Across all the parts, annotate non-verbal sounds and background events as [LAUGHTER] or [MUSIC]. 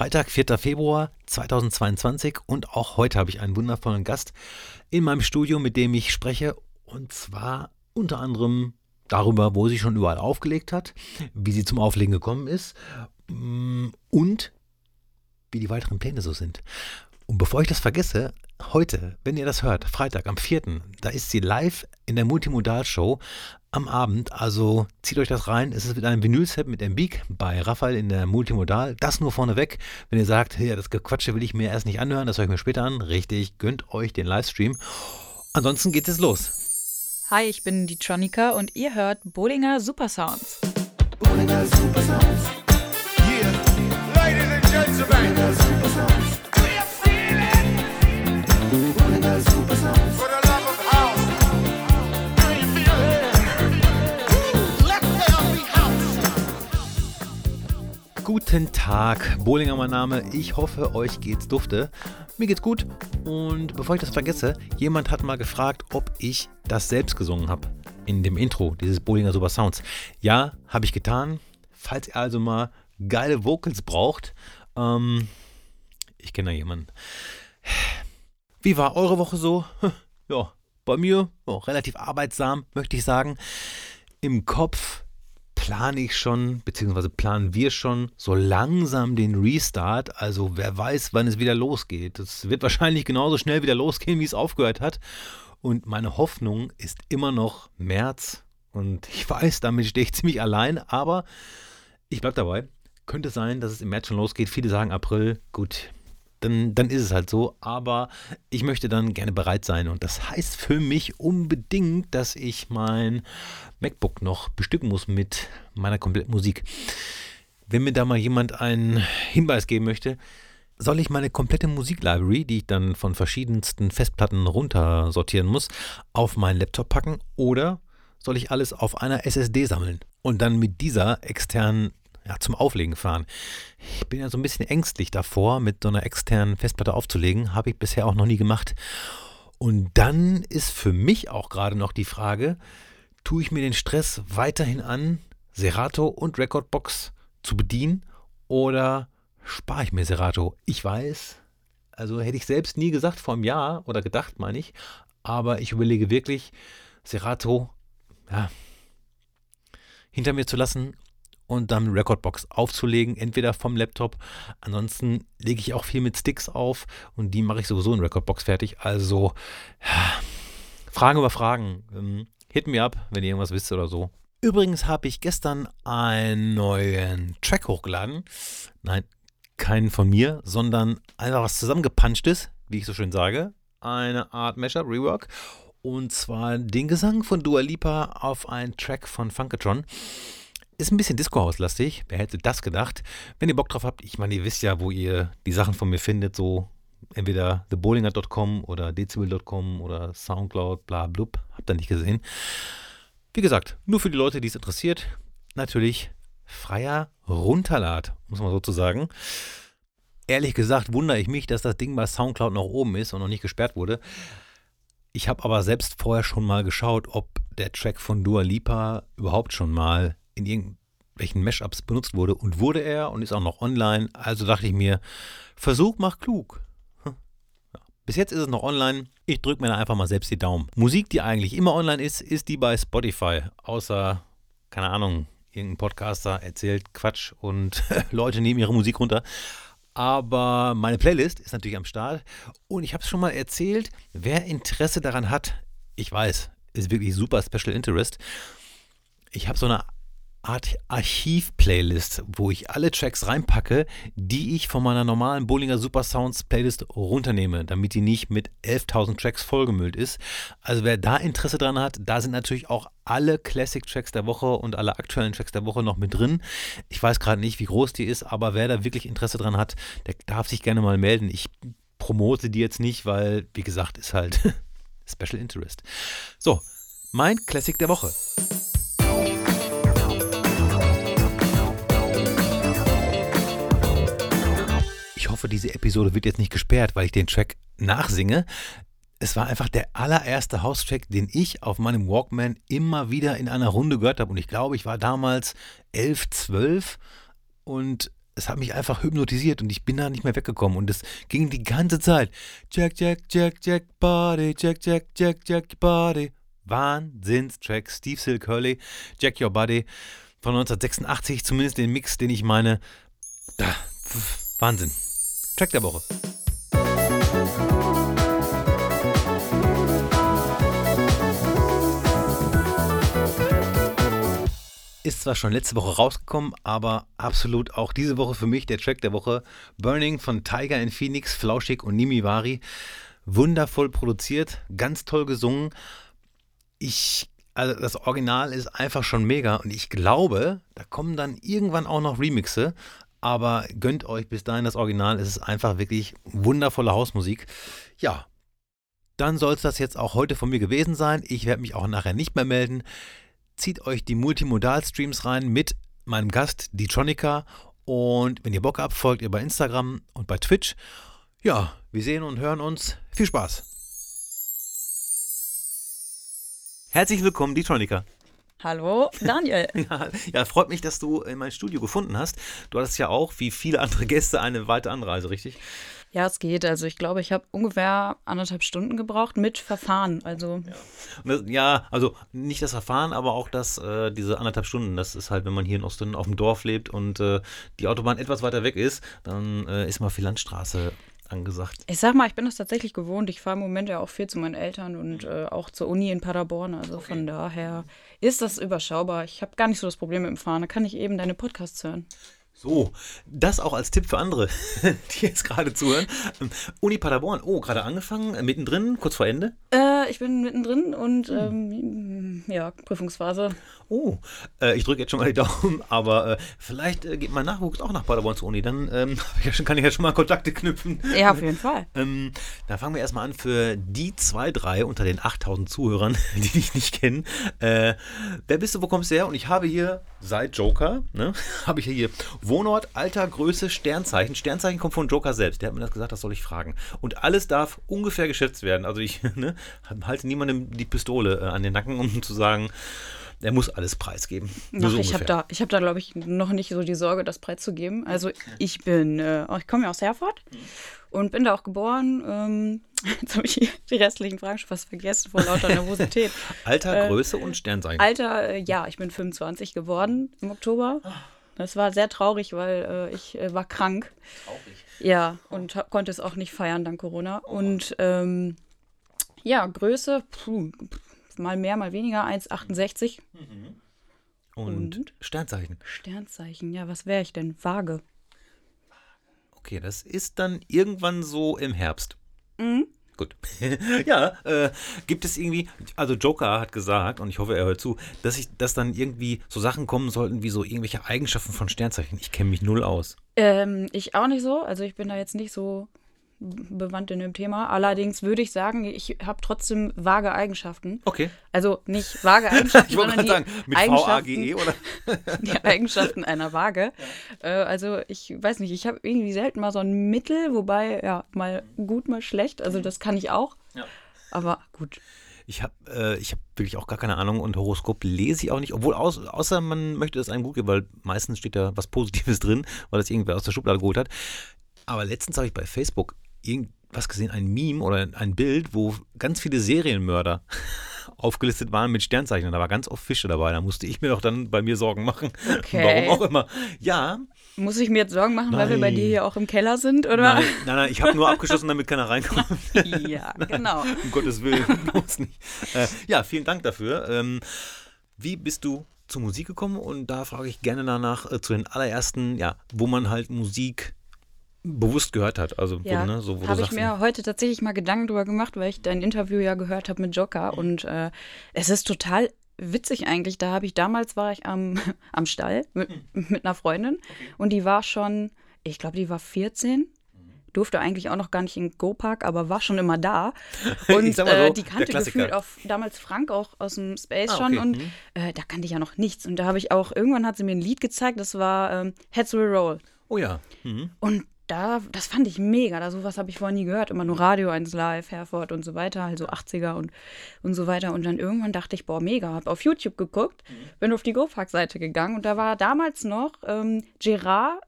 Freitag, 4. Februar 2022 und auch heute habe ich einen wundervollen Gast in meinem Studio, mit dem ich spreche und zwar unter anderem darüber, wo sie schon überall aufgelegt hat, wie sie zum Auflegen gekommen ist mm, und wie die weiteren Pläne so sind. Und bevor ich das vergesse, heute, wenn ihr das hört, Freitag am 4., da ist sie live in der Multimodal-Show am Abend. Also zieht euch das rein. Es ist mit einem Vinylset mit Beak bei Raphael in der Multimodal. Das nur vorneweg. Wenn ihr sagt, ja, das Gequatsche will ich mir erst nicht anhören, das höre ich mir später an. Richtig, gönnt euch den Livestream. Ansonsten geht es los. Hi, ich bin die Tronika und ihr hört Bollinger Supersounds. Bollinger Supersounds. Yeah, ladies and gentlemen. Guten Tag, Bohlinger mein Name. Ich hoffe, euch geht's dufte. Mir geht's gut. Und bevor ich das vergesse, jemand hat mal gefragt, ob ich das selbst gesungen habe. In dem Intro dieses Bohlinger Super Sounds. Ja, habe ich getan. Falls ihr also mal geile Vocals braucht, ähm, ich kenne da jemanden. Wie war eure Woche so? [LAUGHS] Ja, bei mir oh, relativ arbeitsam, möchte ich sagen. Im Kopf plane ich schon, beziehungsweise planen wir schon so langsam den Restart. Also wer weiß, wann es wieder losgeht. Es wird wahrscheinlich genauso schnell wieder losgehen, wie es aufgehört hat. Und meine Hoffnung ist immer noch März. Und ich weiß, damit stehe ich ziemlich allein, aber ich bleibe dabei. Könnte sein, dass es im März schon losgeht. Viele sagen April. Gut, dann, dann ist es halt so. Aber ich möchte dann gerne bereit sein. Und das heißt für mich unbedingt, dass ich mein MacBook noch bestücken muss mit meiner kompletten Musik. Wenn mir da mal jemand einen Hinweis geben möchte, soll ich meine komplette Musiklibrary, die ich dann von verschiedensten Festplatten runtersortieren muss, auf meinen Laptop packen oder soll ich alles auf einer SSD sammeln und dann mit dieser externen ja, zum Auflegen fahren. Ich bin ja so ein bisschen ängstlich davor, mit so einer externen Festplatte aufzulegen. Habe ich bisher auch noch nie gemacht. Und dann ist für mich auch gerade noch die Frage, tue ich mir den Stress weiterhin an, Serato und Recordbox zu bedienen oder spare ich mir Serato? Ich weiß, also hätte ich selbst nie gesagt vor einem Jahr oder gedacht, meine ich, aber ich überlege wirklich, Serato ja, hinter mir zu lassen und dann Recordbox aufzulegen, entweder vom Laptop. Ansonsten lege ich auch viel mit Sticks auf und die mache ich sowieso in Recordbox fertig. Also [SIGHS] Fragen über Fragen. Ähm, hit me up, wenn ihr irgendwas wisst oder so. Übrigens habe ich gestern einen neuen Track hochgeladen. Nein, keinen von mir, sondern einfach was zusammengepunchtes, wie ich so schön sage. Eine Art Mashup, Rework. Und zwar den Gesang von Dua Lipa auf einen Track von Funkatron. Ist ein bisschen Disco-Hauslastig. Wer hätte das gedacht? Wenn ihr Bock drauf habt, ich meine, ihr wisst ja, wo ihr die Sachen von mir findet, so entweder thebowlinger.com oder dezibel.com oder Soundcloud, bla blub. Habt ihr nicht gesehen. Wie gesagt, nur für die Leute, die es interessiert, natürlich freier Runterlad, muss man sozusagen. Ehrlich gesagt wundere ich mich, dass das Ding bei Soundcloud noch oben ist und noch nicht gesperrt wurde. Ich habe aber selbst vorher schon mal geschaut, ob der Track von Dua Lipa überhaupt schon mal in irgendwelchen Mashups benutzt wurde und wurde er und ist auch noch online. Also dachte ich mir, Versuch macht klug. Hm. Bis jetzt ist es noch online. Ich drücke mir da einfach mal selbst die Daumen. Musik, die eigentlich immer online ist, ist die bei Spotify. Außer, keine Ahnung, irgendein Podcaster erzählt Quatsch und [LAUGHS] Leute nehmen ihre Musik runter. Aber meine Playlist ist natürlich am Start. Und ich habe es schon mal erzählt, wer Interesse daran hat, ich weiß, ist wirklich super Special Interest. Ich habe so eine Art Archiv-Playlist, wo ich alle Tracks reinpacke, die ich von meiner normalen Bollinger Super Sounds Playlist runternehme, damit die nicht mit 11.000 Tracks vollgemüllt ist. Also wer da Interesse dran hat, da sind natürlich auch alle Classic Tracks der Woche und alle aktuellen Tracks der Woche noch mit drin. Ich weiß gerade nicht, wie groß die ist, aber wer da wirklich Interesse dran hat, der darf sich gerne mal melden. Ich promote die jetzt nicht, weil, wie gesagt, ist halt [LAUGHS] Special Interest. So, mein Classic der Woche. Hoffe, diese Episode wird jetzt nicht gesperrt, weil ich den Track nachsinge. Es war einfach der allererste House-Track, den ich auf meinem Walkman immer wieder in einer Runde gehört habe. Und ich glaube, ich war damals 11, 12 und es hat mich einfach hypnotisiert und ich bin da nicht mehr weggekommen. Und es ging die ganze Zeit. Jack, Jack, Jack, Jack, Body, Jack, Jack, Jack, Jack, Body. Wahnsinnstrack. Steve Sill Curly, Jack Your Body von 1986, zumindest den Mix, den ich meine. Da, Wahnsinn. Track der Woche. Ist zwar schon letzte Woche rausgekommen, aber absolut auch diese Woche für mich der Track der Woche. Burning von Tiger in Phoenix, Flauschig und Nimiwari. Wundervoll produziert, ganz toll gesungen. Ich, also das Original ist einfach schon mega und ich glaube, da kommen dann irgendwann auch noch Remixe. Aber gönnt euch bis dahin das Original. Es ist einfach wirklich wundervolle Hausmusik. Ja, dann soll es das jetzt auch heute von mir gewesen sein. Ich werde mich auch nachher nicht mehr melden zieht euch die Multimodal-Streams rein mit meinem Gast, die Tronica. Und wenn ihr Bock habt, folgt ihr bei Instagram und bei Twitch. Ja, wir sehen und hören uns. Viel Spaß. Herzlich willkommen, die Tronica. Hallo, Daniel. [LAUGHS] ja, ja, freut mich, dass du in mein Studio gefunden hast. Du hattest ja auch, wie viele andere Gäste, eine weite Anreise, richtig? Ja, es geht. Also ich glaube, ich habe ungefähr anderthalb Stunden gebraucht mit Verfahren. Also ja, das, ja also nicht das Verfahren, aber auch das, äh, diese anderthalb Stunden. Das ist halt, wenn man hier in Osten auf dem Dorf lebt und äh, die Autobahn etwas weiter weg ist, dann äh, ist mal viel Landstraße angesagt. Ich sag mal, ich bin das tatsächlich gewohnt. Ich fahre im Moment ja auch viel zu meinen Eltern und äh, auch zur Uni in Paderborn. Also okay. von daher ist das überschaubar. Ich habe gar nicht so das Problem mit dem Fahren. Da kann ich eben deine Podcasts hören. So, das auch als Tipp für andere, [LAUGHS] die jetzt gerade zuhören. Uni Paderborn, oh, gerade angefangen, äh, mittendrin, kurz vor Ende? Äh, ich bin mittendrin und hm. ähm, ja, Prüfungsphase. Oh, äh, ich drücke jetzt schon mal die Daumen, [LAUGHS] aber äh, vielleicht äh, geht mein Nachwuchs auch nach Paderborn zur Uni, dann ähm, [LAUGHS] kann ich ja schon mal Kontakte knüpfen. Ja, auf jeden Fall. ähm, da fangen wir erstmal an für die zwei, drei unter den 8000 Zuhörern, die dich nicht kennen. Äh, wer bist du, wo kommst du her? Und ich habe hier seit Joker, ne, habe ich hier Wohnort, Alter, Größe, Sternzeichen. Sternzeichen kommt von Joker selbst. Der hat mir das gesagt, das soll ich fragen. Und alles darf ungefähr geschätzt werden. Also ich [LAUGHS] ne, halte niemandem die Pistole äh, an den Nacken, um zu sagen, er muss alles preisgeben. Ach, so ich habe da, ich hab da glaube ich, noch nicht so die Sorge, das preiszugeben. Also ich bin, äh, ich komme ja aus Herford und bin da auch geboren. Ähm, [LAUGHS] jetzt habe ich die restlichen Fragen schon fast vergessen vor lauter [LAUGHS] Nervosität. Alter, äh, Größe und Sternzeichen. Alter, äh, ja, ich bin 25 geworden im Oktober. Das war sehr traurig, weil äh, ich äh, war krank. Traurig. Ja, und konnte es auch nicht feiern dank Corona. Oh. Und ähm, ja, Größe, puh, mal mehr, mal weniger, 1,68. Mhm. Und, Und, Sternzeichen. Sternzeichen, ja, was wäre ich denn? Waage. Okay, das ist dann irgendwann so im Herbst. Mhm. Gut. [LAUGHS] ja, äh, gibt es irgendwie, also Joker hat gesagt, und ich hoffe, er hört zu, dass ich, dass dann irgendwie so Sachen kommen sollten, wie so irgendwelche Eigenschaften von Sternzeichen. Ich kenne mich null aus. Ähm, ich auch nicht so. Also ich bin da jetzt nicht so bewandt in dem Thema. Allerdings würde ich sagen, ich habe trotzdem vage Eigenschaften. Okay. Also nicht vage [LAUGHS] Eigenschaften, ich sondern die sagen, mit Eigenschaften, oder? [LAUGHS] die Eigenschaften einer Waage. Ja. Äh, also ich weiß nicht, ich habe irgendwie selten mal so ein Mittel, wobei ja mal gut, mal schlecht. Also das kann ich auch. Ja. Aber gut. Ich habe äh, hab wirklich auch gar keine Ahnung und Horoskop lese ich auch nicht, obwohl aus, außer man möchte das einem gut geben, weil meistens steht da was Positives drin, weil das irgendwer aus der Schublade geholt hat. Aber letztens habe ich bei Facebook irgendwas gesehen, ein Meme oder ein Bild, wo ganz viele Serienmörder [LAUGHS] aufgelistet waren mit Sternzeichen. Da war ganz oft Fische dabei. Da musste ich mir doch dann bei mir Sorgen machen. [LAUGHS] Okay. Warum auch immer. Ja. Muss ich mir jetzt Sorgen machen, nein. weil wir bei dir hier auch im Keller sind, oder? Nein, nein, nein ich habe nur abgeschlossen, damit keiner reinkommt. [LAUGHS] ja, genau. um Gottes Willen, bloß nicht. Äh, ja, vielen Dank dafür. Ähm, wie bist du zur Musik gekommen? Und da frage ich gerne danach äh, zu den allerersten, ja, wo man halt Musik bewusst gehört hat. Also ja, ne, so, habe ich mir heute tatsächlich mal Gedanken drüber gemacht, weil ich dein Interview ja gehört habe mit Joker und äh, es ist total witzig eigentlich. Da habe ich damals war ich am, [LAUGHS] am Stall mit, mit einer Freundin und die war schon, ich glaube, die war 14 durfte eigentlich auch noch gar nicht in Go-Park, aber war schon immer da. [LAUGHS] Und so, äh, die kannte gefühlt auf damals Frank auch aus dem Space ah, schon und mhm. äh, da kannte ich ja noch nichts. Und da habe ich auch, irgendwann hat sie mir ein Lied gezeigt, das war ähm, Heads Will Roll. Oh ja. Mhm. Und da, das fand ich mega. Da sowas habe ich vorher nie gehört. Immer nur Radio 1 Live, Herford und so weiter, also 80er und, und so weiter. Und dann irgendwann dachte ich, boah, mega. Habe auf YouTube geguckt, mhm. bin auf die GoPark-Seite gegangen und da war damals noch ähm, Gerard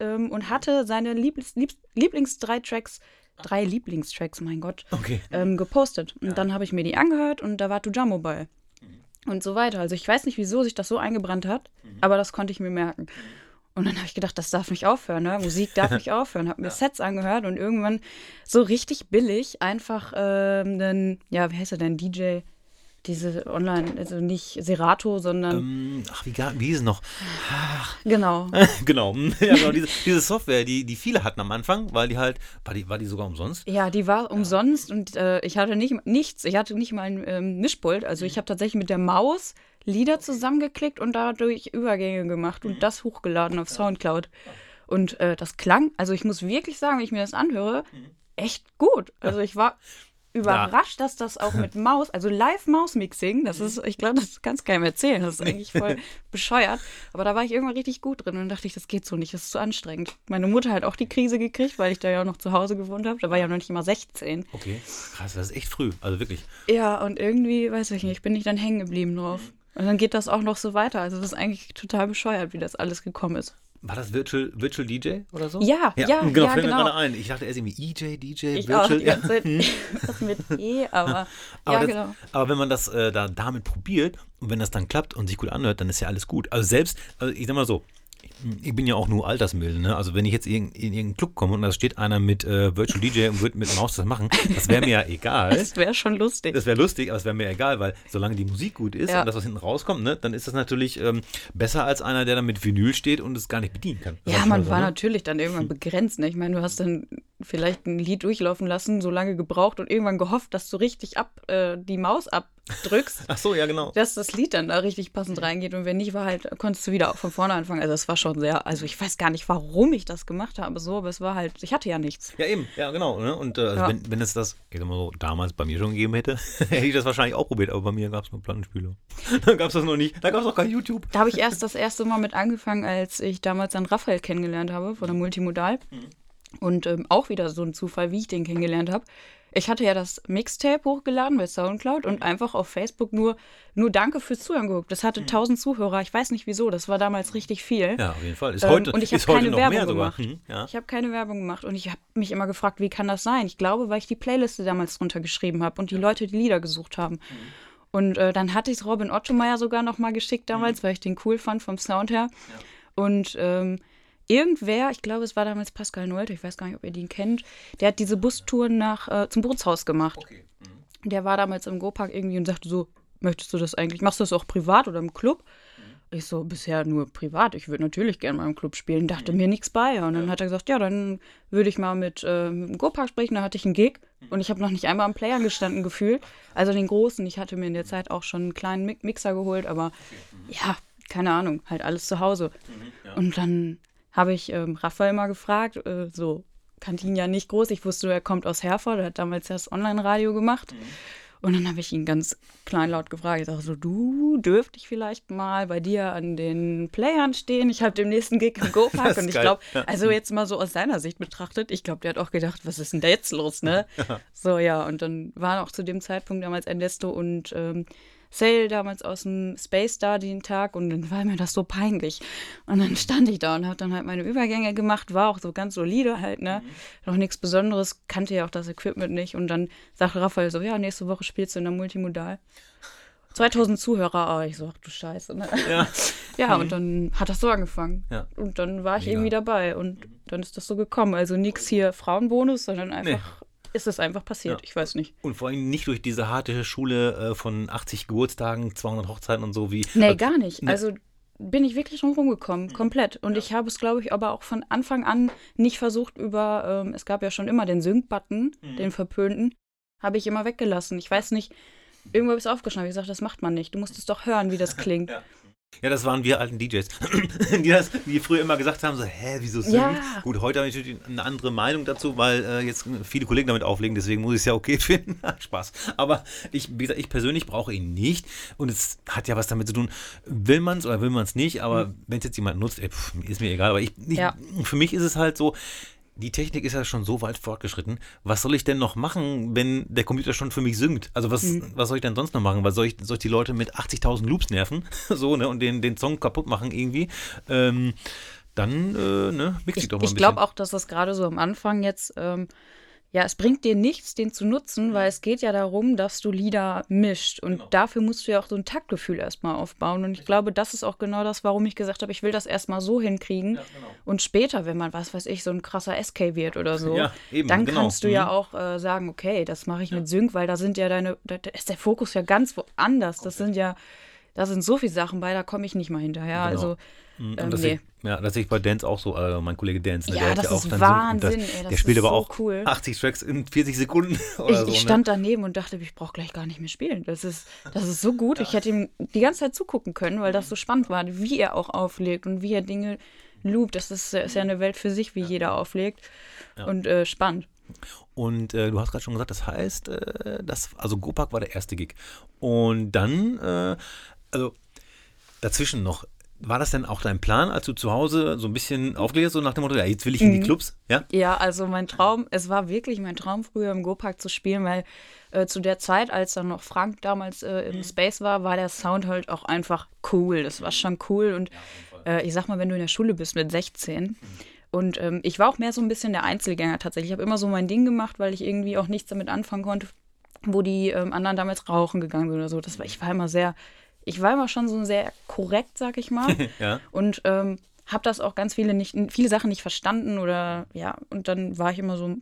ähm, und hatte seine Lieblings, Lieb Lieblings drei Tracks, drei Lieblingstracks, mein Gott, Okay. ähm, gepostet. Und dann habe ich mir die angehört und da war Tujamo bei. Und so weiter. Also ich weiß nicht, wieso sich das so eingebrannt hat, aber das konnte ich mir merken. Und dann habe ich gedacht, das darf nicht aufhören, ne? Musik [LAUGHS] darf nicht aufhören. Habe mir Sets angehört und irgendwann so richtig billig einfach ähm, einen, ja, wie heißt er denn, DJ, diese online, also nicht Serato, sondern, Ähm, ach, wie, wie hieß es noch? genau. [LAUGHS] genau. [LAUGHS] Ja, genau diese, diese Software, die, die viele hatten am Anfang, weil die halt, war die, war die sogar umsonst? Ja, die war umsonst und äh, ich hatte nicht nichts. Ich hatte nicht mal ein ähm, Mischpult. Also ich habe tatsächlich mit der Maus Lieder zusammengeklickt und dadurch Übergänge gemacht und das hochgeladen auf Soundcloud. Und äh, das klang, also ich muss wirklich sagen, wenn ich mir das anhöre, echt gut. Also ich war überrascht, dass das auch mit [LAUGHS] Maus, also Live-Maus-Mixing, das ist, ich glaube, das kannst keinem erzählen, das ist eigentlich voll bescheuert. Aber da war ich irgendwann richtig gut drin und dachte ich, das geht so nicht, das ist zu anstrengend. Meine Mutter hat auch die Krise gekriegt, weil ich da ja auch noch zu Hause gewohnt habe. Da war ich ja noch nicht mal 16. Okay. Krass, das ist echt früh. Also wirklich. Ja, und irgendwie, weiß ich nicht, bin ich dann hängen geblieben drauf. Und dann geht das auch noch so weiter. Also das ist eigentlich total bescheuert, wie das alles gekommen ist. War das Virtual, Virtual DJ oder so? Ja, ja, genau, ja, fällt mir genau. gerade ein. Ich dachte erst irgendwie EJ, DJ, Ich auch Virtual. die ganze Zeit [LAUGHS] [LAUGHS] mit E, aber, Aber, ja, das, genau. aber wenn man das äh, da damit probiert und wenn das dann klappt und sich gut anhört, dann ist ja alles gut. Also selbst, also ich sag mal so, ich bin ja auch nur altersmilde, ne? Also wenn ich jetzt in, in irgendeinen Club komme und da steht einer mit äh, Virtual DJ und wird mit Maus das machen, das wäre mir ja egal. Das wäre schon lustig. Das wäre lustig, aber es wäre mir egal, weil solange die Musik gut ist Ja. und das, was hinten rauskommt, ne, dann ist das natürlich ähm, besser als einer, der dann mit Vinyl steht und es gar nicht bedienen kann. Ja, Sag ich man mal so, war ne? natürlich dann irgendwann begrenzt. Ne? Ich meine, du hast dann vielleicht ein Lied durchlaufen lassen, so lange gebraucht und irgendwann gehofft, dass du richtig ab, äh, die Maus abdrückst, [LAUGHS] Ach so, ja, genau. dass das Lied dann da richtig passend reingeht. Und wenn nicht, war halt, konntest du wieder auch von vorne anfangen. Also es war schon sehr, also ich weiß gar nicht, warum ich das gemacht habe, so, aber es war halt, ich hatte ja nichts. Ja, eben, ja, genau. Ne? Und äh, also Ja. wenn, wenn es das, ich sag mal so, damals bei mir schon gegeben hätte, [LAUGHS] hätte ich das wahrscheinlich auch probiert, aber bei mir gab es nur Plattenspieler. [LAUGHS] da gab es das noch nicht, da gab es noch kein YouTube. Da habe ich erst das erste Mal mit angefangen, als ich damals dann Raphael kennengelernt habe von der Multimodal. Und ähm, auch wieder so ein Zufall, wie ich den kennengelernt habe. Ich hatte ja das Mixtape hochgeladen bei Soundcloud und einfach auf Facebook nur, nur Danke fürs Zuhören geguckt. Das hatte 1000 Zuhörer. Ich weiß nicht wieso. Das war damals richtig viel. Ja, auf jeden Fall. Ist Ähm, heute, und ich habe keine Werbung gemacht. Mhm, ja. Ich habe keine Werbung gemacht und ich habe mich immer gefragt, wie kann das sein? Ich glaube, weil ich die Playliste damals drunter geschrieben habe und die Leute die Lieder gesucht haben. Und äh, dann hatte ich es Robin Ottomeyer sogar noch mal geschickt damals, weil ich den cool fand vom Sound her. Und ähm, irgendwer, ich glaube, es war damals Pascal Nolte, ich weiß gar nicht, ob ihr den kennt, der hat diese Bustouren nach äh, zum Bootshaus gemacht. Der war damals im Go-Park irgendwie und sagte so, möchtest du das eigentlich, machst du das auch privat oder im Club? Ich so, bisher nur privat. Ich würde natürlich gerne mal im Club spielen. Dachte mir nichts bei. Und dann hat er gesagt, ja, dann würde ich mal mit, äh, mit dem Go-Park sprechen. Da hatte ich einen Gig. Und ich habe noch nicht einmal am Player gestanden gefühlt. Also den großen. Ich hatte mir in der Zeit auch schon einen kleinen Mi- Mixer geholt. Aber ja, keine Ahnung. Halt alles zu Hause. Und dann habe ich ähm, Raphael mal gefragt, äh, so, kannte ihn ja nicht groß. Ich wusste, er kommt aus Herford. Er hat damals das Online-Radio gemacht. Und dann habe ich ihn ganz kleinlaut gefragt. Ich sage so, du dürfte ich vielleicht mal bei dir an den Playern stehen? Ich habe den nächsten Gig im [LAUGHS] ist Und ich glaube, [LAUGHS] also jetzt mal so aus seiner Sicht betrachtet, ich glaube, der hat auch gedacht, was ist denn da jetzt los, ne? [LAUGHS] So, ja, und dann waren auch zu dem Zeitpunkt damals Ernesto und ähm, Sale damals aus dem Space den Tag und dann war mir das so peinlich. Und dann stand ich da und habe dann halt meine Übergänge gemacht, war auch so ganz solide halt, ne? Noch nichts Besonderes, kannte ja auch das Equipment nicht. Und dann sagte Raphael so, ja, nächste Woche spielst du in der Multimodal. 2000 Zuhörer, aber ich so, ach du Scheiße, ne? Ja. [LAUGHS] Ja, und dann hat das so angefangen. Ja. Und dann war ich Mega. irgendwie dabei und dann ist das so gekommen. Also nichts hier Frauenbonus, sondern einfach ist es einfach passiert. Ja. Ich weiß nicht. Und vor allem nicht durch diese harte Schule äh, von 80 Geburtstagen, 200 Hochzeiten und so wie. Nee, Also, gar nicht. ne. Also bin ich wirklich drum rumgekommen, komplett. Und ich habe es, glaube ich, aber auch von Anfang an nicht versucht über, ähm, es gab ja schon immer den Sync-Button, den verpönten, habe ich immer weggelassen. Ich weiß nicht, irgendwo habe ich es aufgeschnappt. Ich gesagt, das macht man nicht. Du musst es doch hören, wie das [LAUGHS] klingt. Ja. Ja, das waren wir alten DJs, [CLEARS THROAT] die, das, die früher immer gesagt haben, so, hä, wieso sync? Ja. Gut, heute habe ich natürlich eine andere Meinung dazu, weil äh, jetzt viele Kollegen damit auflegen, deswegen muss ich es ja okay [LAUGHS] finden. Spaß. Aber ich, wie gesagt, ich persönlich brauche ihn nicht und es hat ja was damit zu tun, will man es oder will man es nicht, aber wenn es jetzt jemand nutzt, ey, pff, ist mir egal, aber ich, ich, Mhm. Ja. für mich ist es halt so, die Technik ist ja schon so weit fortgeschritten. Was soll ich denn noch machen, wenn der Computer schon für mich synkt? Also was, Mhm. was soll ich denn sonst noch machen? Weil soll ich, soll ich die Leute mit 80.000 Loops nerven? [LAUGHS] so, ne? Und den, den Song kaputt machen irgendwie? Ähm, dann äh, ne, mix ich ich doch mal ein ich glaube auch, dass das gerade so am Anfang jetzt, ähm, ja, es bringt dir nichts, den zu nutzen, weil es geht ja darum, dass du Lieder mischt. Und Genau. dafür musst du ja auch so ein Taktgefühl erstmal aufbauen. Und ich glaube, das ist auch genau das, warum ich gesagt habe, ich will das erstmal so hinkriegen. Ja, genau. Und später, wenn man, was weiß ich, so ein krasser SK wird oder so, Ja, eben, dann genau. kannst du ja Mhm. auch äh, sagen, okay, das mache ich mit Sync, weil da sind ja deine, da da ist der Fokus ja ganz woanders. Das sind ja, da sind so viele Sachen bei, da komme ich nicht mal hinterher. Genau. Also, Mhm, ähm, und das, nee. ich, ja, das sehe ich bei Dance auch so, äh, mein Kollege Dance. Ne, Ja, der das ja auch ist dann so- Wahnsinn, das, ey, das der spielt aber so auch cool. 80 Tracks in 40 Sekunden [LAUGHS] oder Ich, so. ich ne? stand daneben und dachte, ich brauche gleich gar nicht mehr spielen. Das ist, das ist so gut. Ich hätte ihm die ganze Zeit zugucken können, weil das so spannend war, wie er auch auflegt und wie er Dinge loopt. Das ist, ist ja eine Welt für sich, wie jeder auflegt. Und äh, spannend. Und äh, du hast gerade schon gesagt, das heißt, äh, das, also Gopak war der erste Gig. Und dann, äh, also dazwischen noch, war das denn auch dein Plan, als du zu Hause so ein bisschen aufgelegt hast, so nach dem Motto, ja, jetzt will ich in Mhm. die Clubs? Ja? Ja, also mein Traum, es war wirklich mein Traum, früher im Go-Park zu spielen, weil äh, zu der Zeit, als dann noch Frank damals äh, im Space war, war der Sound halt auch einfach cool. Das war schon cool. Und äh, ich sag mal, wenn du in der Schule bist mit 16 und ähm, ich war auch mehr so ein bisschen der Einzelgänger tatsächlich. Ich habe immer so mein Ding gemacht, weil ich irgendwie auch nichts damit anfangen konnte, wo die ähm, anderen damals rauchen gegangen sind oder so. Das war, ich war immer sehr, ich war immer schon so sehr korrekt, sag ich mal. [LAUGHS] Ja. Und ähm, habe das auch ganz viele nicht, viele Sachen nicht verstanden oder ja, und dann war ich immer so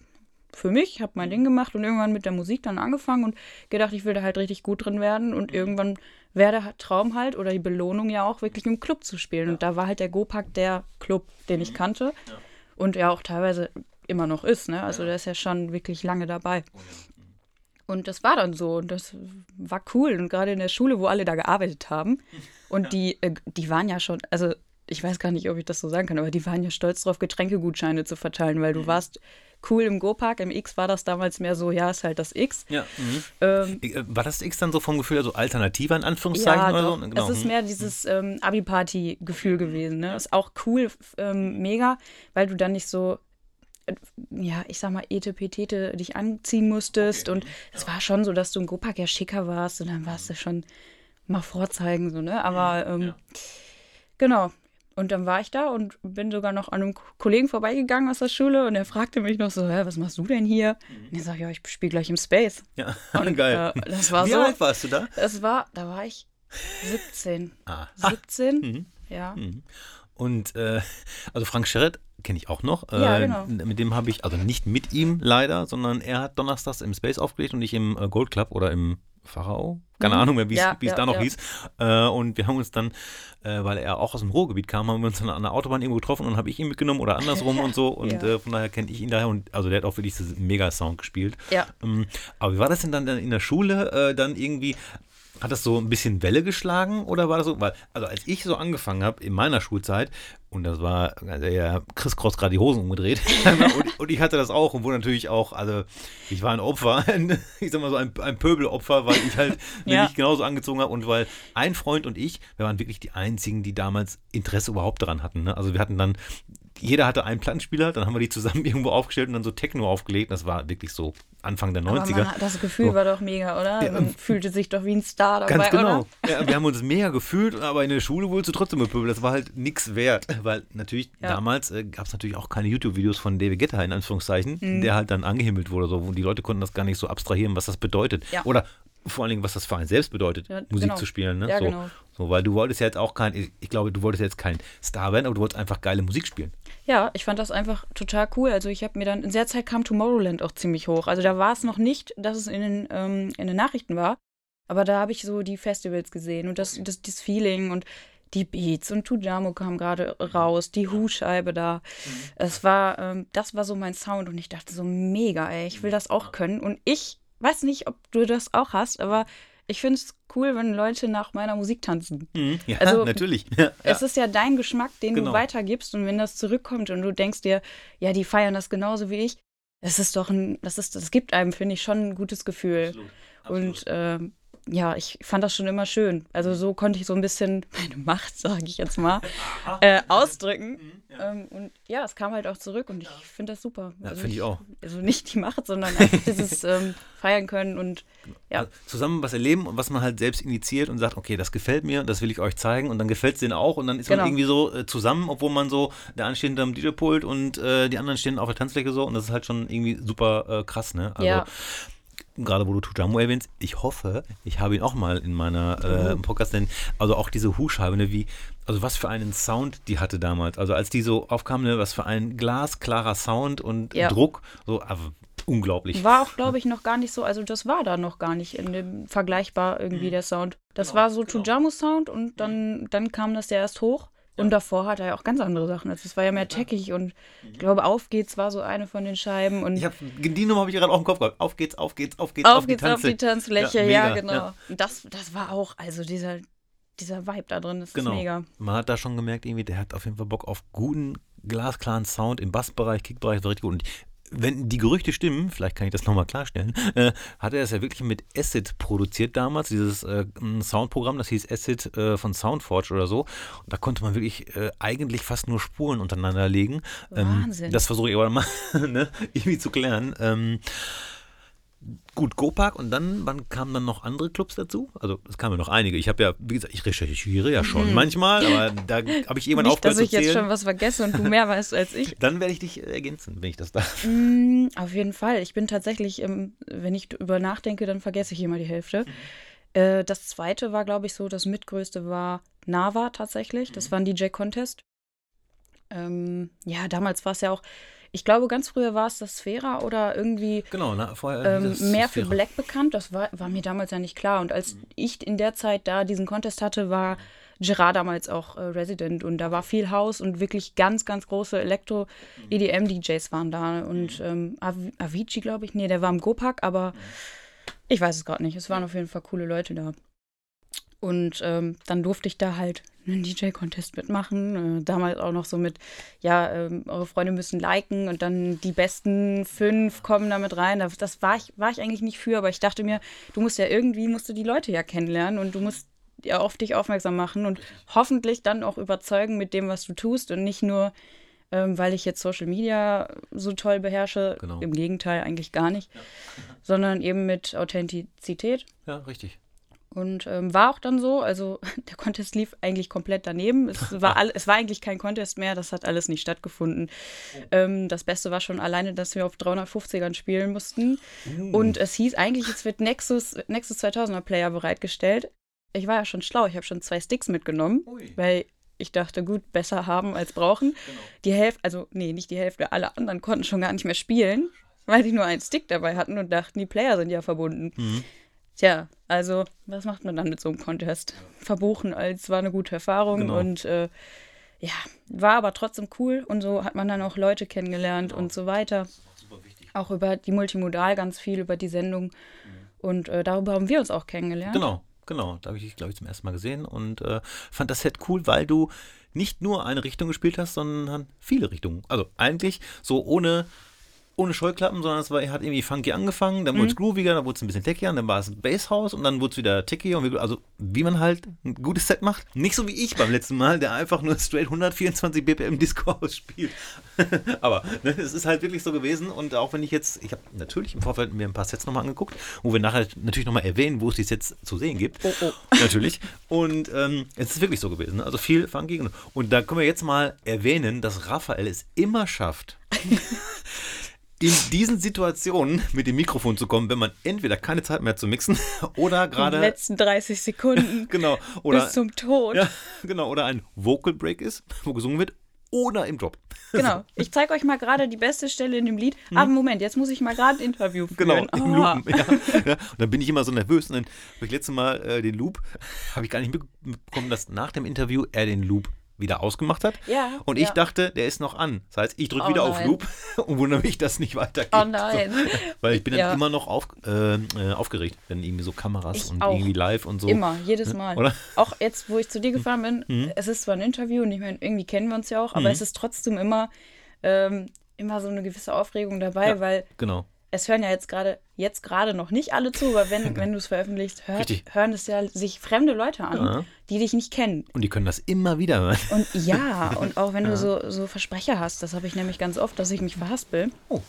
für mich, habe mein Ding gemacht und irgendwann mit der Musik dann angefangen und gedacht, ich will da halt richtig gut drin werden und irgendwann wäre der Traum halt oder die Belohnung ja auch wirklich im Club zu spielen und da war halt der Gopak der Club, den ich kannte und ja auch teilweise immer noch ist, ne? Also der ist ja schon wirklich lange dabei. Und das war dann so und das war cool. Und gerade in der Schule, wo alle da gearbeitet haben und die, äh, die waren ja schon, also ich weiß gar nicht, ob ich das so sagen kann, aber die waren ja stolz drauf, Getränkegutscheine zu verteilen, weil du warst cool im Go-Park. Im X war das damals mehr so, ja, ist halt das X. Ja. Mhm. Ähm, Äh, War das X dann so vom Gefühl, also alternativer in Anführungszeichen ja, oder so? Genau. Es ist mehr dieses ähm, Abi-Party-Gefühl gewesen. Ne? Ist auch cool, ähm, mega, weil du dann nicht so, ja, ich sag mal, etepetete dich anziehen musstest. Und es war schon so, dass du im Gopak ja schicker warst und dann warst du schon mal vorzeigen, so, ne? Aber ähm, genau. Und dann war ich da und bin sogar noch an einem Kollegen vorbeigegangen aus der Schule und er fragte mich noch so, Hä, was machst du denn hier? Und ich sag, ja, ich spiele gleich im Space. ja, [LAUGHS] Und, geil. Äh, das war Wie so. alt warst du da? Es war, da war ich 17. Ah. 17? Ja. Und äh, also Frank Scherret kenne ich auch noch. Ja, Äh, genau. Mit dem habe ich, also nicht mit ihm leider, sondern er hat donnerstags im Space aufgelegt und ich im äh, Gold Club oder im Pharao. Keine Mhm. Ahnung mehr, wie es Ja, es ja, da noch hieß. Äh, und wir haben uns dann, äh, weil er auch aus dem Ruhrgebiet kam, haben wir uns dann an der Autobahn irgendwo getroffen und habe ich ihn mitgenommen oder andersrum [LAUGHS] und so. Und äh, von daher kenne ich ihn daher. Und also der hat auch wirklich so einen Mega-Sound gespielt. Ja. Ähm, aber wie war das denn dann in der Schule? Dann irgendwie, hat das so ein bisschen Welle geschlagen oder war das so? Weil, also als ich so angefangen habe in meiner Schulzeit, und das war, also ja, Chris Cross gerade die Hosen umgedreht. [LAUGHS] und, und ich hatte das auch und wurde natürlich auch, also ich war ein Opfer, [LAUGHS] ich sag mal so ein, ein Pöbelopfer, weil ich halt [LAUGHS] Ja. mich genauso angezogen habe und weil ein Freund und ich, wir waren wirklich die einzigen, die damals Interesse überhaupt daran hatten. Ne? Also wir hatten dann, jeder hatte einen Plattenspieler, dann haben wir die zusammen [LAUGHS] irgendwo aufgestellt und dann so Techno aufgelegt. Das war wirklich so Anfang der 90er. Aber man, hat- das Gefühl So. war doch mega, oder? Ja, man ähm, fühlte sich doch wie ein Star dabei, Ganz genau. Ja, wir haben uns mega gefühlt, aber in der Schule wurdest du trotzdem bepöbelt. Das war halt nichts wert. Weil natürlich, Ja. damals äh, gab es natürlich auch keine YouTube-Videos von David Guetta, in Anführungszeichen, Mhm. der halt dann angehimmelt wurde. So, und die Leute konnten das gar nicht so abstrahieren, was das bedeutet. Oder vor allen Dingen, was das für einen selbst bedeutet, Ja, Musik genau. zu spielen. Ne? Ja, so, genau. so, weil du wolltest ja jetzt auch kein, ich, ich glaube, du wolltest jetzt kein Star werden, aber du wolltest einfach geile Musik spielen. Ja, ich fand das einfach total cool. Also ich habe mir dann, in der Zeit kam Tomorrowland auch ziemlich hoch. Also da war es noch nicht, dass es in den, ähm, in den Nachrichten war. Aber da habe ich so die Festivals gesehen und das, das, das Feeling und die Beats und Tujamo kam gerade raus, die Hu-Scheibe da. Es war, ähm, das war so mein Sound und ich dachte so mega, ey, ich will das auch können. Und ich weiß nicht, ob du das auch hast, aber ich finde es cool, wenn Leute nach meiner Musik tanzen. Ja, Also, [LAUGHS] natürlich. Ja, Es ist ja dein Geschmack, den Genau. du weitergibst und wenn das zurückkommt und du denkst dir, ja, die feiern das genauso wie ich, das ist doch ein, das ist, das gibt einem, finde ich, schon ein gutes Gefühl. Absolut, absolut. Und ähm, ja, ich fand das schon immer schön. Also so konnte ich so ein bisschen [LAUGHS] meine Macht, sage ich jetzt mal, äh, ausdrücken. Mhm, ja. Ähm, und ja, es kam halt auch zurück und ich finde das super. Ja, also finde ich auch. Also nicht die Macht, sondern einfach dieses [LAUGHS] ähm, Feiern können und ja. Also zusammen was erleben und was man halt selbst initiiert und sagt, okay, das gefällt mir, das will ich euch zeigen und dann gefällt es denen auch und dann ist genau. man irgendwie so äh, zusammen, obwohl man so, der eine steht hinterm DJ-Pult und äh, die anderen stehen auf der Tanzfläche so und das ist halt schon irgendwie super äh, krass, ne? Also, ja gerade wo du Tujamu erwähnst, ich hoffe, ich habe ihn auch mal in meiner äh, im Podcast, denn also auch diese Hu-Scheibe, ne, wie, also was für einen Sound die hatte damals. Also als die so aufkam, ne, was für ein glasklarer Sound und ja. Druck, so also, unglaublich. War auch, glaube ich, noch gar nicht so, also das war da noch gar nicht in dem vergleichbar irgendwie mhm. der Sound. Das genau, war so genau. Tujamu-Sound und dann, dann kam das ja erst hoch. Und davor hat er ja auch ganz andere Sachen. Also es war ja mehr techig und ich glaube, Auf geht's war so eine von den Scheiben. Und ich hab, die Nummer habe ich gerade auch im Kopf gehabt. Auf geht's, auf geht's, auf geht's, auf, auf geht's, auf die Tanzfläche. Ja, ja genau. Das, das war auch, also dieser, dieser Vibe da drin, das genau. ist mega. Man hat da schon gemerkt, irgendwie, der hat auf jeden Fall Bock auf guten, glasklaren Sound im Bassbereich, Kickbereich, war richtig gut. Und wenn die Gerüchte stimmen, vielleicht kann ich das nochmal klarstellen, äh, hat er das ja wirklich mit Acid produziert damals, dieses äh, Soundprogramm, das hieß Acid äh, von Soundforge oder so. Und da konnte man wirklich äh, eigentlich fast nur Spuren untereinander legen. Ähm, Wahnsinn. Das versuche ich aber mal [LAUGHS] ne, irgendwie zu klären. Ähm, Gut, Go-Park und dann, wann kamen dann noch andere Clubs dazu? Also es kamen ja noch einige. Ich habe ja, wie gesagt, ich recherchiere ja schon mhm. manchmal, aber [LAUGHS] da habe ich irgendwann aufgehört dass ich jetzt schon was vergesse und du mehr weißt als ich. [LAUGHS] Dann werde ich dich ergänzen, wenn ich das darf. Mm, auf jeden Fall. Ich bin tatsächlich, wenn ich über nachdenke, dann vergesse ich immer die Hälfte. Mhm. Äh, das zweite war, glaube ich, so, das mitgrößte war Nava tatsächlich. Das mhm. war ein DJ-Contest. Ähm, ja, damals war es ja auch ich glaube, ganz früher war es das Sphära oder irgendwie genau, na, vorher, ähm, mehr für Black bekannt. Das war, war mir damals ja nicht klar. Und als ich in der Zeit da diesen Contest hatte, war Gerard damals auch äh, Resident und da war viel Haus und wirklich ganz, ganz große Elektro-EDM-DJs waren da. Und ähm, Av Avicii, glaube ich, nee, der war im Gopak, aber ich weiß es gerade nicht. Es waren auf jeden Fall coole Leute da. Und ähm, dann durfte ich da halt einen DJ-Contest mitmachen. Äh, damals auch noch so mit, ja, ähm, eure Freunde müssen liken und dann die besten fünf kommen damit rein. Das, war, ich, war ich eigentlich nicht für, aber ich dachte mir, du musst ja irgendwie, musst du die Leute ja kennenlernen und du musst ja auf dich aufmerksam machen und hoffentlich dann auch überzeugen mit dem, was du tust und nicht nur, ähm, weil ich jetzt Social Media so toll beherrsche. Genau. Im Gegenteil, eigentlich gar nicht. Ja. Sondern eben mit Authentizität. Ja, richtig. Und ähm, war auch dann so, also [LAUGHS] der Contest lief eigentlich komplett daneben. Es [LAUGHS] war, all, es war eigentlich kein Contest mehr, das hat alles nicht stattgefunden. Oh. Ähm, das Beste war schon alleine, dass wir auf 350ern spielen mussten. Uh. Und es hieß eigentlich, es wird Nexus, Nexus 2000er Player bereitgestellt. Ich war ja schon schlau, ich habe schon zwei Sticks mitgenommen, Ui. weil ich dachte, gut, besser haben als brauchen. Genau. Die Hälfte, also nee, nicht die Hälfte, alle anderen konnten schon gar nicht mehr spielen, weil die nur einen Stick dabei hatten und dachten, die Player sind ja verbunden. Mhm. Tja, also, was macht man dann mit so einem Contest? Verbuchen als war eine gute Erfahrung genau. und äh, ja, war aber trotzdem cool und so hat man dann auch Leute kennengelernt genau. und so weiter. Auch über die Multimodal ganz viel, über die Sendung. Mhm. Und äh, darüber haben wir uns auch kennengelernt. Genau, genau. Da habe ich dich, glaube ich, zum ersten Mal gesehen und äh, fand das Set cool, weil du nicht nur eine Richtung gespielt hast, sondern viele Richtungen. Also eigentlich so ohne ohne Scheuklappen, sondern es war, hat irgendwie funky angefangen, dann wurde es mhm. grooviger, dann wurde es ein bisschen techier, dann war es Basshouse und dann wurde es wieder techier. Und wir, also wie man halt ein gutes Set macht. Nicht so wie ich beim letzten Mal, der einfach nur straight 124 BPM Disco [LAUGHS] ausspielt. [LAUGHS] Aber ne, es ist halt wirklich so gewesen und auch wenn ich jetzt, ich habe natürlich im Vorfeld mir ein paar Sets nochmal angeguckt, wo wir nachher natürlich nochmal erwähnen, wo es die Sets zu sehen gibt. Oh, oh. Natürlich. Und ähm, es ist wirklich so gewesen. Also viel funky. Und da können wir jetzt mal erwähnen, dass Raphael es immer schafft. [LAUGHS] in diesen Situationen mit dem Mikrofon zu kommen, wenn man entweder keine Zeit mehr zu mixen [LAUGHS] oder gerade. Die letzten 30 Sekunden. [LAUGHS] genau. Oder, bis zum Tod. Ja, genau. Oder ein Vocal Break ist, wo gesungen wird. Oder im Drop. [LAUGHS] Genau. Ich zeige euch mal gerade die beste Stelle in dem Lied. Mhm. Aber Moment, jetzt muss ich mal gerade ein Interview führen. Genau, im oh. Loopen. Ja, ja. Und dann bin ich immer so nervös. Und dann habe ich letztes Mal äh, den Loop, habe ich gar nicht mitbekommen, dass nach dem Interview er den Loop wieder ausgemacht hat. Ja. Und ich ja. dachte, der ist noch an. Das heißt, ich drücke oh wieder nein. auf Loop [LAUGHS] und wundere mich, dass nicht weitergeht. Oh nein. [LAUGHS] So, weil ich bin ja. dann immer noch auf, äh, äh, aufgeregt, wenn irgendwie so Kameras ich und auch. irgendwie live und so. Immer, jedes Mal. Oder? Auch jetzt, wo ich zu dir gefahren bin, mhm. es ist zwar ein Interview und ich meine, irgendwie kennen wir uns ja auch, aber mhm. es ist trotzdem immer, ähm, immer so eine gewisse Aufregung dabei, weil genau es hören ja jetzt gerade jetzt gerade noch nicht alle zu, aber wenn, [LAUGHS] wenn du es veröffentlichst, hör, hören es ja sich fremde Leute an, ja. die dich nicht kennen. Und die können das immer wieder hören. Und ja, [LAUGHS] und auch wenn ja. du so, so Versprecher hast, das habe ich nämlich ganz oft, dass ich mich verhaspel. Oh.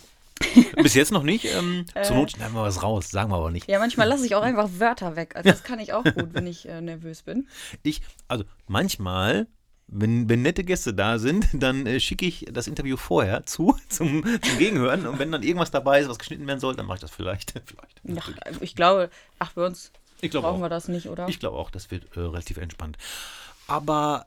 [LAUGHS] Bis jetzt noch nicht. Ähm, äh, zur Not schneiden wir was raus, sagen wir aber nicht. Ja, manchmal lasse ich auch einfach Wörter weg. Also das kann ich auch gut, wenn ich äh, nervös bin. Ich, also manchmal wenn, wenn nette Gäste da sind, [LAUGHS] dann äh, schicke ich das Interview vorher zu, [LAUGHS] zum, zum Gegenhören. Und wenn dann irgendwas dabei ist, was geschnitten werden soll, dann mache ich das vielleicht. [LAUGHS] vielleicht ja, ich glaube, ach, bei uns brauchen auch. wir das nicht, oder? Ich glaube auch, das wird äh, relativ entspannt. Aber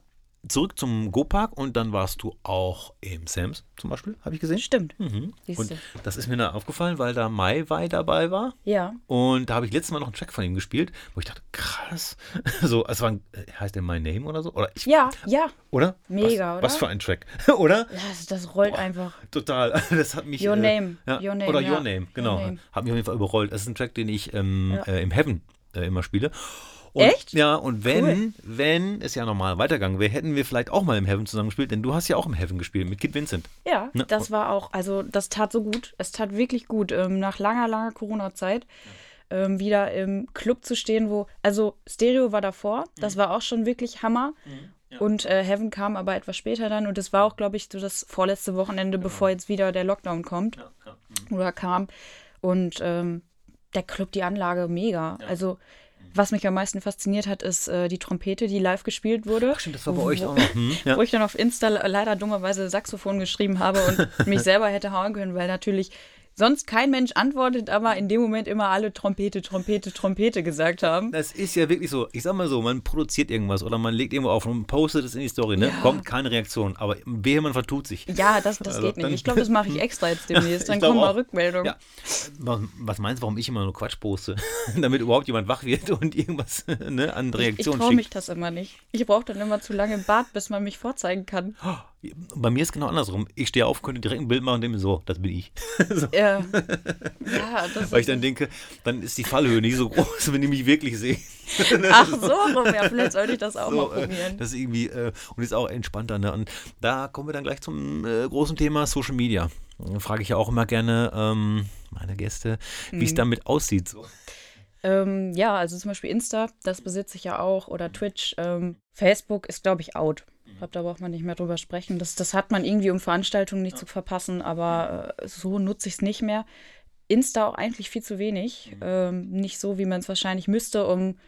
zurück zum Go-Park und dann warst du auch im Sams zum Beispiel, habe ich gesehen. Stimmt. Mhm. Und das ist mir dann aufgefallen, weil da Mai Wei dabei war. Ja. Und da habe ich letztes Mal noch einen Track von ihm gespielt, wo ich dachte, krass. [LAUGHS] So, es war ein, äh, heißt der My Name oder so? Oder ich, ja, ja. Oder? Mega, was, oder? Was für ein Track, [LAUGHS] oder? Das, das rollt Boah, einfach. Total. [LAUGHS] Das hat mich. Your äh, Name. Ja, Your Name. Oder ja. Your Name, genau. Your name. Hat mich auf jeden Fall überrollt. Das ist ein Track, den ich ähm, ja. äh, im Heaven äh, immer spiele. Und, Echt? Ja, und wenn, cool. wenn es ja normal weitergegangen wäre, hätten wir vielleicht auch mal im Heaven zusammen gespielt, denn du hast ja auch im Heaven gespielt mit Kid Vincent. Ja, ne? das war auch, also das tat so gut. Es tat wirklich gut. Ähm, nach langer, langer Corona-Zeit ja. ähm, wieder im Club zu stehen, wo, also Stereo war davor, das mhm. war auch schon wirklich Hammer. Mhm. Ja. Und äh, Heaven kam aber etwas später dann und es war auch, glaube ich, so das vorletzte Wochenende, genau. bevor jetzt wieder der Lockdown kommt. Ja, mhm. Oder kam. Und ähm, der Club, die Anlage, mega. Also was mich am meisten fasziniert hat, ist äh, die Trompete, die live gespielt wurde. Ach stimmt, das war bei wo, euch auch noch. [LAUGHS] Hm, ja. Wo ich dann auf Insta leider dummerweise Saxophon geschrieben habe und [LAUGHS] mich selber hätte hauen können, weil natürlich sonst kein Mensch antwortet, aber in dem Moment immer alle Trompete, Trompete, Trompete gesagt haben. Das ist ja wirklich so. Ich sag mal so, man produziert irgendwas oder man legt irgendwo auf und postet es in die Story, ne? Ja. Kommt keine Reaktion, aber wehe, man vertut sich. Ja, das, das also, geht nicht. Ich glaube, das mache ich extra jetzt [LAUGHS] demnächst. Dann kommen mal Rückmeldungen. Ja. Was meinst du, warum ich immer nur Quatsch poste? [LAUGHS] Damit überhaupt jemand wach wird und irgendwas [LAUGHS] ne, an Reaktionen Ich, ich traue mich das immer nicht. Ich brauche dann immer zu lange im Bad, bis man mich vorzeigen kann. Oh. Bei mir ist genau andersrum. Ich stehe auf, könnte direkt ein Bild machen und denke mir so, das bin ich. [LAUGHS] so. Ja. ja das Weil ich dann denke, dann ist die Fallhöhe nicht so groß, [LAUGHS] wenn die mich wirklich sehen. [LAUGHS] Ach so, ja, vielleicht sollte ich das auch so, mal probieren. Das ist irgendwie, äh, und ist auch entspannter. Ne? Und da kommen wir dann gleich zum äh, großen Thema Social Media. Da frage ich ja auch immer gerne ähm, meine Gäste, wie es mhm. damit aussieht. So. Ähm, ja, also zum Beispiel Insta, das besitze ich ja auch, oder Twitch. Ähm, Facebook ist, glaube ich, out. Ich glaube, da braucht man nicht mehr drüber sprechen. Das, das hat man irgendwie, um Veranstaltungen nicht ja. zu verpassen, aber äh, so nutze ich es nicht mehr. Insta auch eigentlich viel zu wenig. Mhm. Ähm, nicht so, wie man es wahrscheinlich müsste, um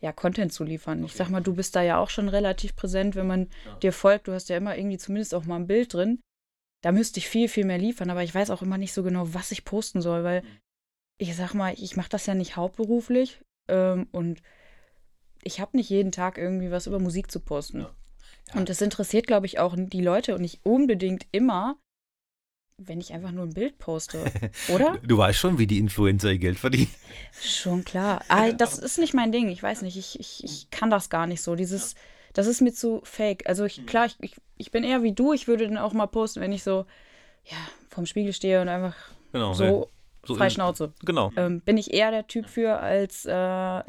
ja, Content zu liefern. Okay. Ich sag mal, du bist da ja auch schon relativ präsent, wenn man ja. dir folgt. Du hast ja immer irgendwie zumindest auch mal ein Bild drin. Da müsste ich viel, viel mehr liefern, aber ich weiß auch immer nicht so genau, was ich posten soll, weil mhm. ich sag mal, ich mache das ja nicht hauptberuflich ähm, und ich habe nicht jeden Tag irgendwie was über Musik zu posten. Ja. Und das interessiert, glaube ich, auch die Leute und nicht unbedingt immer, wenn ich einfach nur ein Bild poste, [LAUGHS] oder? Du weißt schon, wie die Influencer ihr Geld verdienen. Schon klar. Ah, das ist nicht mein Ding. Ich weiß nicht, ich, ich, ich kann das gar nicht so. Dieses, das ist mir zu fake. Also ich, klar, ich, ich, ich bin eher wie du. Ich würde dann auch mal posten, wenn ich so ja, vorm Spiegel stehe und einfach genau, so, so frei Schnauze. Genau. Ähm, bin ich eher der Typ für als äh,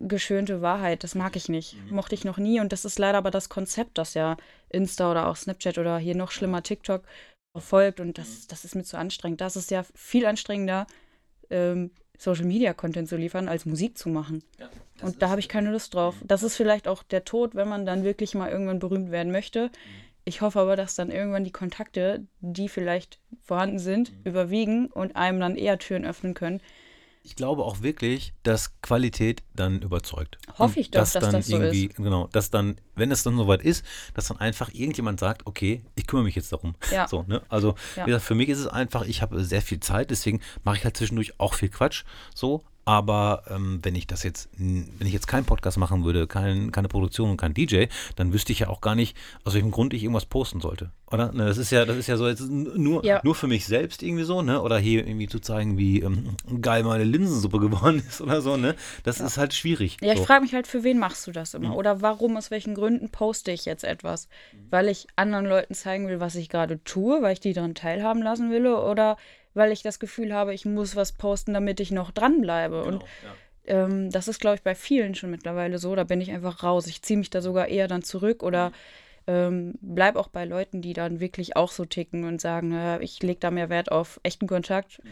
geschönte Wahrheit. Das mag ich nicht. Mhm. Mochte ich noch nie. Und das ist leider aber das Konzept, das ja Insta oder auch Snapchat oder hier noch schlimmer TikTok verfolgt. Und das, mhm. das ist mir zu anstrengend. Das ist ja viel anstrengender, ähm, Social Media Content zu liefern, als Musik zu machen. Ja, und da habe ich keine Lust drauf. Mhm. Das ist vielleicht auch der Tod, wenn man dann wirklich mal irgendwann berühmt werden möchte. Ich hoffe aber, dass dann irgendwann die Kontakte, die vielleicht vorhanden sind, überwiegen und einem dann eher Türen öffnen können, ich glaube auch wirklich, dass Qualität dann überzeugt. Hoffe ich doch, dass, dass das so irgendwie, ist. Genau, dass dann, wenn es dann soweit ist, dass dann einfach irgendjemand sagt, okay, ich kümmere mich jetzt darum. Ja. So, ne? Also, ja. wie gesagt, für mich ist es einfach, ich habe sehr viel Zeit, deswegen mache ich halt zwischendurch auch viel Quatsch. So, aber ähm, wenn ich das jetzt, wenn ich jetzt keinen Podcast machen würde, kein, keine Produktion und kein DJ, dann wüsste ich ja auch gar nicht, aus welchem Grund ich irgendwas posten sollte. Oder? Ne, das ist ja, das ist ja so jetzt nur, ja. nur für mich selbst irgendwie so, ne? Oder hier irgendwie zu zeigen, wie ähm, geil meine Linsensuppe geworden ist oder so, ne? Das ja. ist halt schwierig. Ja, ich so. frage mich halt, für wen machst du das immer? Mhm. Oder warum, aus welchen Gründen poste ich jetzt etwas? Weil ich anderen Leuten zeigen will, was ich gerade tue, weil ich die daran teilhaben lassen will, oder weil ich das Gefühl habe, ich muss was posten, damit ich noch dranbleibe. Genau, und ja. ähm, das ist, glaube ich, bei vielen schon mittlerweile so. Da bin ich einfach raus. Ich ziehe mich da sogar eher dann zurück oder mhm. ähm, bleib auch bei Leuten, die dann wirklich auch so ticken und sagen, äh, ich lege da mehr Wert auf echten Kontakt. Mhm.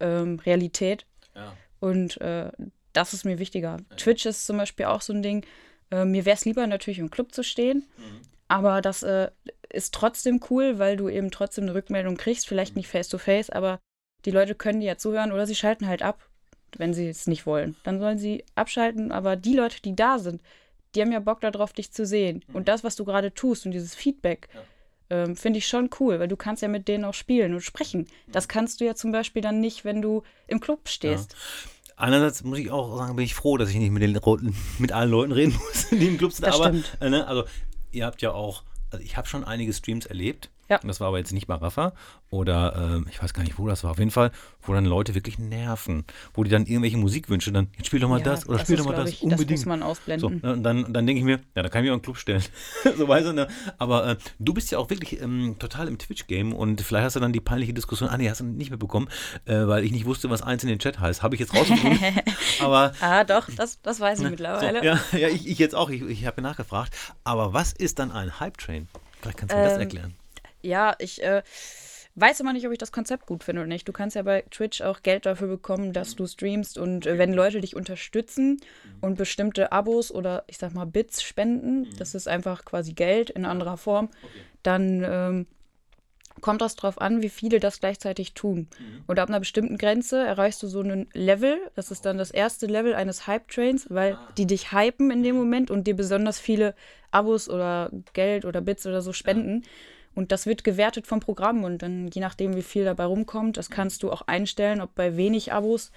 ähm, Realität. Ja. Und äh, das ist mir wichtiger. Twitch ist zum Beispiel auch so ein Ding. Äh, mir wäre es lieber, natürlich im Club zu stehen. Mhm. Aber das äh, ist trotzdem cool, weil du eben trotzdem eine Rückmeldung kriegst. Vielleicht nicht face to face, aber die Leute können dir ja zuhören oder sie schalten halt ab, wenn sie es nicht wollen. Dann sollen sie abschalten. Aber die Leute, die da sind, die haben ja Bock darauf, dich zu sehen. Und das, was du gerade tust und dieses Feedback, ähm, finde ich schon cool, weil du kannst ja mit denen auch spielen und sprechen. Das kannst du ja zum Beispiel dann nicht, wenn du im Club stehst. Einerseits muss ich auch sagen, bin ich froh, dass ich nicht mit, den, mit allen Leuten reden [LAUGHS] muss, die im Club sind. Das aber, stimmt. äh, ne, also, ihr habt ja auch, also ich habe schon einige Streams erlebt. Ja. Das war aber jetzt nicht bei Rafa oder ähm, ich weiß gar nicht, wo das war. Auf jeden Fall, wo dann Leute wirklich nerven. Wo die dann irgendwelche Musikwünsche dann, jetzt spiel doch mal Ja, das oder spiel ist, doch mal das. ich, unbedingt. Das muss man So, ausblenden. ne, und dann, dann denke ich mir, ja, da kann ich mich auch in den Club stellen. [LAUGHS] so weißt du, ne? Aber äh, du bist ja auch wirklich ähm, total im Twitch-Game und vielleicht hast du dann die peinliche Diskussion, ah nee, hast du nicht mitbekommen, äh, weil ich nicht wusste, was eins in den Chat heißt. Habe ich jetzt rausgefunden. [LAUGHS] aber ah, doch, das, das weiß ich mittlerweile. so, ja, [LAUGHS] ja, ich, ich jetzt auch, ich, ich habe nachgefragt. Aber was ist dann ein Hype-Train? Vielleicht kannst du mir das Ähm, erklären. Ja, ich äh, weiß immer nicht, ob ich das Konzept gut finde oder nicht. Du kannst ja bei Twitch auch Geld dafür bekommen, dass du streamst und äh, wenn Leute dich unterstützen und bestimmte Abos oder ich sag mal Bits spenden, das ist einfach quasi Geld in anderer Form, dann ähm, kommt das drauf an, wie viele das gleichzeitig tun. Und ab einer bestimmten Grenze erreichst du so einen Level, das ist dann das erste Level eines Hype-Trains, weil die dich hypen in dem Moment und dir besonders viele Abos oder Geld oder Bits oder so spenden. Und das wird gewertet vom Programm und dann je nachdem, wie viel dabei rumkommt, das kannst du auch einstellen, ob bei wenig Abos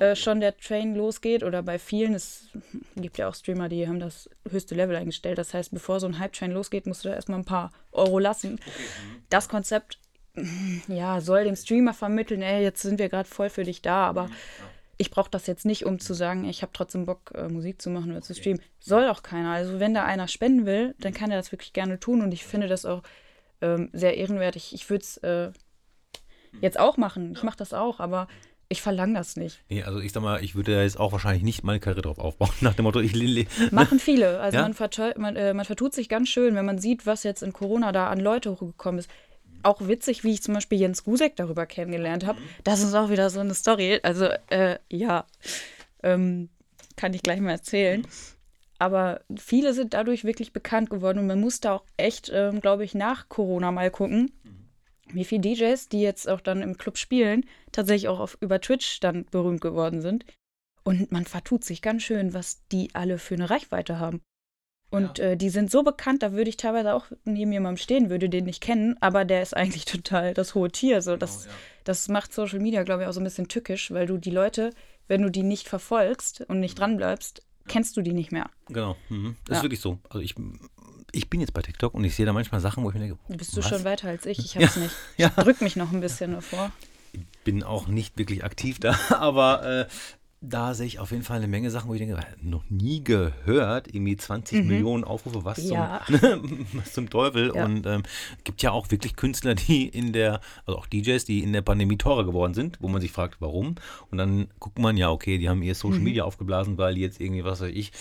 äh, schon der Train losgeht oder bei vielen. Es gibt ja auch Streamer, die haben das höchste Level eingestellt. Das heißt, bevor so ein Hype-Train losgeht, musst du da erstmal ein paar Euro lassen. Das Konzept ja, soll dem Streamer vermitteln, ey, jetzt sind wir gerade voll für dich da, aber ich brauche das jetzt nicht, um zu sagen, ich habe trotzdem Bock, äh, Musik zu machen oder zu streamen. Soll auch keiner. Also wenn da einer spenden will, dann kann er das wirklich gerne tun und ich finde das auch ähm, sehr ehrenwert. Ich, würde es äh, jetzt auch machen. Ich mache das auch, aber ich verlange das nicht. Nee, also ich sag mal, ich würde da jetzt auch wahrscheinlich nicht meine Karriere drauf aufbauen, [LAUGHS] nach dem Motto, ich le- Machen viele. Also Ja? man, verteu- man, äh, man vertut sich ganz schön, wenn man sieht, was jetzt in Corona da an Leute hochgekommen ist. Auch witzig, wie ich zum Beispiel Jens Gusek darüber kennengelernt habe. Das ist auch wieder so eine Story. Also, äh, ja, ähm, kann ich gleich mal erzählen. Aber viele sind dadurch wirklich bekannt geworden und man muss da auch echt, ähm, glaube ich, nach Corona mal gucken, wie viele DJs, die jetzt auch dann im Club spielen, tatsächlich auch auf, über Twitch dann berühmt geworden sind. Und man vertut sich ganz schön, was die alle für eine Reichweite haben. Und äh, die sind so bekannt, da würde ich teilweise auch neben jemandem stehen, würde den nicht kennen, aber der ist eigentlich [LAUGHS] total das hohe Tier. So, das, das macht Social Media, glaube ich, auch so ein bisschen tückisch, weil du die Leute, wenn du die nicht verfolgst und nicht dranbleibst, kennst du die nicht mehr. Genau, mhm. das Ja. ist wirklich so. Also ich, ich bin jetzt bei TikTok und ich sehe da manchmal Sachen, wo ich mir denke, Du bist du was? schon weiter als ich, ich [LAUGHS] hab's nicht. Ich Ja. drück mich noch ein bisschen davor. bin auch nicht wirklich aktiv da, [LAUGHS] aber äh, da sehe ich auf jeden Fall eine Menge Sachen, wo ich denke, noch nie gehört, irgendwie 20 Millionen Aufrufe, was, Mhm. Ja. zum, [LAUGHS] was zum Teufel. Ja. Und ähm, gibt ja auch wirklich Künstler, die in der, also auch DJs, die in der Pandemie teurer geworden sind, wo man sich fragt, warum. Und dann guckt man ja, okay, die haben ihr Mhm. Social Media aufgeblasen, weil die jetzt irgendwie, was weiß ich,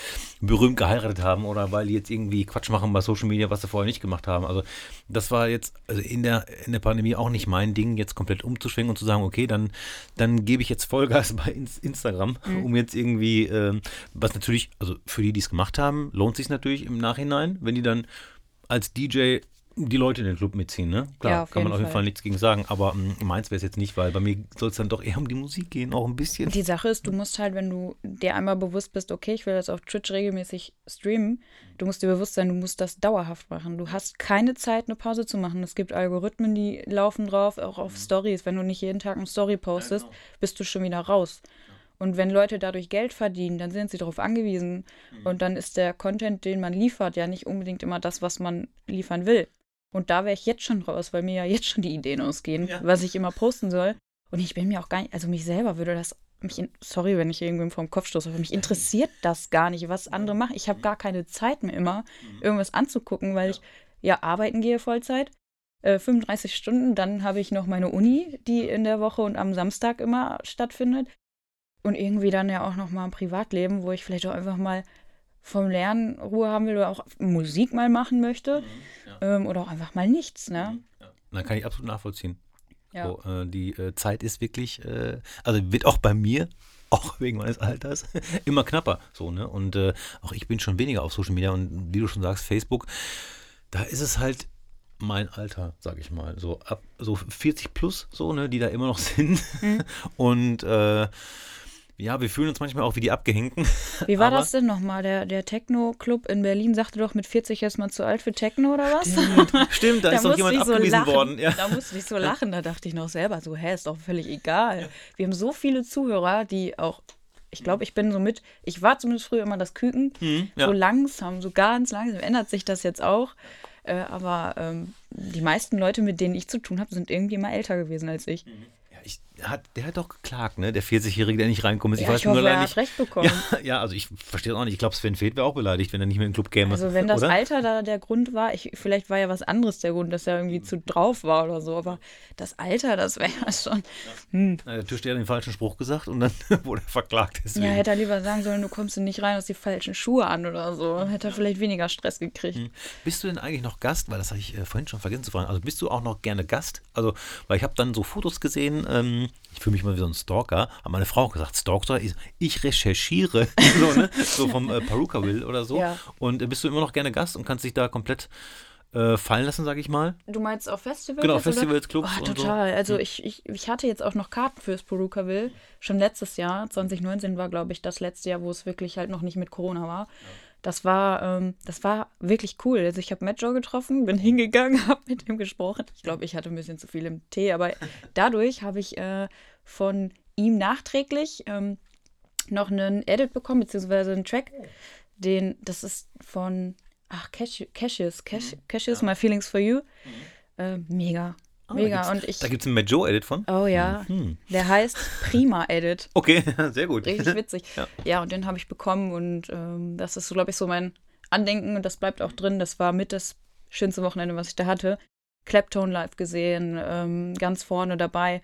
berühmt geheiratet haben oder weil die jetzt irgendwie Quatsch machen bei Social Media, was sie vorher nicht gemacht haben. Also das war jetzt also in der, in der Pandemie auch nicht mein Ding, jetzt komplett umzuschwenken und zu sagen, okay, dann, dann gebe ich jetzt Vollgas [LAUGHS] bei Ins- Instagram, um jetzt irgendwie, ähm, was natürlich, also für die, die es gemacht haben, lohnt sich natürlich im Nachhinein, wenn die dann als DJ die Leute in den Club mitziehen, ne? Klar, Ja, kann man auf jeden Fall. Fall nichts gegen sagen, aber ähm, meins wäre es jetzt nicht, weil bei mir soll es dann doch eher um die Musik gehen, auch ein bisschen. Die Sache ist, du musst halt, wenn du dir einmal bewusst bist, okay, ich will jetzt auf Twitch regelmäßig streamen, du musst dir bewusst sein, du musst das dauerhaft machen. Du hast keine Zeit, eine Pause zu machen. Es gibt Algorithmen, die laufen drauf, auch auf Stories. Wenn du nicht jeden Tag eine Story postest, bist du schon wieder raus. Und wenn Leute dadurch Geld verdienen, dann sind sie darauf angewiesen. Und dann ist der Content, den man liefert, ja nicht unbedingt immer das, was man liefern will. Und da wäre ich jetzt schon raus, weil mir ja jetzt schon die Ideen ausgehen, Ja. was ich immer posten soll. Und ich bin mir auch gar nicht, also mich selber würde das, mich, in, sorry, wenn ich irgendwem vom Kopf stoße, aber mich interessiert das gar nicht, was andere machen. Ich habe gar keine Zeit mehr immer, irgendwas anzugucken, weil ich ja arbeiten gehe Vollzeit. Äh, 35 Stunden, dann habe ich noch meine Uni, die in der Woche und am Samstag immer stattfindet. Und irgendwie dann ja auch noch mal ein Privatleben, wo ich vielleicht auch einfach mal vom Lernen Ruhe haben will oder auch Musik mal machen möchte. Ähm, oder auch einfach mal nichts, ne? Ja. Dann kann ich absolut nachvollziehen. Ja. So, äh, die äh, Zeit ist wirklich, äh, also wird auch bei mir, auch wegen meines Alters, [LAUGHS] immer knapper. So, ne? Und äh, auch ich bin schon weniger auf Social Media und wie du schon sagst, Facebook, da ist es halt mein Alter, sag ich mal. So ab so 40 plus, so, ne, die da immer noch [LAUGHS] sind. Mhm. Und äh, ja, wir fühlen uns manchmal auch wie die Abgehängten. Wie war das denn nochmal? Der, der Techno-Club in Berlin sagte doch, mit 40 ist man zu alt für Techno oder was? Stimmt, [LAUGHS] stimmt da, ist doch jemand so abgewiesen lachen. worden. Ja. Da musste ich so lachen. Da dachte ich noch selber so, hä, ist doch völlig egal. Wir haben so viele Zuhörer, die auch, ich glaube, ich bin so mit, ich war zumindest früher immer das Küken. Mhm, ja. So langsam, so ganz langsam ändert sich das jetzt auch. Äh, aber ähm, die meisten Leute, mit denen ich zu tun habe, sind irgendwie immer älter gewesen als ich. Ja, ich, hat, der hat doch geklagt, ne? Der 40-Jährige, der nicht reinkommt. ist. Ich Ja, weiß ich nur hoffe, leider er nicht. hat recht bekommen. [LAUGHS] Ja, ja, also ich verstehe das auch nicht. Ich glaube, Sven Feth wäre auch beleidigt, wenn er nicht mehr in den Club käme. Also wenn das oder? Alter da der Grund war, ich, vielleicht war ja was anderes der Grund, dass er irgendwie zu drauf war oder so, aber das Alter, das wäre ja schon. Hm. Na, Der Türsteher hat den falschen Spruch gesagt und dann [LAUGHS] wurde er verklagt. Deswegen. Ja, hätte er lieber sagen sollen, du kommst nicht rein, hast die falschen Schuhe an oder so. Hätte er vielleicht weniger Stress gekriegt. Bist du denn eigentlich noch Gast? Weil das habe ich äh, vorhin schon vergessen zu fragen. Also bist du auch noch gerne Gast? Also, weil ich habe dann so Fotos gesehen, ähm, ich fühle mich mal wie so ein Stalker, hat meine Frau gesagt, Stalker, ich, ich recherchiere, [LAUGHS] so, ne? so vom äh, Peruka Will oder so. Ja. Und äh, bist du immer noch gerne Gast und kannst dich da komplett äh, fallen lassen, sage ich mal? Du meinst auf Festivals? Genau? Festivals, Clubs Oh, und so. total. Also ich, ich, ich hatte jetzt auch noch Karten fürs Perukaville. Schon letztes Jahr, 2019 war, glaube ich, das letzte Jahr, wo es wirklich halt noch nicht mit Corona war. Das war, ähm, das war wirklich cool. Also ich habe Matt Joe getroffen, bin [LAUGHS] hingegangen, habe mit ihm gesprochen. Ich glaube, ich hatte ein bisschen zu viel im Tee, aber [LAUGHS] dadurch habe ich äh, von ihm nachträglich ähm, noch einen Edit bekommen, beziehungsweise einen Track. Den, das ist von, ach, Cassius, Cassius, Cash, Cassius My Feelings for You. Äh, mega, Ah, mega. Da Und gibt's, ich, da gibt es einen Matt Joe Edit von. oh ja, Hm. der heißt Prima Edit. [LAUGHS] Okay, [LAUGHS] sehr gut. Richtig witzig. Ja. Ja, und den habe ich bekommen und ähm, das ist, so, glaube ich, so mein Andenken und das bleibt auch drin. Das war mit das schönste Wochenende, was ich da hatte. Claptone live gesehen, ähm, ganz vorne dabei.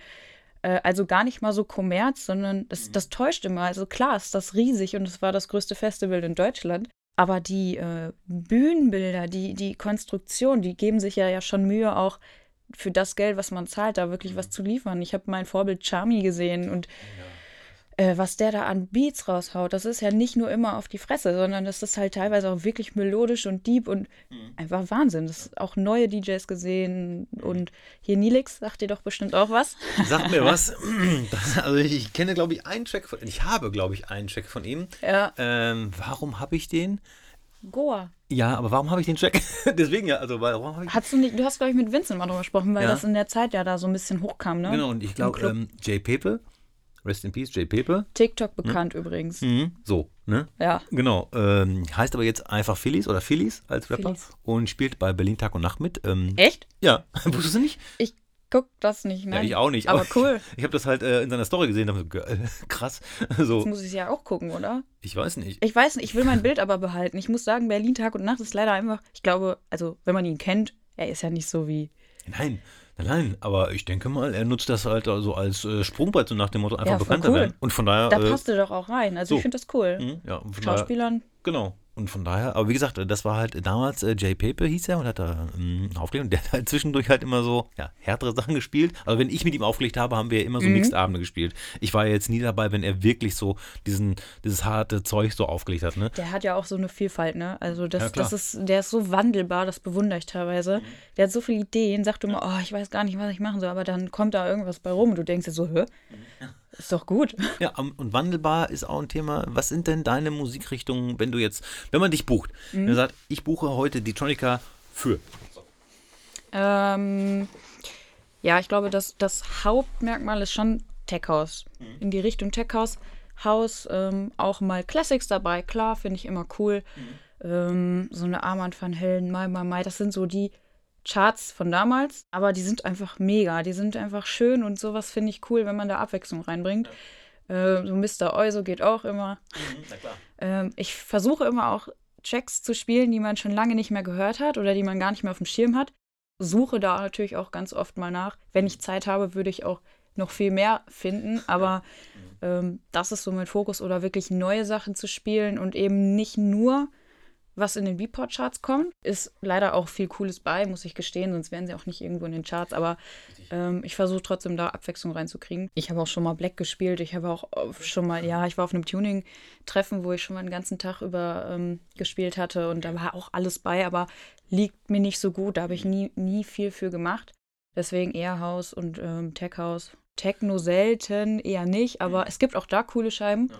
Äh, also gar nicht mal so Kommerz, sondern das, das täuscht immer. Also klar ist das riesig und es war das größte Festival in Deutschland. Aber die äh, Bühnenbilder, die, die Konstruktion, die geben sich ja, ja schon Mühe, auch für das Geld, was man zahlt, da wirklich was zu liefern. Ich habe mein Vorbild Charmy gesehen und äh, was der da an Beats raushaut, das ist ja nicht nur immer auf die Fresse, sondern das ist halt teilweise auch wirklich melodisch und deep und einfach Wahnsinn. Das ist auch neue DJs gesehen und hier Nilix sagt dir doch bestimmt auch was. Sag mir was. [LAUGHS] [CLEARS THROAT] Das, also ich, ich kenne, glaube ich, einen Track von Ich habe, glaube ich, einen Track von ihm. Ja, Ähm, warum habe ich den? Goa. Ja, aber warum habe ich den Track? [LAUGHS] Deswegen ja, also warum habe ich Hast du nicht, du hast, glaube ich, mit Vincent mal drüber gesprochen, weil Ja. das in der Zeit ja da so ein bisschen hochkam, ne? Genau, und ich glaube, ähm, Jay Pepe, Rest in Peace, Jay Pepe. TikTok bekannt übrigens. Mhm, so, ne? Ja. Genau. Ähm, heißt aber jetzt einfach Phillies oder Phillies als Rapper Phillies. und spielt bei Berlin Tag und Nacht mit. Ähm, Echt? ja, [LAUGHS] wusstest du nicht? Ich guck das nicht, ne? Ja, ich auch nicht. Aber cool. [LAUGHS] Ich, ich habe das halt äh, in seiner Story gesehen. Da hab ich so, [LAUGHS] krass. [LAUGHS] So, Jetzt muss ich es ja auch gucken, oder? ich weiß nicht. Ich weiß nicht, ich will mein Bild aber behalten. Ich muss sagen, Berlin Tag und Nacht ist leider einfach, ich glaube, also wenn man ihn kennt, er ist ja nicht so wie. Nein, nein, nein. Aber ich denke mal, er nutzt das halt also als äh, Sprungbrett, so nach dem Motto, einfach Ja, bekannter cool. werden. Und von daher. Da äh, passt er doch auch rein. Also so. ich finde das cool. mh, ja, und von daher, Schauspielern. Genau. Und von daher, aber wie gesagt, das war halt damals äh, Jay Pepe hieß er und hat da ähm, aufgelegt und der hat halt zwischendurch halt immer so ja, härtere Sachen gespielt. Also wenn ich mit ihm aufgelegt habe, haben wir immer so Mhm. Mixed-Abende gespielt. Ich war ja jetzt nie dabei, wenn er wirklich so diesen, dieses harte Zeug so aufgelegt hat, ne? Der hat ja auch so eine Vielfalt, ne? Also das, Ja, das ist, der ist so wandelbar, das bewundere ich teilweise. Der hat so viele Ideen, sagt immer, oh, ich weiß gar nicht, was ich machen soll, aber dann kommt da irgendwas bei rum und du denkst dir so, hä? Ist doch gut. Ja, und wandelbar ist auch ein Thema. Was sind denn deine Musikrichtungen, wenn du jetzt, wenn man dich bucht, wenn Mhm. du sagst, ich buche heute die Tronica für. Ähm, ja, ich glaube, das, das Hauptmerkmal ist schon Tech House. In die Richtung Tech House. House, ähm, auch mal Classics dabei, klar, finde ich immer cool. Ähm, so eine Armand van Helden, Mai Mai Mai, das sind so die Charts von damals, aber die sind einfach mega, die sind einfach schön und sowas finde ich cool, wenn man da Abwechslung reinbringt. Äh, so Mr. Euso geht auch immer. Na klar. Ähm, ich versuche immer auch Tracks zu spielen, die man schon lange nicht mehr gehört hat oder die man gar nicht mehr auf dem Schirm hat. Suche da natürlich auch ganz oft mal nach. Wenn ich Zeit habe, würde ich auch noch viel mehr finden, aber ähm, das ist so mein Fokus oder wirklich neue Sachen zu spielen und eben nicht nur was in den Beatport-Charts kommt. Ist leider auch viel Cooles bei, muss ich gestehen, sonst wären sie auch nicht irgendwo in den Charts. Aber ähm, ich versuche trotzdem da Abwechslung reinzukriegen. Ich habe auch schon mal Black gespielt. Ich habe auch schon mal, ja, ich war auf einem Tuning-Treffen, wo ich schon mal den ganzen Tag über ähm, gespielt hatte und da war auch alles bei, aber liegt mir nicht so gut. Da habe ich nie, nie viel für gemacht. Deswegen eher House und ähm, Tech House. Techno selten, eher nicht, aber es gibt auch da coole Scheiben.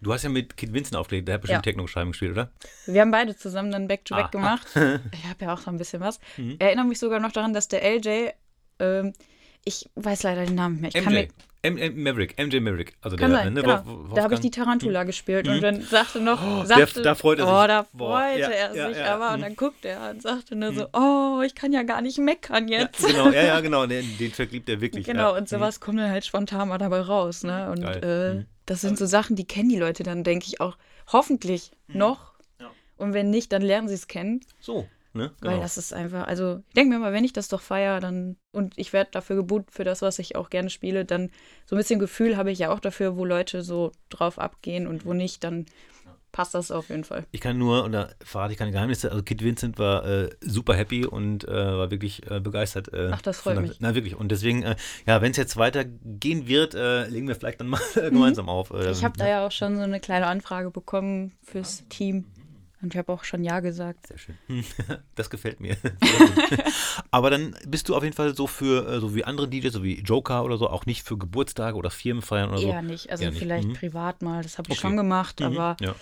Du hast ja mit Kid Vincent aufgelegt, der hat bestimmt ja. Techno-Scheiben gespielt, oder? Wir haben beide zusammen dann Back-to-Back -back ah. gemacht. [LAUGHS] ich habe ja auch so ein bisschen was. Mhm. Erinnere mich sogar noch daran, dass der LJ, ähm, ich weiß leider den Namen nicht mehr. Ich MJ. M M Maverick, MJ Maverick. Also Kann der, sein, ne, genau. Da habe ich die Tarantula mhm. gespielt und dann sagte noch, oh, sagte, der, da freut er sich. Oh, da freute ja, er ja, sich ja, aber. Und dann guckte er und sagte nur so, mhm. oh, ich kann ja gar nicht meckern jetzt. genau, ja, ja, [LAUGHS] genau. Den, den Track liebt er wirklich. Genau, und sowas mhm. kommt dann halt spontan mal dabei raus. Ne? Und äh, das sind so Sachen, die kennen die Leute dann, denke ich, auch hoffentlich noch. Und wenn nicht, dann lernen sie es kennen. So. Ne? Genau. Weil das ist einfach, also ich denke mir mal, wenn ich das doch feiere, dann und ich werde dafür gebucht für das, was ich auch gerne spiele, dann so ein bisschen Gefühl habe ich ja auch dafür, wo Leute so drauf abgehen und wo nicht, dann passt das auf jeden Fall. Ich kann nur, und da verrate ich keine Geheimnisse, also Kid Vincent war äh, super happy und äh, war wirklich äh, begeistert. Äh, Ach, das freut mich. Na, wirklich. Und deswegen, äh, ja, wenn es jetzt weitergehen wird, äh, legen wir vielleicht dann mal mhm. gemeinsam auf. ich habe da ja auch schon so eine kleine Anfrage bekommen fürs Team. Und ich habe auch schon Ja gesagt. Sehr schön. [LAUGHS] Das gefällt mir. [LAUGHS] [LAUGHS] Aber dann bist du auf jeden Fall so für, äh, so wie andere DJs, so wie Joker oder so, auch nicht für Geburtstage oder Firmenfeiern oder eher so? Eher nicht. Also eher vielleicht nicht. Mhm. privat mal, das habe ich okay. schon gemacht, mhm. aber ja.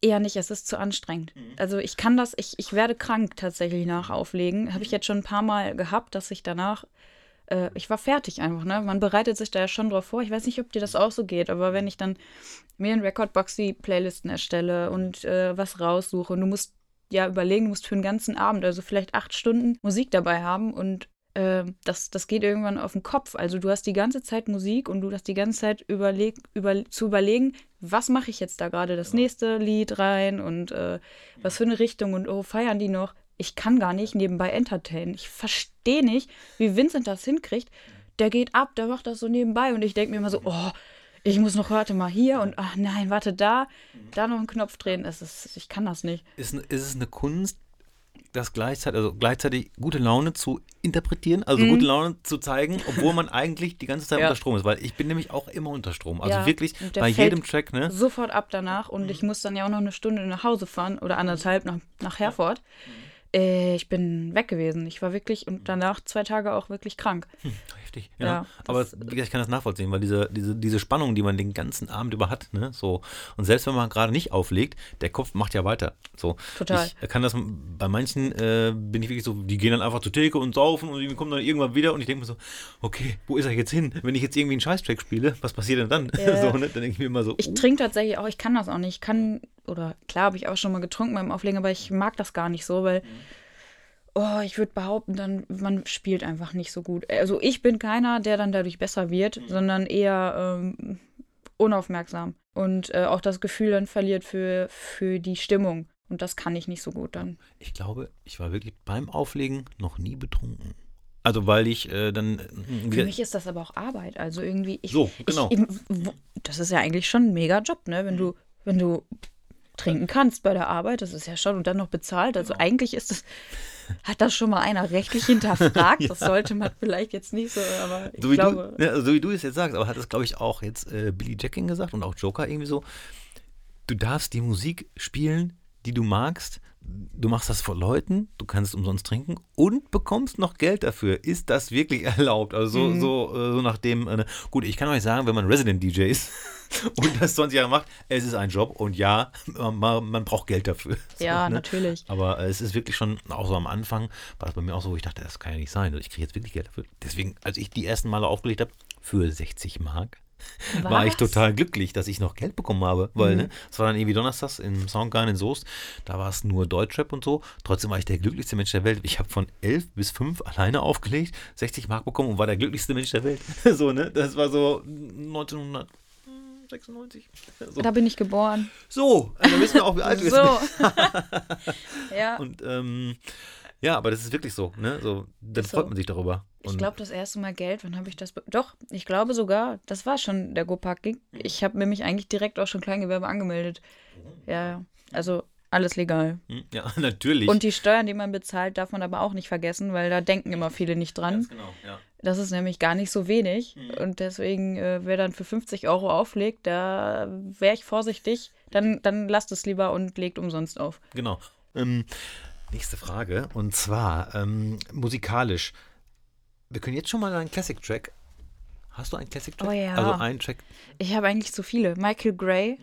eher nicht. Es ist zu anstrengend. Mhm. Also ich kann das, ich, ich werde krank tatsächlich nach Auflegen. Habe ich jetzt schon ein paar Mal gehabt, dass ich danach äh, ich war fertig einfach, ne? Man bereitet sich da ja schon drauf vor. Ich weiß nicht, ob dir das auch so geht, aber wenn ich dann mir in Recordboxy Playlisten erstelle und äh, was raussuche und du musst ja überlegen, du musst für den ganzen Abend, also vielleicht acht Stunden Musik dabei haben und äh, das, das geht irgendwann auf den Kopf. Also du hast die ganze Zeit Musik und du hast die ganze Zeit überleg, über, zu überlegen, was mache ich jetzt da gerade das nächste Lied rein und äh, was für eine Richtung und oh, feiern die noch? Ich kann gar nicht nebenbei entertainen. Ich verstehe nicht, wie Vincent das hinkriegt. Der geht ab, der macht das so nebenbei und ich denke mir immer so, oh, ich muss noch, warte mal hier und ach nein, warte da, da noch einen Knopf drehen. Es ist, ich kann das nicht. Ist, ist es eine Kunst, das gleichzeitig, also gleichzeitig gute Laune zu interpretieren, also mhm. gute Laune zu zeigen, obwohl man eigentlich die ganze Zeit ja. unter Strom ist, weil ich bin nämlich auch immer unter Strom. Also ja, wirklich bei jedem Track, ne? Sofort ab danach und mhm. ich muss dann ja auch noch eine Stunde nach Hause fahren oder anderthalb nach, nach Herford. Mhm. Äh, ich bin weg gewesen. Ich war wirklich und danach zwei Tage auch wirklich krank. Heftig, ja. ja Aber das, ich kann das nachvollziehen, weil diese, diese, diese Spannung, die man den ganzen Abend über hat, ne, so. Und selbst wenn man gerade nicht auflegt, der Kopf macht ja weiter. So. Total. Ich kann das, bei manchen äh, bin ich wirklich so, die gehen dann einfach zur Theke und saufen und die kommen dann irgendwann wieder und ich denke mir so, okay, wo ist er jetzt hin? Wenn ich jetzt irgendwie einen Scheißtrack spiele, was passiert denn dann? Äh, [LAUGHS] so, ne? Dann denke ich mir immer so. Ich uh. trinke tatsächlich auch, ich kann das auch nicht. Ich kann oder klar habe ich auch schon mal getrunken beim Auflegen, aber ich mag das gar nicht so, weil oh, ich würde behaupten, dann man spielt einfach nicht so gut. Also ich bin keiner, der dann dadurch besser wird, mhm. sondern eher ähm, unaufmerksam und äh, auch das Gefühl dann verliert für, für die Stimmung. Und das kann ich nicht so gut dann. Ich glaube, ich war wirklich beim Auflegen noch nie betrunken. Also weil ich äh, dann. Äh, Für mich ist das aber auch Arbeit. Also irgendwie. Ich, so, genau. Ich, das ist ja eigentlich schon ein mega Job, ne? Wenn du, wenn du trinken kannst bei der Arbeit, das ist ja schon und dann noch bezahlt. Also genau. eigentlich ist das, hat das schon mal einer rechtlich hinterfragt. [LAUGHS] ja. Das sollte man vielleicht jetzt nicht so, aber ich so wie glaube. Du, ja, so wie du es jetzt sagst, aber hat das, glaube ich, auch jetzt äh, Billy Jacking gesagt und auch Joker irgendwie so. Du darfst die Musik spielen, die du magst, du machst das vor Leuten, du kannst umsonst trinken und bekommst noch Geld dafür. Ist das wirklich [LAUGHS] erlaubt? Also so, mhm. so, äh, so nach dem, äh, gut, ich kann euch sagen, wenn man Resident DJ ist [LAUGHS] und das 20 Jahre macht, es ist ein Job und ja, man, man braucht Geld dafür. [LAUGHS] Ja, ne? natürlich. Aber äh, es ist wirklich schon, auch so am Anfang, war das bei mir auch so, wo ich dachte, das kann ja nicht sein. Ich kriege jetzt wirklich Geld dafür. Deswegen, als ich die ersten Male aufgelegt habe, für 60 Mark, was? war ich total glücklich, dass ich noch Geld bekommen habe, weil mhm. ne, es war dann irgendwie donnerstags im Soundgarden in Soest, da war es nur Deutschrap und so. Trotzdem war ich der glücklichste Mensch der Welt. Ich habe von 11 bis 5 alleine aufgelegt, 60 Mark bekommen und war der glücklichste Mensch der Welt. [LAUGHS] so, ne? Das war so 1996. So. Da bin ich geboren. So, also wissen wir auch, wie alt wir sind. So. [LAUGHS] ja. Und ähm, ja, aber das ist wirklich so, ne? So, dann so. freut man sich darüber. Und ich glaube, das erste Mal Geld, wann habe ich das? Doch, ich glaube sogar, das war schon der Gopak-Gig. Ich habe nämlich eigentlich direkt auch schon Kleingewerbe angemeldet. Ja, also Alles legal. Hm, Ja, [LAUGHS] natürlich. Und die Steuern, die man bezahlt, darf man aber auch nicht vergessen, weil da denken immer viele nicht dran. Ganz genau, ja. Das ist nämlich gar nicht so wenig. Und deswegen, äh, wer dann für 50 Euro auflegt, da wäre ich vorsichtig. Dann, dann lasst es lieber und legt umsonst auf. Genau. Ähm, nächste Frage. Und zwar ähm, musikalisch. Wir können jetzt schon mal einen Classic-Track. Hast du einen Classic-Track? Oh ja. Also einen Track. Ich habe eigentlich so viele. Michael Gray,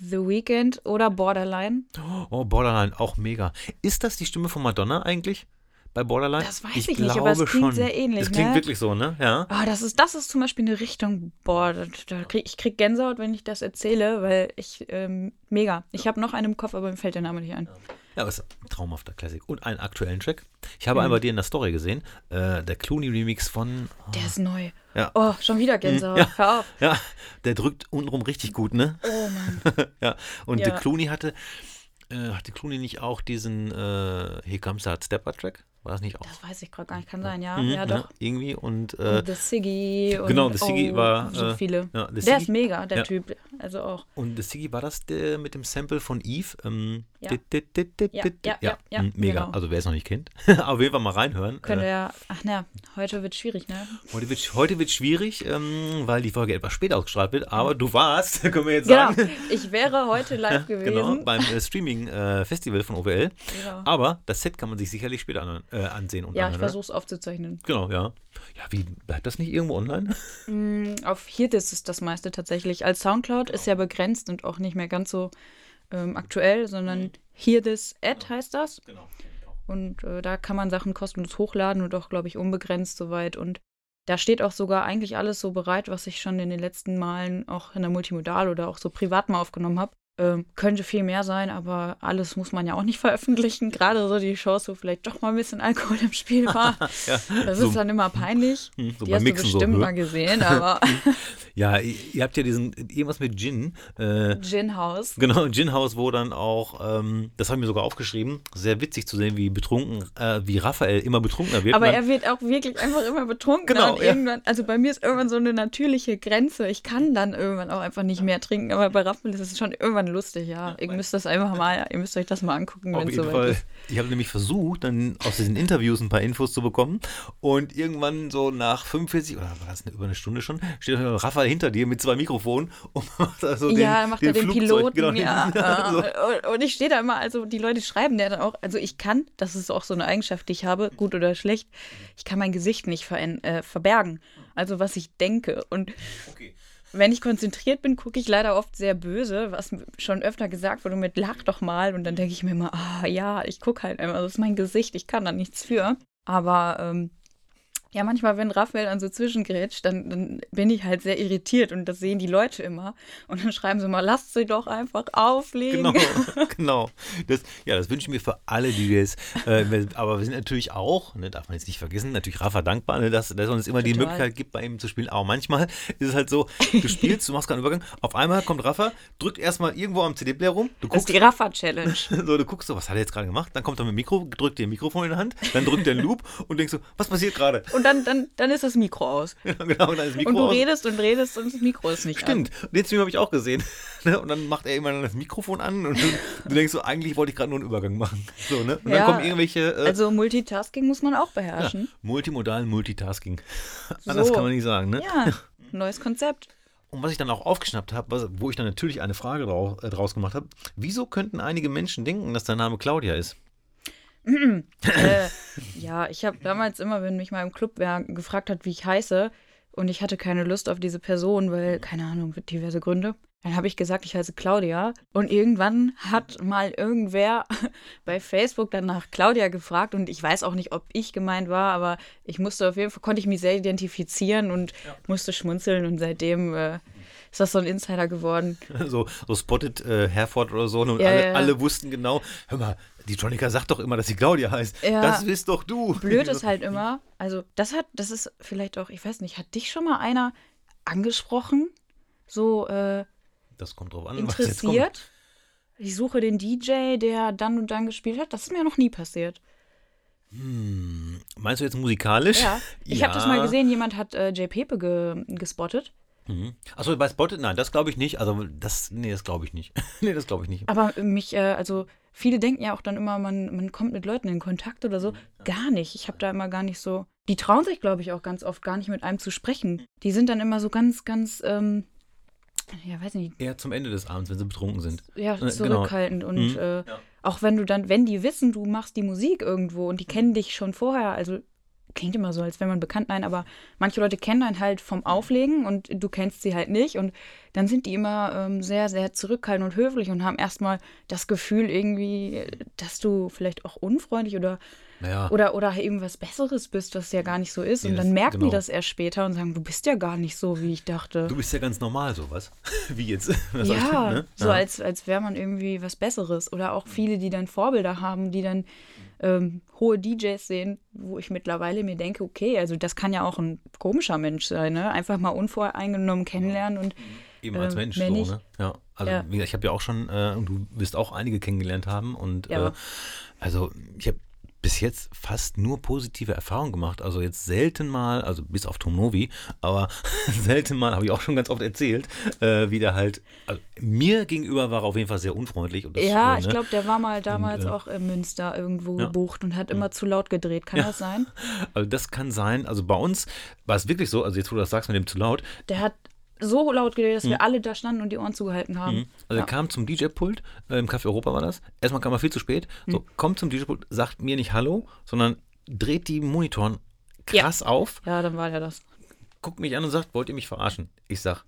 The Weeknd oder Borderline. Oh, Borderline, auch mega. Ist das die Stimme von Madonna eigentlich? Bei Borderline? Das weiß ich nicht, aber es klingt sehr ähnlich, Das klingt ne? wirklich so, ne? Ja. Ah, das ist, das ist zum Beispiel eine Richtung, boah, krieg, ich krieg Gänsehaut, wenn ich das erzähle, weil ich, ähm, mega. Ich habe noch einen im Kopf, aber mir fällt der Name nicht ein. Ja, aber es ist ein traumhafter Classic. Und einen aktuellen Track. Ich habe Mhm. bei dir in der Story gesehen. Äh, der Clooney-Remix von. Der ist neu. Ja. Oh, schon wieder Gänsehaut. Ja. Hör auf. Ja, der drückt untenrum richtig gut, ne? Oh Mann. [LAUGHS] ja. Und Ja. der Clooney hatte. Äh, hatte Clooney nicht auch diesen äh, Here Comes That Stepper-Track? War das nicht auch? Das weiß ich gerade gar nicht. Kann sein, ja. Mhm, ja, doch. Ne? Irgendwie und. Äh, Und The Siggy. Und, genau, The Siggy oh, war, So äh, viele. ja, The der Siggy- ist mega, der ja. Typ. Also auch. Und The Siggy war das der mit dem Sample von Eve? Ähm, Ja. dit, dit, dit, dit, Ja, dit, ja, ja, ja, mm, mega. genau. Also wer es noch nicht kennt, [LAUGHS] auf jeden Fall mal reinhören. Könnte Äh, ja. Ach na, heute wird schwierig, ne? heute wird heute wird schwierig, ähm, weil die Folge etwas später ausgestrahlt wird. Aber du warst, [LAUGHS] können wir jetzt Genau. sagen. Ich wäre heute live [LAUGHS] gewesen. Genau, beim äh, Streaming-Festival von OWL. Genau. Aber das Set kann man sich sicherlich später an, äh, ansehen. Und Ja, ich anhören. versuche es aufzuzeichnen. Genau, ja. Ja, wie, bleibt das nicht irgendwo online? [LAUGHS] Mm, Auf hier ist das meiste tatsächlich. Als Soundcloud ist ja begrenzt und auch nicht mehr ganz so ähm, aktuell, sondern hier this Ad heißt das. Genau. Und äh, da kann man Sachen kostenlos hochladen und auch, glaube ich, unbegrenzt soweit. Und da steht auch sogar eigentlich alles so bereit, was ich schon in den letzten Malen auch in der Multimodal oder auch so privat mal aufgenommen habe. Ähm, könnte viel mehr sein, aber alles muss man ja auch nicht [LAUGHS] veröffentlichen. Gerade so die Shows, wo vielleicht doch mal ein bisschen Alkohol im Spiel [LAUGHS] war. Ja, Das so, ist dann immer peinlich. hm, so Die hast du Mixen so. bestimmt hä? mal gesehen, [LAUGHS] aber Ja, ihr, habt ja diesen, irgendwas mit Gin. Äh, Gin House. Genau, ein Gin-Haus, wo dann auch, ähm, das habe ich mir sogar aufgeschrieben, sehr witzig zu sehen, wie betrunken, äh, wie Raphael immer betrunkener wird. Aber Man- er wird auch wirklich einfach immer betrunken. Genau, und ja. irgendwann, also bei mir ist irgendwann so eine natürliche Grenze. Ich kann dann irgendwann auch einfach nicht mehr trinken. Aber bei Raphael ist es schon irgendwann lustig, ja. Ihr müsst das einfach mal, ihr müsst euch das mal angucken, Auf wenn es jeden soweit Fall. ist. Ich habe nämlich versucht, dann aus diesen Interviews ein paar Infos zu bekommen. Und irgendwann so nach 45 oder war das eine, über eine Stunde schon, steht Raphael hinter dir mit zwei Mikrofonen [LAUGHS] und macht also den, ja, macht er den Flugzeug- Piloten, genau, ja. [LAUGHS] den- äh, und, ich stehe da immer, also die Leute schreiben der dann auch, also ich kann, das ist auch so eine Eigenschaft, die ich habe, gut oder schlecht, ich kann mein Gesicht nicht veränd- äh, verbergen. Also was ich denke. Und Okay. Wenn ich konzentriert bin, gucke ich leider oft sehr böse, was schon öfter gesagt wurde mit lach doch mal. Und dann denke ich mir immer, ah ja, ich gucke halt immer, das ist mein Gesicht, ich kann da nichts für. Aber ähm, ja, manchmal, wenn Raphael dann so zwischengrätscht, dann, dann bin ich halt sehr irritiert und das sehen die Leute immer. Und dann schreiben sie mal, lasst sie doch einfach auflegen. Genau, [LAUGHS] genau. Das, ja, das wünschen wir für alle, die wir jetzt. Äh, aber wir sind natürlich auch, ne, darf man jetzt nicht vergessen, natürlich Rafa dankbar, ne, dass, dass es uns immer die Total. Möglichkeit gibt, bei ihm zu spielen. Aber manchmal ist es halt so, du [LAUGHS] spielst, du machst keinen Übergang, auf einmal kommt Rafa, drückt erstmal irgendwo am CD-Player rum, du Das ist guckst, die Rafa-Challenge. [LAUGHS] so, du guckst so, was hat er jetzt gerade gemacht? Dann kommt er mit dem Mikro, drückt dir ein Mikrofon in die Hand, dann drückt er einen Loop und denkst so, was passiert gerade? Und dann, dann, dann ist das Mikro aus. [LAUGHS] genau, und dann ist das Mikro Und du aus. redest und redest und das Mikro ist nicht Stimmt, den Stream habe ich auch gesehen. [LAUGHS] Ne, und dann macht er immer das Mikrofon an und du, du denkst so, eigentlich wollte ich gerade nur einen Übergang machen. So, ne? Und Ja, dann kommen irgendwelche an. äh, Also Multitasking muss man auch beherrschen. multimodal Multitasking. [LAUGHS] Anders So. kann man nicht sagen, ne? Ja, neues Konzept. Und was ich dann auch aufgeschnappt habe, wo ich dann natürlich eine Frage draus, äh, draus gemacht habe, wieso könnten einige Menschen denken, dass dein Name Claudia ist? Äh, ja, ich habe damals immer, wenn mich mal im Club wer gefragt hat, wie ich heiße, und ich hatte keine Lust auf diese Person, weil, keine Ahnung, diverse Gründe, dann habe ich gesagt, ich heiße Claudia. Und irgendwann hat mal irgendwer [LAUGHS] bei Facebook dann nach Claudia gefragt und ich weiß auch nicht, ob ich gemeint war, aber ich musste auf jeden Fall, konnte ich mich sehr identifizieren und musste schmunzeln und seitdem äh, ist das so ein Insider geworden. [LAUGHS] So, so spotted äh, Herford oder so. Und Ja, alle, ja, ja. alle wussten genau, hör mal, die Jonica sagt doch immer, dass sie Claudia heißt. Ja. Das bist doch du. Blöd [LAUGHS] ist halt immer, also das hat, das ist vielleicht auch, ich weiß nicht, hat dich schon mal einer angesprochen, so äh, Das kommt drauf an, was jetzt kommt. interessiert? Ich suche den DJ, der dann und dann gespielt hat. Das ist mir noch nie passiert. Hm, meinst du jetzt musikalisch? Ja, ich habe das mal gesehen, jemand hat äh, J. Pepe ge gespottet. Mhm. Achso, bei Spotted? Nein, das glaube ich nicht. Also, das, nee, das glaube ich nicht. [LAUGHS] nee, das glaube ich nicht. Aber mich, äh, also viele denken ja auch dann immer, man, man kommt mit Leuten in Kontakt oder so. Gar nicht. Ich habe da immer gar nicht so. Die trauen sich, glaube ich, auch ganz oft gar nicht mit einem zu sprechen. Die sind dann immer so ganz, ganz, ähm, ja, weiß nicht. Eher zum Ende des Abends, wenn sie betrunken sind. Ja, Äh, genau. zurückhaltend. Und Mhm. äh, auch wenn du dann, wenn die wissen, du machst die Musik irgendwo und die kennen dich schon vorher, also klingt immer so, als wäre man bekannt, nein, aber manche Leute kennen einen halt vom Auflegen und du kennst sie halt nicht und dann sind die immer ähm, sehr, sehr zurückhaltend und höflich und haben erstmal das Gefühl irgendwie, dass du vielleicht auch unfreundlich oder, Naja, oder, oder irgendwas Besseres bist, was ja gar nicht so ist. Nee, und das- dann merken genau. die das erst später und sagen, du bist ja gar nicht so, wie ich dachte. du bist ja ganz normal sowas. [LAUGHS] Wie jetzt. [LAUGHS] Das Ja, heißt, ne? so als, als wäre man irgendwie was Besseres. Oder auch viele, die dann Vorbilder haben, die dann ähm, hohe DJs sehen, wo ich mittlerweile mir denke, okay, also das kann ja auch ein komischer Mensch sein, ne? Einfach mal unvoreingenommen kennenlernen und Eben als ähm, Mensch mehr so, ne? Ja. Also, Ja. wie gesagt, ich habe ja auch schon, äh, und du wirst auch einige kennengelernt haben. Und Ja. äh, also ich habe bis jetzt fast nur positive Erfahrungen gemacht. Also jetzt selten mal, also bis auf Tom Novi, aber [LAUGHS] selten mal, habe ich auch schon ganz oft erzählt, äh, wie der halt, also mir gegenüber war er auf jeden Fall sehr unfreundlich. Und das, ja, äh, ich ne? glaube, der war mal damals äh, auch in Münster irgendwo ja. gebucht und hat immer zu laut gedreht. Kann das sein? Also das kann sein. Also bei uns war es wirklich so, also jetzt wo du das sagst mit dem zu laut, Der hat so laut gedreht, dass wir alle da standen und die Ohren zugehalten haben. Also er kam zum DJ-Pult, äh, im Café Europa war das. Erstmal kam er viel zu spät. So, kommt zum DJ-Pult, sagt mir nicht Hallo, sondern dreht die Monitoren krass auf, Ja, dann war der das. guckt mich an und sagt, wollt ihr mich verarschen? Ich sag,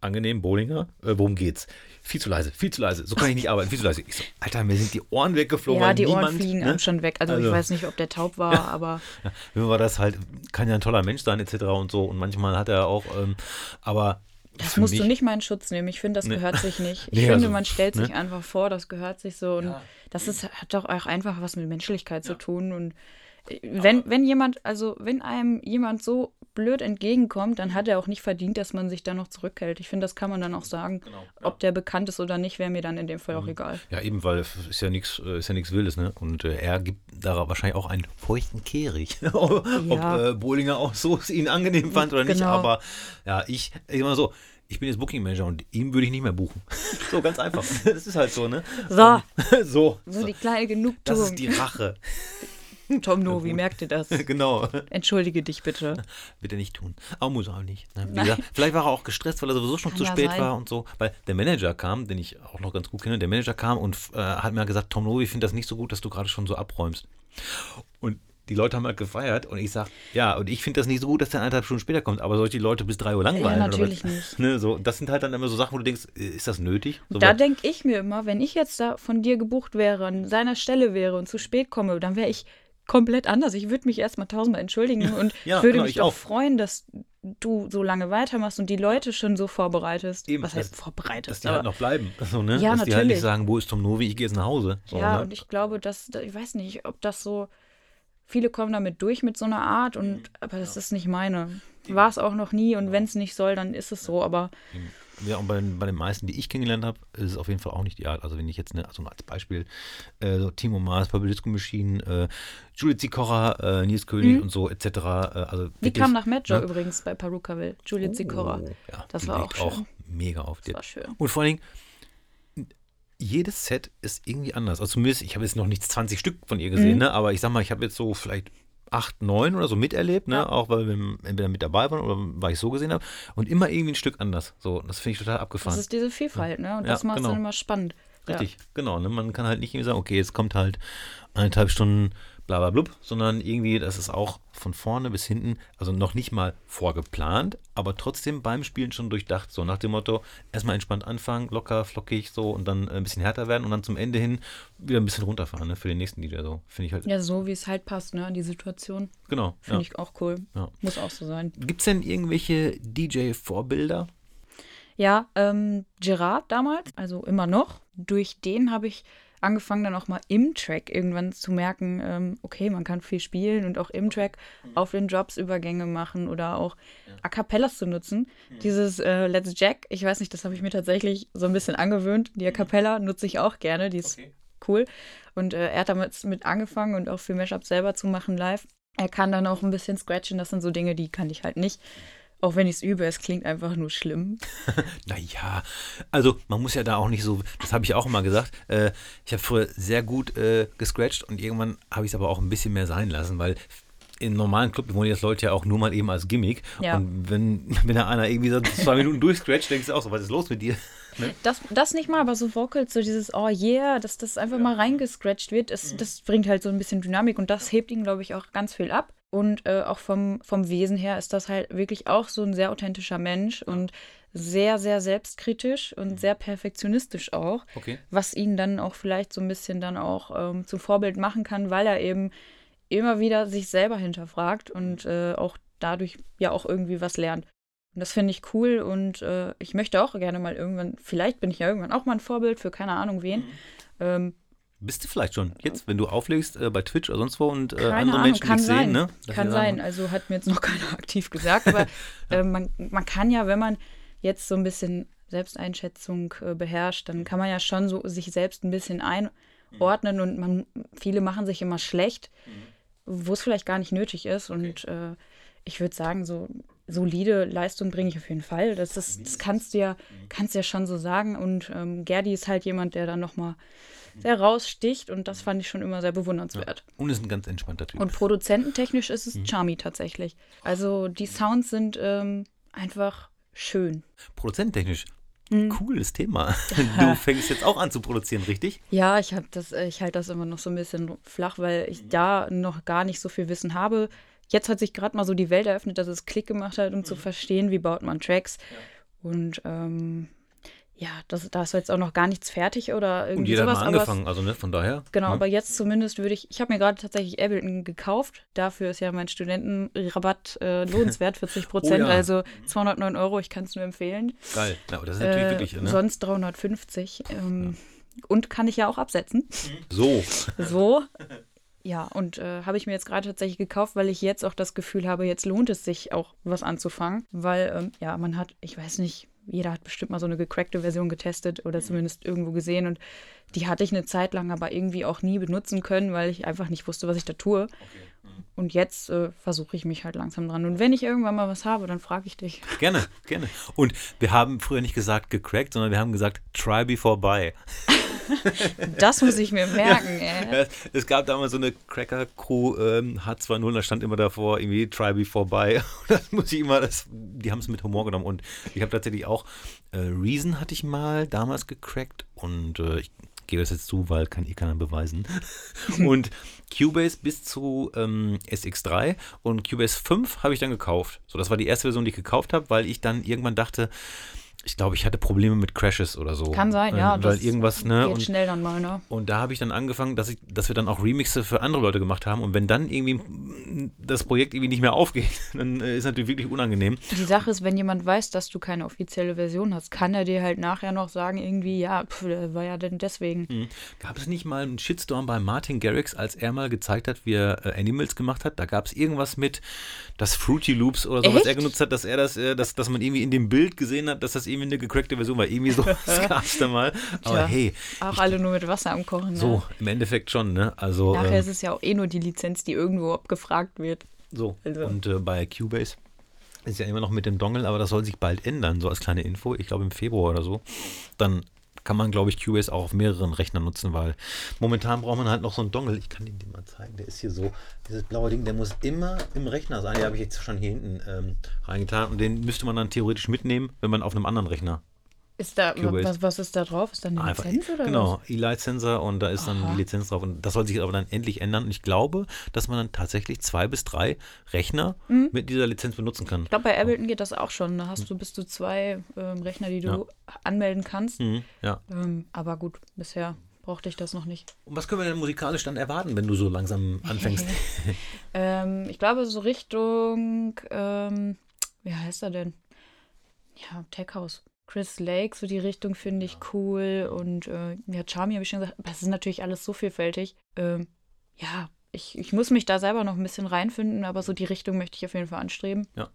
angenehm, Bowlinger, äh, worum geht's? Viel zu leise, viel zu leise, so kann ich nicht arbeiten, viel zu leise. Ich so, Alter, mir sind die Ohren weggeflogen. Ja, die Ohren niemand, fliegen ne? einem schon weg. Also, Also- ich weiß nicht, ob der taub war, aber Ja, mir war das halt, kann ja ein toller Mensch sein, etc. und so. Und manchmal hat er auch, ähm, aber. Das musst mich, du nicht in Schutz nehmen. Ich finde, das gehört sich nicht. [LAUGHS] Ich Nee, finde, also, man stellt sich ne? einfach vor, das gehört sich so. Und das ist, hat doch auch einfach was mit Menschlichkeit zu tun. Und wenn, wenn jemand, also wenn einem jemand so blöd entgegenkommt, dann hat er auch nicht verdient, dass man sich da noch zurückhält. Ich finde, das kann man dann auch sagen. Genau, Ob der bekannt ist oder nicht, wäre mir dann in dem Fall auch Mhm. egal. Ja, eben, weil es ist ja nichts ist ja nichts Wildes, ne? Und äh, er gibt da wahrscheinlich auch einen feuchten Kehrig. [LAUGHS] Ob Ja. äh, Bohlinger auch so es ihn angenehm fand oder nicht, Genau. aber ja, ich, ich immer so, ich bin jetzt Booking Manager und ihm würde ich nicht mehr buchen. [LAUGHS] so ganz einfach. [LAUGHS] Das ist halt so, ne? So, so. so die kleine Das Genugtuung. ist die Rache. [LAUGHS] Tom Novi, merkt ihr das? [LAUGHS] genau. Entschuldige dich bitte. [LAUGHS] Wird er nicht tun. Aber muss er auch nicht. Ne? Gesagt, vielleicht war er auch gestresst, weil er sowieso schon Kann zu ja spät sein. war und so. Weil der Manager kam, den ich auch noch ganz gut kenne, der Manager kam und äh, hat mir gesagt, Tom Novi, ich finde das nicht so gut, dass du gerade schon so abräumst. Und die Leute haben halt gefeiert und ich sag, ja, und ich finde das nicht so gut, dass der eineinhalb Stunden später kommt, aber soll ich die Leute bis drei Uhr langweilen? Ja, oder natürlich was? nicht. Ne, so, das sind halt dann immer so Sachen, wo du denkst, äh, ist das nötig? So Da denke ich mir immer, wenn ich jetzt da von dir gebucht wäre, an seiner Stelle wäre und zu spät komme, dann wäre ich komplett anders. Ich würde mich erstmal tausendmal entschuldigen und Ja, ich würde genau, mich auch. freuen, dass du so lange weitermachst und die Leute schon so vorbereitest. Eben, Was heißt dass- vorbereitet? dass die halt noch bleiben. [LAUGHS] So, ne? Ja, dass die halt natürlich. nicht sagen, wo ist Tom Novi, ich gehe jetzt nach Hause. So, ja, ne? und ich glaube, dass, ich weiß nicht, ob das so, viele kommen damit durch mit so einer Art, Mhm. und aber das ist nicht meine. War es auch noch nie und wenn es nicht soll, dann ist es so, aber Ja, und bei den, bei den meisten, die ich kennengelernt habe, ist es auf jeden Fall auch nicht die Art. Also wenn ich jetzt, ne, also als Beispiel, äh, so Timo Maas, Purple Disco Machine, äh, Judith Sikora, äh, Nils König und so etc. Äh, also die wirklich, kam nach Metro ne? übrigens bei Perukaville, Juliet Sikora. Oh, ja, Das die war auch schön. mega auf. Das Die- war schön. Und vor allen Dingen, jedes Set ist irgendwie anders. Also zumindest, ich habe jetzt noch nicht 20 Stück von ihr Mhm. gesehen, ne? aber ich sag mal, ich habe jetzt so vielleicht acht, neun oder so miterlebt, ne? Ja. auch weil wir entweder mit dabei waren oder weil ich so gesehen habe. Und immer irgendwie ein Stück anders. So, das finde ich total abgefahren. Das ist diese Vielfalt, ne? Und Ja, das macht es genau. dann immer spannend. Richtig, genau. Ne? Man kann halt nicht irgendwie sagen, okay, jetzt kommt halt eineinhalb Stunden bla bla blub, sondern irgendwie, das ist auch von vorne bis hinten, also noch nicht mal vorgeplant, aber trotzdem beim Spielen schon durchdacht. So nach dem Motto, erstmal entspannt anfangen, locker, flockig so und dann äh, ein bisschen härter werden und dann zum Ende hin wieder ein bisschen runterfahren ne? für den nächsten DJ. So finde ich halt, Ja, so wie es halt passt, ne? Die Situation. genau. Finde Ja. ich auch cool. Ja. Muss auch so sein. Gibt es denn irgendwelche DJ-Vorbilder? Ja, ähm, Gerard damals, also immer noch. Durch den habe ich angefangen, dann auch mal im Track irgendwann zu merken, ähm, okay, man kann viel spielen und auch im Track auf den Jobs Übergänge machen oder auch A Cappellas zu nutzen. Dieses äh, Let's Jack, ich weiß nicht, das habe ich mir tatsächlich so ein bisschen angewöhnt. Die A Cappella nutze ich auch gerne, die ist cool. Und äh, er hat damit mit angefangen und auch viel Mashup selber zu machen live. Er kann dann auch ein bisschen scratchen, das sind so Dinge, die kann ich halt nicht. Auch wenn ich es übe, es klingt einfach nur schlimm. [LAUGHS] naja, also man muss ja da auch nicht so, das habe ich auch immer gesagt, äh, ich habe früher sehr gut äh, gescratcht und irgendwann habe ich es aber auch ein bisschen mehr sein lassen, weil in normalen Club wollen jetzt Leute ja auch nur mal eben als Gimmick. Ja. Und wenn, [LAUGHS] wenn da einer irgendwie so zwei Minuten durchscratcht, denkst du auch so, was ist los mit dir? Ne? Das, das nicht mal, aber so Vocals, so dieses Oh yeah, dass das einfach ja. mal reingescratcht wird, ist, mhm. das bringt halt so ein bisschen Dynamik und das hebt ihn, glaube ich, auch ganz viel ab. Und äh, auch vom, vom Wesen her ist das halt wirklich auch so ein sehr authentischer Mensch und sehr, sehr selbstkritisch und mhm. sehr perfektionistisch auch. Okay. Was ihn dann auch vielleicht so ein bisschen dann auch ähm, zum Vorbild machen kann, weil er eben immer wieder sich selber hinterfragt und mhm. äh, auch dadurch ja auch irgendwie was lernt. Und das finde ich cool und äh, ich möchte auch gerne mal irgendwann, vielleicht bin ich ja irgendwann auch mal ein Vorbild für keine Ahnung wen. Mhm. Ähm, bist du vielleicht schon jetzt, wenn du auflegst äh, bei Twitch oder sonst wo und äh, andere Ahnung, Menschen kann dich sein. sehen, ne? kann sein. Also hat mir jetzt noch [LAUGHS] keiner aktiv gesagt, aber [LAUGHS] äh, man, man kann ja, wenn man jetzt so ein bisschen Selbsteinschätzung äh, beherrscht, dann kann man ja schon so sich selbst ein bisschen einordnen mhm. und man, viele machen sich immer schlecht, mhm. wo es vielleicht gar nicht nötig ist. Okay. Und äh, ich würde sagen, so solide Leistung bringe ich auf jeden Fall. Das, ist, das kannst du ja, mhm. kannst ja schon so sagen. Und ähm, Gerdi ist halt jemand, der dann nochmal sehr raussticht und das fand ich schon immer sehr bewundernswert. Ja. Und ist ein ganz entspannter Typ. Und produzententechnisch ist es mhm. Charmy tatsächlich. Also die Sounds sind ähm, einfach schön. Produzententechnisch mhm. Cooles Thema. [LAUGHS] Du fängst jetzt auch an zu produzieren, richtig? Ja, ich habe das, ich halte das immer noch so ein bisschen flach, weil ich da noch gar nicht so viel Wissen habe. Jetzt hat sich gerade mal so die Welt eröffnet, dass es Klick gemacht hat, um mhm. zu verstehen, wie baut man Tracks. Ja. Und ähm, ja, das, da ist jetzt auch noch gar nichts fertig oder irgendwie Und jeder sowas. hat mal angefangen, also ne, von daher. Genau, ne? aber jetzt zumindest würde ich, ich habe mir gerade tatsächlich Ableton gekauft. Dafür ist ja mein Studentenrabatt äh, [LAUGHS] lohnenswert, 40 Prozent, oh ja. also 209 Euro, ich kann es nur empfehlen. Geil, ja, aber das ist natürlich äh, wirklich, ne? Sonst 350. Ähm, ja. Und kann ich ja auch absetzen. So. So. [LAUGHS] Ja, und äh, habe ich mir jetzt gerade tatsächlich gekauft, weil ich jetzt auch das Gefühl habe, jetzt lohnt es sich auch was anzufangen, weil ähm, ja, man hat, ich weiß nicht, jeder hat bestimmt mal so eine gecrackte Version getestet oder zumindest irgendwo gesehen und die hatte ich eine Zeit lang aber irgendwie auch nie benutzen können, weil ich einfach nicht wusste, was ich da tue. Okay. Mhm. Und jetzt äh, versuche ich mich halt langsam dran. Und wenn ich irgendwann mal was habe, dann frage ich dich. [LAUGHS] Gerne, gerne. Und wir haben früher nicht gesagt gecrackt, sondern wir haben gesagt try before buy. [LAUGHS] das muss ich mir merken, ey. Es gab damals so eine Cracker-Crew, ähm, H2.0, da stand immer davor, irgendwie try before buy. [LAUGHS] Das muss ich immer, das, die haben es mit Humor genommen. Und ich habe tatsächlich auch äh, Reason hatte ich mal damals gecrackt und äh, ich gebe das jetzt zu, weil kann eh keiner beweisen. [LAUGHS] und Cubase bis zu ähm, SX3 und Cubase 5 habe ich dann gekauft. So, das war die erste Version, die ich gekauft habe, weil ich dann irgendwann dachte, ich glaube, ich hatte Probleme mit Crashes oder so. Kann sein, ja. Äh, weil irgendwas, ne? Geht und, schnell dann mal, ne? Und da habe ich dann angefangen, dass, ich, dass wir dann auch Remixe für andere Leute gemacht haben. Und wenn dann irgendwie das Projekt irgendwie nicht mehr aufgeht, [LAUGHS] dann äh, ist natürlich wirklich unangenehm. Die Sache ist, wenn jemand weiß, dass du keine offizielle Version hast, kann er dir halt nachher noch sagen, irgendwie, ja, pf, war ja denn deswegen. Mhm. Gab es nicht mal einen Shitstorm bei Martin Garrix, als er mal gezeigt hat, wie er äh, Animals gemacht hat? Da gab es irgendwas mit, dass Fruity Loops oder so, Echt? was er genutzt hat, dass er das, äh, dass, dass man irgendwie in dem Bild gesehen hat, dass das irgendwie eine gecrackte Version war. Irgendwie so [LAUGHS] das gab es da mal. Aber Tja, hey. Auch ich, alle nur mit Wasser am Kochen. So, ne? im Endeffekt schon, ne? Also, Nachher ähm, ist es ja auch eh nur die Lizenz, die irgendwo abgefragt wird. So, also. und äh, bei Cubase ist ja immer noch mit dem Dongle, aber das soll sich bald ändern, so als kleine Info. Ich glaube im Februar oder so. Dann kann man, glaube ich, Cubase auch auf mehreren Rechnern nutzen, weil momentan braucht man halt noch so einen Dongle. Ich kann den dir mal zeigen. Der ist hier so, dieses blaue Ding, der muss immer im Rechner sein. Den habe ich jetzt schon hier hinten ähm, reingetan und den müsste man dann theoretisch mitnehmen, wenn man auf einem anderen Rechner ist da, was, was, ist da drauf? Ist da eine Einfach, Lizenz oder Genau, E-Light-Sensor und da ist dann Aha. die Lizenz drauf. Und das soll sich aber dann endlich ändern. Und ich glaube, dass man dann tatsächlich zwei bis drei Rechner mhm. mit dieser Lizenz benutzen kann. Ich glaube, bei Ableton geht das auch schon. Da hast du bis zu zwei ähm, Rechner, die du ja. anmelden kannst. Mhm, ja. Ähm, aber gut, bisher brauchte ich das noch nicht. Und was können wir denn musikalisch dann erwarten, wenn du so langsam [LAUGHS] anfängst? [LAUGHS] ähm, ich glaube, so Richtung, ähm, wie heißt er denn? Ja, Tech House. Chris Lake, so die Richtung finde ich cool. Und äh, ja, Charmy habe ich schon gesagt, es ist natürlich alles so vielfältig. Ähm, ja, ich, ich muss mich da selber noch ein bisschen reinfinden, aber so die Richtung möchte ich auf jeden Fall anstreben. Ja.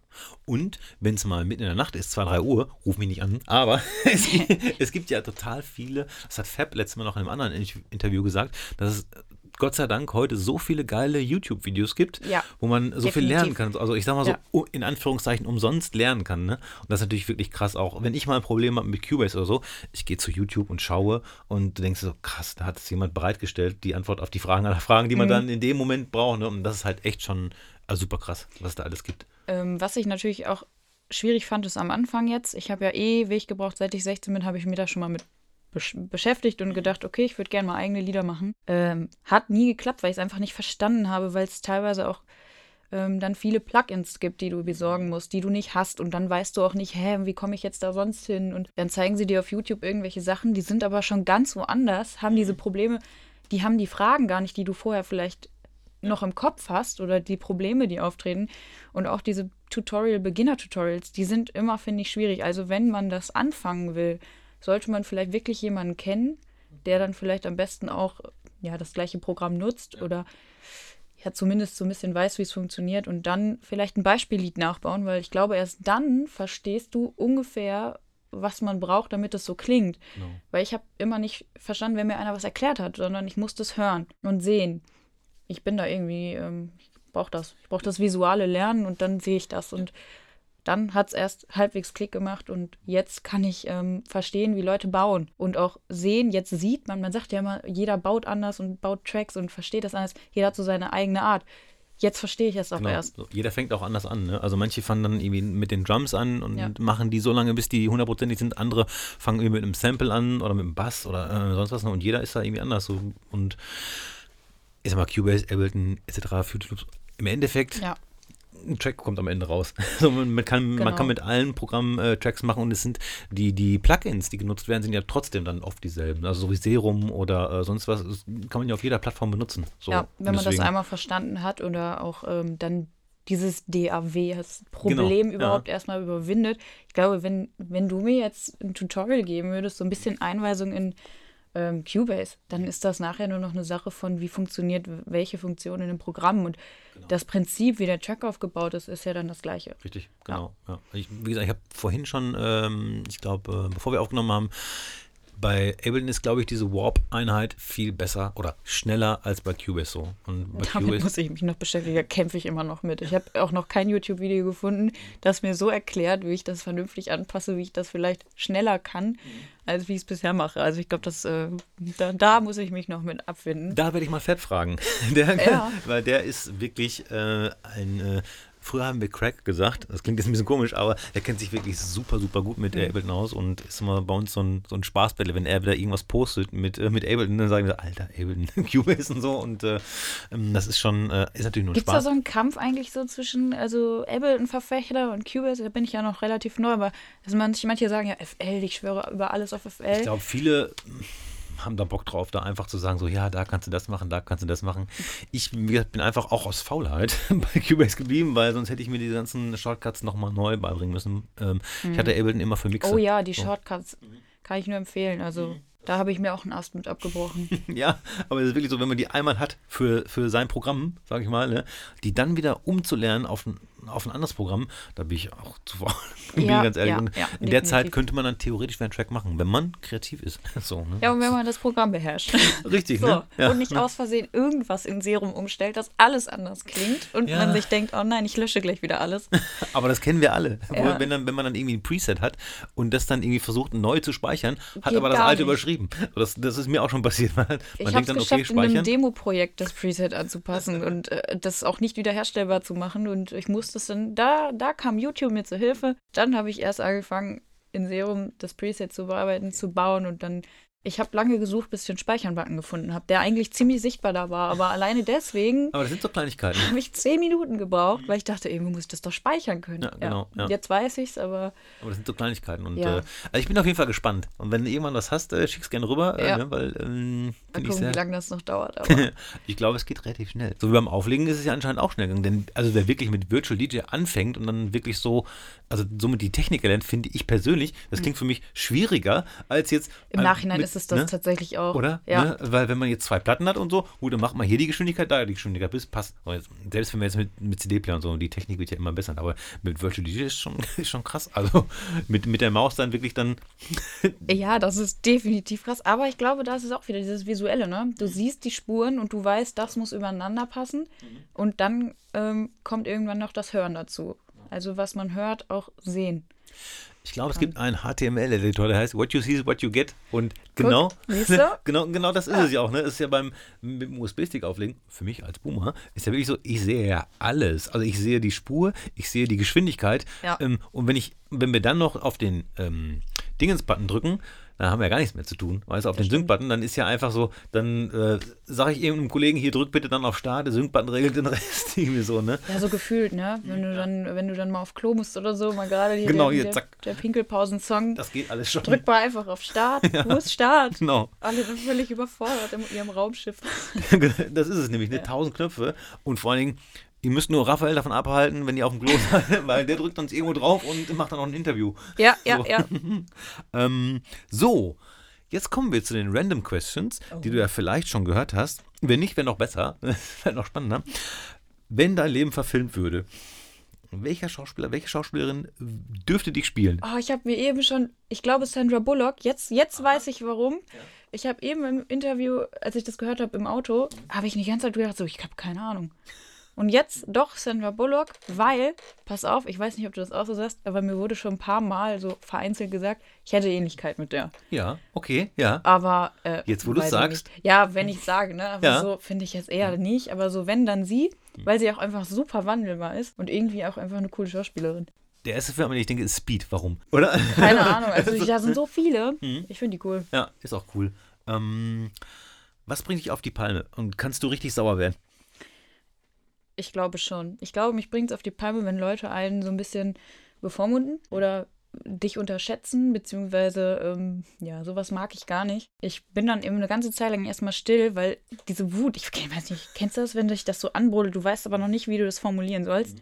Und wenn es mal mitten in der Nacht ist, 2, 3 Uhr, ruf mich nicht an. Aber [LAUGHS] es, [LAUGHS] es, gibt ja total viele, das hat Fab letztes Mal noch in einem anderen Interview gesagt, dass es Gott sei Dank heute so viele geile YouTube-Videos gibt, Ja, wo man so viel definitiv. lernen kann. Also ich sag mal so, Ja. in Anführungszeichen umsonst lernen kann. Ne? Und das ist natürlich wirklich krass auch. Wenn ich mal ein Problem habe mit Cubase oder so, ich gehe zu YouTube und schaue und du denkst so, krass, da hat es jemand bereitgestellt, die Antwort auf die Fragen aller Fragen, die man Mhm. dann in dem Moment braucht. Ne? Und das ist halt echt schon also super krass, was es da alles gibt. Ähm, was ich natürlich auch schwierig fand, ist am Anfang jetzt. Ich habe ja ewig gebraucht, seit ich 16 bin, habe ich mich da schon mal mit besch beschäftigt und gedacht, okay, ich würde gerne mal eigene Lieder machen. Ähm, hat nie geklappt, weil ich es einfach nicht verstanden habe, weil es teilweise auch ähm, dann viele Plugins gibt, die du besorgen musst, die du nicht hast. Und dann weißt du auch nicht, hä, wie komme ich jetzt da sonst hin? Und dann zeigen sie dir auf YouTube irgendwelche Sachen, die sind aber schon ganz woanders, haben diese Probleme, die haben die Fragen gar nicht, die du vorher vielleicht noch im Kopf hast oder die Probleme, die auftreten. Und auch diese Tutorial, Beginner-Tutorials, die sind immer, finde ich, schwierig. Also wenn man das anfangen will, sollte man vielleicht wirklich jemanden kennen, der dann vielleicht am besten auch ja, das gleiche Programm nutzt oder ja zumindest so ein bisschen weiß, wie es funktioniert und dann vielleicht ein Beispiellied nachbauen, weil ich glaube, erst dann verstehst du ungefähr, was man braucht, damit es so klingt. Genau. Weil ich habe immer nicht verstanden, wenn mir einer was erklärt hat, sondern ich musste es hören und sehen. Ich bin da irgendwie, ähm, ich brauche das. Ich brauche das visuelle Lernen und dann sehe ich das. Und dann hat es erst halbwegs Klick gemacht und jetzt kann ich ähm, verstehen, wie Leute bauen und auch sehen, jetzt sieht man, man sagt ja immer, jeder baut anders und baut Tracks und versteht das anders. Jeder hat so seine eigene Art. Jetzt verstehe ich es auch Genau. erst. Jeder fängt auch anders an. Ne? Also manche fangen dann irgendwie mit den Drums an und Ja. machen die so lange, bis die hundertprozentig sind. Andere fangen irgendwie mit einem Sample an oder mit einem Bass oder äh, sonst was. Und jeder ist da irgendwie anders. So. Und ich sag mal, Cubase, Ableton etc. Fruity Loops. Im Endeffekt, Ja, ein Track kommt am Ende raus. [LAUGHS] Also man, man, kann, man Genau. kann mit allen Programmen äh, Tracks machen und es sind die, die Plugins, die genutzt werden, sind ja trotzdem dann oft dieselben. Also so wie Serum oder äh, sonst was, kann man ja auf jeder Plattform benutzen. So. ja, wenn man das einmal verstanden hat oder auch ähm, dann dieses DAW, das Problem ja. überhaupt erstmal überwindet. Ich glaube, wenn, wenn du mir jetzt ein Tutorial geben würdest, so ein bisschen Einweisung in ähm, Cubase, dann ist das nachher nur noch eine Sache von, wie funktioniert welche Funktion in dem Programm. Und Genau. das Prinzip, wie der Track aufgebaut ist, ist ja dann das gleiche. Richtig, genau. Ja. Ich, wie gesagt, ich habe vorhin schon, ähm, ich glaube, äh, bevor wir aufgenommen haben, bei Ableton ist, glaube ich, diese Warp-Einheit viel besser oder schneller als bei Cubase so. Und bei Damit Cubase, muss ich mich noch beschäftigen, da kämpfe ich immer noch mit. Ich habe auch noch kein YouTube-Video gefunden, das mir so erklärt, wie ich das vernünftig anpasse, wie ich das vielleicht schneller kann, als wie ich es bisher mache. Also ich glaube, das äh, da, da muss ich mich noch mit abfinden. da werde ich mal Fett fragen. [LAUGHS] Der, Ja. Weil der ist wirklich äh, ein. Äh, Früher haben wir Crack gesagt, das klingt jetzt ein bisschen komisch, aber er kennt sich wirklich super, super gut mit Mhm. Ableton aus und ist immer bei uns so ein, so ein Spaßbälle, wenn er wieder irgendwas postet mit, äh, mit Ableton, dann sagen wir, Alter, Ableton, [LAUGHS] Cubase und so und äh, ähm, das ist schon, äh, ist natürlich nur ein Gibt es da Spaß. so einen Kampf eigentlich so zwischen also Ableton-Verfechter und Cubase? Da bin ich ja noch relativ neu, aber also manche, manche sagen ja FL, ich schwöre über alles auf FL. Ich glaube, viele haben da Bock drauf, da einfach zu sagen, so, ja, da kannst du das machen, da kannst du das machen. Ich bin einfach auch aus Faulheit [LAUGHS] bei Cubase geblieben, weil sonst hätte ich mir die ganzen Shortcuts nochmal neu beibringen müssen. Ähm, Ich hatte Ableton immer für Mixe. oh ja, die So. Shortcuts kann ich nur empfehlen. Also da habe ich mir auch einen Ast mit abgebrochen. [LAUGHS] Ja, aber es ist wirklich so, wenn man die einmal hat für, für sein Programm, sage ich mal, ne, die dann wieder umzulernen auf ein, auf ein anderes Programm, da bin ich auch zu faul. [LAUGHS] bin Ja, ganz ehrlich. ja, ja, in der Zeit definitiv. könnte man dann theoretisch einen Track machen, wenn man kreativ ist. [LAUGHS] So, ne? Ja, und wenn man das Programm beherrscht. [LAUGHS] Richtig, So, ne? Ja. und nicht aus Versehen irgendwas in Serum umstellt, dass alles anders klingt und man sich denkt, oh nein, ich lösche gleich wieder alles. Aber das kennen wir alle. Wenn, dann, wenn man dann irgendwie ein Preset hat und das dann irgendwie versucht neu zu speichern, hat Geht aber das alte nicht. überschrieben. Das, das ist mir auch schon passiert. Man, Ich denkt es dann, okay, geschafft, in einem speichern. Demo-Projekt das Preset anzupassen und äh, das auch nicht wiederherstellbar zu machen. Und ich musste es dann, da, da kam YouTube mir zu Hilfe. Dann habe ich erst angefangen, in Serum das Preset zu bearbeiten, zu bauen und dann. Ich habe lange gesucht, bis ich den Speichern-Button gefunden habe, der eigentlich ziemlich sichtbar da war. Aber alleine deswegen Aber das sind so Kleinigkeiten. habe ich zehn Minuten gebraucht, weil ich dachte, irgendwie muss ich das doch speichern können. Ja, genau, ja. Und Jetzt weiß ich es, aber Aber das sind so Kleinigkeiten. Und Ja. äh, also ich bin auf jeden Fall gespannt. Und wenn du irgendwann was hast, äh, schick's gerne rüber, äh, Ja. ne, weil ähm, mal gucken, sehr. wie lange das noch dauert. [LAUGHS] Ich glaube, es geht relativ schnell. So wie beim Auflegen ist es ja anscheinend auch schnell gegangen. Denn also wer wirklich mit Virtual DJ anfängt und dann wirklich so, also somit die Technik erlernt, finde ich persönlich, das klingt für mich schwieriger als jetzt. Im Nachhinein mit, ist es das ne? tatsächlich auch. Oder? Ja. Ne? Weil wenn man jetzt zwei Platten hat und so, gut, dann macht man hier die Geschwindigkeit, da die Geschwindigkeit, bis passt. Jetzt, selbst wenn wir jetzt mit, mit CD-Player und so, die Technik wird ja immer besser, aber mit Virtual DJ ist schon, [LAUGHS] ist schon krass. Also mit, mit der Maus dann wirklich dann, [LAUGHS] Ja, das ist definitiv krass. Aber ich glaube, da ist es auch wieder dieses Visuelle, ne? Du siehst die Spuren und du weißt, das muss übereinander passen. Und dann ähm, kommt irgendwann noch das Hören dazu. Also was man hört, auch sehen. Ich glaube, es gibt einen HTML-Editor, der heißt What you see is what you get. Und genau, du? [LAUGHS] genau, genau das ist es ja auch. Ne? Ist ja beim mit dem USB-Stick auflegen, für mich als Boomer, ist ja wirklich so, ich sehe ja alles. Also ich sehe die Spur, ich sehe die Geschwindigkeit. Ja. Ähm, und wenn ich, wenn wir dann noch auf den ähm, Dingens-Button drücken, dann haben wir ja gar nichts mehr zu tun. Weißt du, auf den Sync-Button, dann ist ja einfach so, dann äh, sage ich irgendeinem Kollegen hier, drück bitte dann auf Start, der Sync-Button regelt den [LAUGHS] Rest irgendwie so, ne? Ja, so gefühlt, ne? Wenn du dann, wenn du dann mal auf Klo musst oder so, mal gerade hier, Genau, der, hier, der, zack. der Pinkelpausen-Song. Das geht alles schon. Drück mal einfach auf Start. [LAUGHS] Wo ist Start? Genau. Alle sind völlig überfordert in ihrem Raumschiff. [LAUGHS] das ist es nämlich, ne? Tausend Knöpfe und vor allen Dingen, ihr müsst nur Raphael davon abhalten, wenn ihr auf dem Klo [LAUGHS] seid, weil der drückt uns irgendwo drauf und macht dann noch ein Interview. Ja, ja, So. ja. [LAUGHS] Ähm, so, jetzt kommen wir zu den Random Questions, die du ja vielleicht schon gehört hast. Wenn nicht, wäre noch besser, [LAUGHS] wäre noch spannender. Wenn dein Leben verfilmt würde, welcher Schauspieler, welche Schauspielerin dürfte dich spielen? Oh, ich habe mir eben schon, ich glaube Sandra Bullock, jetzt, jetzt weiß ich warum. Ich habe eben im Interview, als ich das gehört habe im Auto, habe ich die ganze Zeit gedacht, so, ich habe keine Ahnung. Und jetzt doch Sandra Bullock, weil, pass auf, ich weiß nicht, ob du das auch so sagst, aber mir wurde schon ein paar Mal so vereinzelt gesagt, ich hätte Ähnlichkeit mit der. Ja, okay, ja. Aber. Äh, Jetzt, wo weiß ich sagst. nicht. Ja, wenn ich sage, ne? Aber Ja. so finde ich jetzt eher nicht. Aber so, wenn, dann sie, weil sie auch einfach super wandelbar ist und irgendwie auch einfach eine coole Schauspielerin. Der erste Film, den ich denke, ist Speed. Warum? Oder? Keine Ahnung. [LAUGHS] Also, da sind so viele. Ich finde die cool. Ja, ist auch cool. Ähm, was bringt dich auf die Palme? Und kannst du richtig sauer werden? Ich glaube schon. Ich glaube, mich bringt es auf die Palme, wenn Leute einen so ein bisschen bevormunden oder dich unterschätzen, beziehungsweise, ähm, ja, sowas mag ich gar nicht. Ich bin dann eben eine ganze Zeit lang erstmal still, weil diese Wut, ich weiß nicht, kennst du das, wenn dich das so anbrodelt, du weißt aber noch nicht, wie du das formulieren sollst.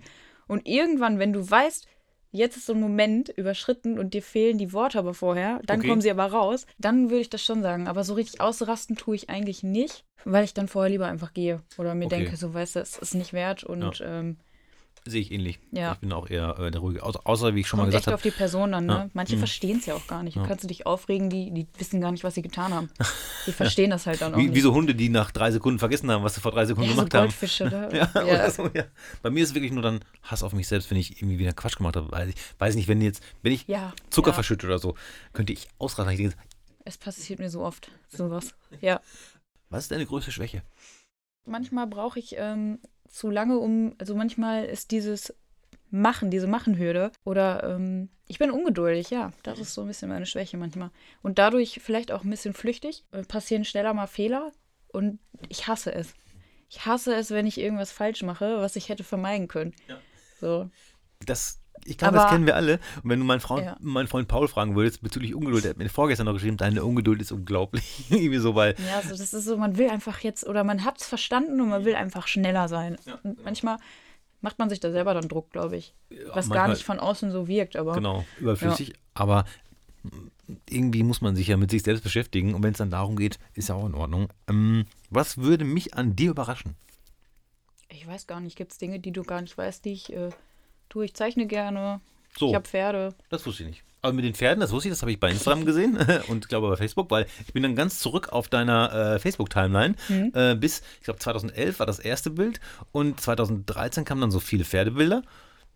Und irgendwann, wenn du weißt, jetzt ist so ein Moment überschritten und dir fehlen die Worte aber vorher, dann Okay. kommen sie aber raus, dann würde ich das schon sagen. Aber so richtig ausrasten tue ich eigentlich nicht, weil ich dann vorher lieber einfach gehe oder mir Okay. denke, so weißt du, es ist nicht wert und ähm, Sehe ich ähnlich. Ja. Ich bin auch eher äh, der ruhige. Außer, außer, wie ich schon mal kommt gesagt echt habe, auf die Person an. Ne? Ja. Manche Mhm. verstehen es ja auch gar nicht. Ja. Du kannst dich aufregen, die, die wissen gar nicht, was sie getan haben. [LAUGHS] Die verstehen das halt dann auch wie, nicht. wie so Hunde, die nach drei Sekunden vergessen haben, was sie vor drei Sekunden ja, so gemacht haben. Goldfische, [LAUGHS] oder? Ja. Oder so, ja. Bei mir ist es wirklich nur dann Hass auf mich selbst, wenn ich irgendwie wieder Quatsch gemacht habe. Weil ich weiß nicht, wenn jetzt, wenn ich Zucker ja. verschütte oder so, könnte ich ausrasten. Ich denke, Es passiert mir so oft, sowas. Ja. was ist deine größte Schwäche? Manchmal brauche ich ähm, zu lange, um, also manchmal ist dieses Machen, diese Machenhürde oder ähm, ich bin ungeduldig, ja. Das ist so ein bisschen meine Schwäche manchmal. Und dadurch vielleicht auch ein bisschen flüchtig, äh, passieren schneller mal Fehler und ich hasse es. Ich hasse es, wenn ich irgendwas falsch mache, was ich hätte vermeiden können. Ja. So. Das, ich glaube, das kennen wir alle. Und wenn du meinen, Freund, Ja. meinen Freund Paul fragen würdest bezüglich Ungeduld, der hat mir vorgestern noch geschrieben, deine Ungeduld ist unglaublich. [LAUGHS] irgendwie so, weil Ja, so, das ist so, man will einfach jetzt, oder man hat es verstanden und man will einfach schneller sein. und manchmal macht man sich da selber dann Druck, glaube ich. Was gar nicht von außen so wirkt, aber. Genau, überflüssig. Aber irgendwie muss man sich ja mit sich selbst beschäftigen. Und wenn es dann darum geht, ist ja auch in Ordnung. Ähm, was würde mich an dir überraschen? Ich weiß gar nicht, gibt es Dinge, die du gar nicht weißt, die ich äh, tue? Ich zeichne gerne. So, Ich habe Pferde. das wusste ich nicht. Also mit den Pferden, das wusste ich, das habe ich bei Instagram gesehen [LAUGHS] und ich glaube bei Facebook, weil ich bin dann ganz zurück auf deiner äh, Facebook-Timeline. Mhm. Äh, bis, ich glaube 2011 war das erste Bild und 2013 kamen dann so viele Pferdebilder.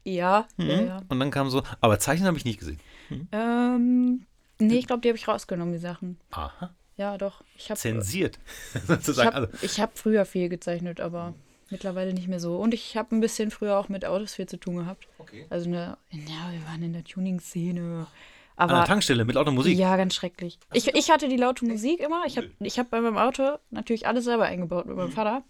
Ja, ja, Mhm. ja. Und dann kam so, aber Zeichnen habe ich nicht gesehen. Ähm, nee, ich glaube, die habe ich rausgenommen, die Sachen. Aha. Ja, doch. Ich habe Zensiert. [LAUGHS] ich sozusagen. hab, also, ich hab früher viel gezeichnet, aber mittlerweile nicht mehr so. Und ich habe ein bisschen früher auch mit Autos viel zu tun gehabt. okay. Also, eine, ja, wir waren in der Tuning-Szene. An der Tankstelle mit lauter Musik. Ja, ganz schrecklich. Ich, ich hatte die laute Musik immer. Ich habe ich hab bei meinem Auto natürlich alles selber eingebaut mit meinem Vater.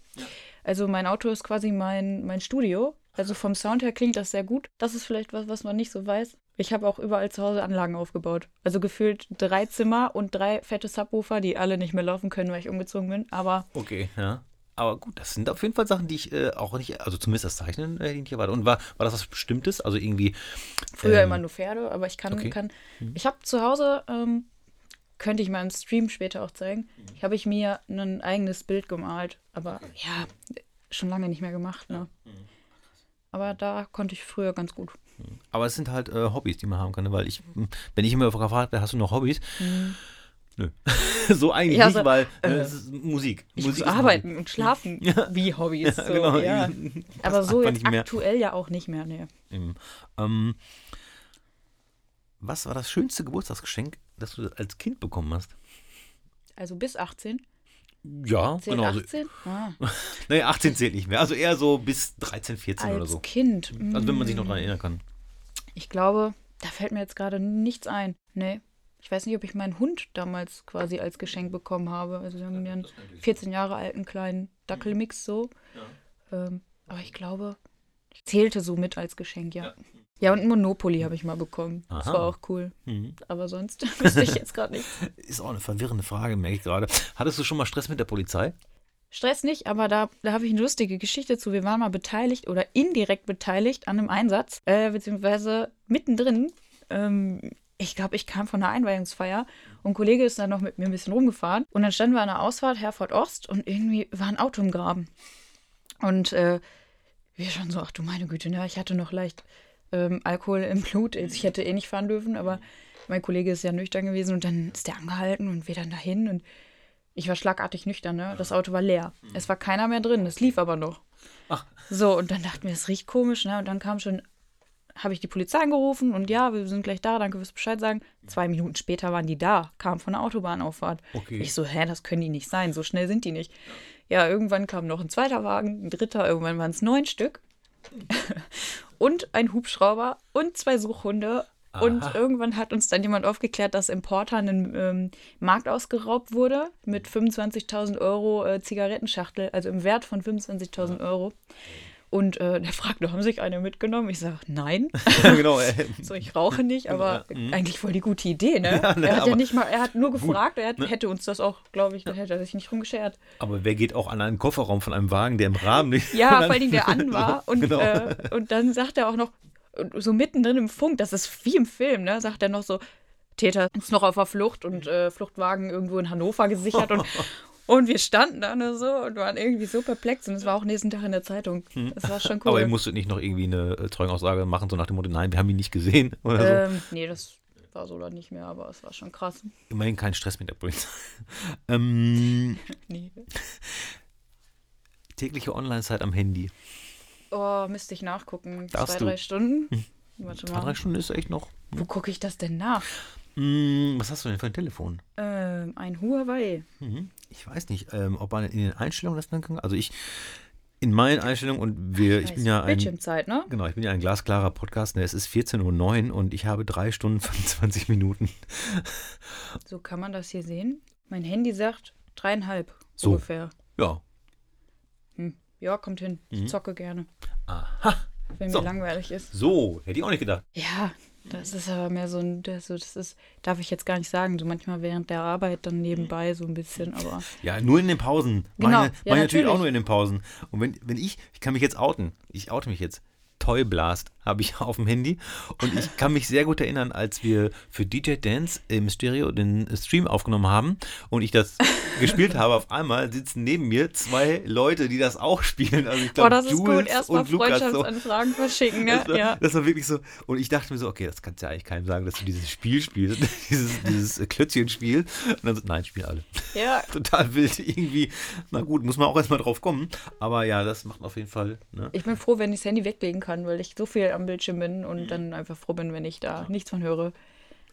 Also mein Auto ist quasi mein, mein Studio. Also vom Sound her klingt das sehr gut. Das ist vielleicht was, was man nicht so weiß. Ich habe auch überall zu Hause Anlagen aufgebaut. Also gefühlt drei Zimmer und drei fette Subwoofer, die alle nicht mehr laufen können, weil ich umgezogen bin. Aber Okay, ja. Aber gut, das sind auf jeden Fall Sachen, die ich äh, auch nicht, also zumindest das Zeichnen äh, nicht erwartet. Und war, war das was Bestimmtes? Also irgendwie. früher ähm, immer nur Pferde. Aber ich kann, okay. kann ich habe zu Hause, ähm, könnte ich mal im Stream später auch zeigen, Mhm. habe ich mir ein eigenes Bild gemalt. Aber ja, schon lange nicht mehr gemacht. Ne? Mhm. Aber da konnte ich früher ganz gut. Aber es sind halt äh, Hobbys, die man haben kann, ne? weil ich, wenn ich immer gefragt werde, hast du noch Hobbys? Nö. [LAUGHS] so eigentlich Ja, nicht, so, weil äh, äh, es ist Musik. Ich Musik muss arbeiten Musik. und schlafen [LAUGHS] wie Hobbys. Ja, so, genau. ja. [LAUGHS] Aber so jetzt nicht mehr. aktuell ja auch nicht mehr. Nee. Ähm, was war das schönste Geburtstagsgeschenk, das du als Kind bekommen hast? Also bis 18. Ja, Zählt genau. so- 18? Ah, Nee, 18 zählt nicht mehr. Also eher so bis 13, 14 oder als so. Kind. Also wenn man sich noch Mm. daran erinnern kann. Ich glaube, da fällt mir jetzt gerade nichts ein. Nee. Ich weiß nicht, ob ich meinen Hund damals quasi als Geschenk bekommen habe. Also wir haben ja einen 14 Jahre alten kleinen Dackelmix so. Ähm, aber ich glaube, ich zählte so mit als Geschenk, ja. Ja, und ein Monopoly habe ich mal bekommen. Das Aha. war auch cool. Mhm. Aber sonst [LAUGHS] wüsste ich jetzt gerade nicht. Ist auch eine verwirrende Frage, merke ich gerade. Hattest du schon mal Stress mit der Polizei? Stress nicht, aber da, da habe ich eine lustige Geschichte zu. Wir waren mal beteiligt oder indirekt beteiligt an einem Einsatz, äh, beziehungsweise mittendrin. Ähm, ich glaube, ich kam von einer Einweihungsfeier und ein Kollege ist dann noch mit mir ein bisschen rumgefahren. Und dann standen wir an der Ausfahrt Herford Ost und irgendwie war ein Auto im Graben. Und äh, wir schon so, ach du meine Güte, ne? ich hatte noch leicht ähm, Alkohol im Blut. Ich hätte eh nicht fahren dürfen, aber mein Kollege ist ja nüchtern gewesen und dann ist der angehalten und wir dann dahin und ich war schlagartig nüchtern, ne? Das Auto war leer. Es war keiner mehr drin, es lief aber noch. Ach. So, und dann dachten wir, es riecht komisch, ne? Und dann kam schon, habe ich die Polizei angerufen und ja, wir sind gleich da, danke fürs Bescheid sagen. Zwei Minuten später waren die da, kamen von der Autobahnauffahrt. Okay. Ich so, hä, das können die nicht sein, so schnell sind die nicht. Ja, irgendwann kam noch ein zweiter Wagen, ein dritter, irgendwann waren es neun Stück. [LAUGHS] und ein Hubschrauber und zwei Suchhunde. Und Aha. irgendwann hat uns dann jemand aufgeklärt, dass im Porter ein ähm, Markt ausgeraubt wurde mit 25.000 Euro äh, Zigarettenschachtel, also im Wert von 25.000 Euro. Und äh, der fragte, haben sich eine mitgenommen? Ich sage, nein. [LAUGHS] [LAUGHS] genau. Äh, So, ich rauche nicht, aber Ja, mhm. eigentlich voll die gute Idee, ne? [LAUGHS] Ja, ne, er hat ja aber nicht mal, er hat nur gefragt, er hat, ne? hätte uns das auch, glaube ich, da hätte er sich nicht rumgeschert. aber wer geht auch an einen Kofferraum von einem Wagen, der im Rahmen nicht. Ja, vor Dingen der an war. Und, Genau. äh, und dann sagt er auch noch, so mittendrin im Funk, das ist wie im Film, ne? Sagt er noch so, Täter ist noch auf der Flucht und äh, Fluchtwagen irgendwo in Hannover gesichert und, und wir standen da nur so und waren irgendwie so perplex und es war auch nächsten Tag in der Zeitung. Das war schon [LAUGHS] cool. Hm. Aber ihr musstet nicht noch irgendwie eine äh, Zeugenaussage machen, so nach dem Motto, nein, wir haben ihn nicht gesehen [LAUGHS] oder so. ähm, nee, das war so dann nicht mehr, aber es war schon krass. Immerhin kein Stress mit der Polizei. [LAUGHS] ähm, Nee. tägliche Online-Zeit am Handy. Oh, müsste ich nachgucken. Darfst Zwei, du. drei Stunden. Warte Zwei, drei mal. Stunden ist echt noch. Wo gucke ich das denn nach? Hm, was hast du denn für ein Telefon? Ähm, ein Huawei. Mhm. Ich weiß nicht, ähm, ob man in den Einstellungen das dann kann. Also ich in meinen Einstellungen und wir, ich bin ja ein Bildschirmzeit, ne? genau, ich bin ja ein glasklarer Podcast. Ne, es ist 14:09 Uhr und ich habe drei Stunden [LAUGHS] 25 Minuten. So kann man das hier sehen. Mein Handy sagt dreieinhalb So. ungefähr. Ja. Hm. Ja, kommt hin. Ich Mhm. zocke gerne, Aha. wenn So. mir langweilig ist. So, hätte ich auch nicht gedacht. Ja, das ist aber mehr so ein, das, so, das ist, darf ich jetzt gar nicht sagen, so manchmal während der Arbeit dann nebenbei so ein bisschen, aber Ja, nur in den Pausen. Genau, Meine, ja, meine natürlich auch nur in den Pausen. Und wenn, wenn ich, ich kann mich jetzt outen. Ich oute mich jetzt. Toy Blast habe ich [LAUGHS] auf dem Handy. Und ich kann mich sehr gut erinnern, als wir für DJ Dance im Stereo den Stream aufgenommen haben und ich das [LAUGHS] gespielt habe. Auf einmal sitzen neben mir zwei Leute, die das auch spielen. Also ich oh, glaube, das ist Jules gut. Erstmal und Lukas. So. Freundschaftsanfragen verschicken, ne? [LAUGHS] Das war, Ja. das war wirklich so. Und ich dachte mir so, okay, das kannst du ja eigentlich keinem sagen, dass du dieses Spiel spielst, dieses, dieses Klötzchenspiel. Und dann so, nein, spielen alle. ja, Total wild irgendwie. Na gut, muss man auch erstmal drauf kommen. Aber ja, das macht auf jeden Fall. Ne? ich bin froh, wenn ich das Handy weglegen kann, weil ich so viel am Bildschirm bin und Mhm. dann einfach froh bin, wenn ich da nichts von höre.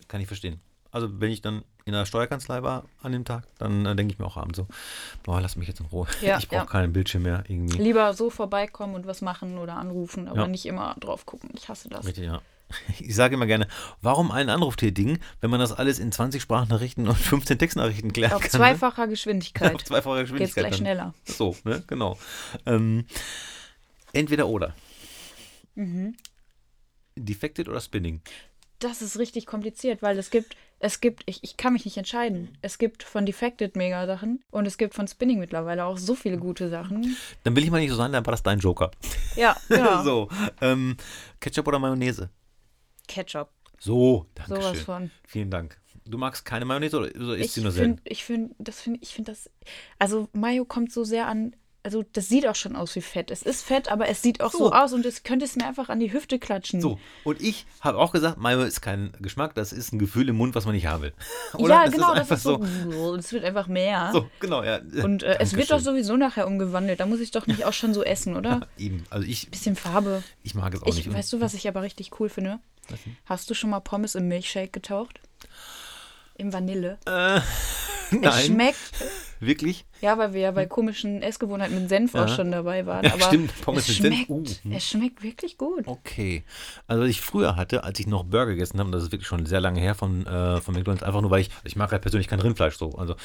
Kann ich verstehen. Also wenn ich dann in der Steuerkanzlei war an dem Tag, dann äh, denke ich mir auch abends so, boah, lass mich jetzt in Ruhe. Ja, [LAUGHS] ich brauche ja. keinen Bildschirm mehr irgendwie. Lieber so vorbeikommen und was machen oder anrufen, aber Ja. nicht immer drauf gucken. Ich hasse das. Richtig, ja. [LAUGHS] Ich sage immer gerne, warum einen Anruf tätigen, wenn man das alles in 20 Sprachnachrichten und 15 Textnachrichten klären Auf kann? zweifacher ne? Geschwindigkeit [LAUGHS] Auf zweifacher geht's Geschwindigkeit. gleich dann. schneller. So, ne, genau. Ähm, entweder oder. Mhm. Defected oder Spinning? Das ist richtig kompliziert, weil es gibt, es gibt, ich, ich kann mich nicht entscheiden. Es gibt von Defected mega Sachen und es gibt von Spinning mittlerweile auch so viele gute Sachen. Dann will ich mal nicht so sein, dann war das dein Joker. Ja, [LAUGHS] ja. so, ähm, Ketchup oder Mayonnaise? Ketchup, So, danke sowas schön. von. Vielen Dank. Du magst keine Mayonnaise oder, oder isst sie nur selten? ich finde, das finde, ich finde das, also Mayo kommt so sehr an also das sieht auch schon aus wie Fett. Es ist Fett, aber es sieht auch so, So. aus und es könnte es mir einfach an die Hüfte klatschen. So, und ich habe auch gesagt, Mayo ist kein Geschmack, das ist ein Gefühl im Mund, was man nicht haben will. [LAUGHS] ja, Das genau, ist das ist so, [LAUGHS] es wird einfach mehr. So, genau, ja. Und äh, es wird doch sowieso nachher umgewandelt. Da muss ich doch nicht auch schon so essen, oder? Eben, also ich, Bisschen Farbe. ich mag es auch Ich, nicht. Weißt du, was ich aber richtig cool finde? Hast du schon mal Pommes im Milchshake getaucht? Im Vanille. Äh, Es nein, schmeckt, wirklich? ja, weil wir ja bei komischen Essgewohnheiten mit Senf auch Ja. schon dabei waren. Ja, aber stimmt, Pommes es mit Senf, schmeckt, uh, hm. es schmeckt wirklich gut. Okay. Also was ich früher hatte, als ich noch Burger gegessen habe, und das ist wirklich schon sehr lange her von, äh, von McDonalds, einfach nur, weil ich, ich mag halt persönlich kein Rindfleisch so. Also,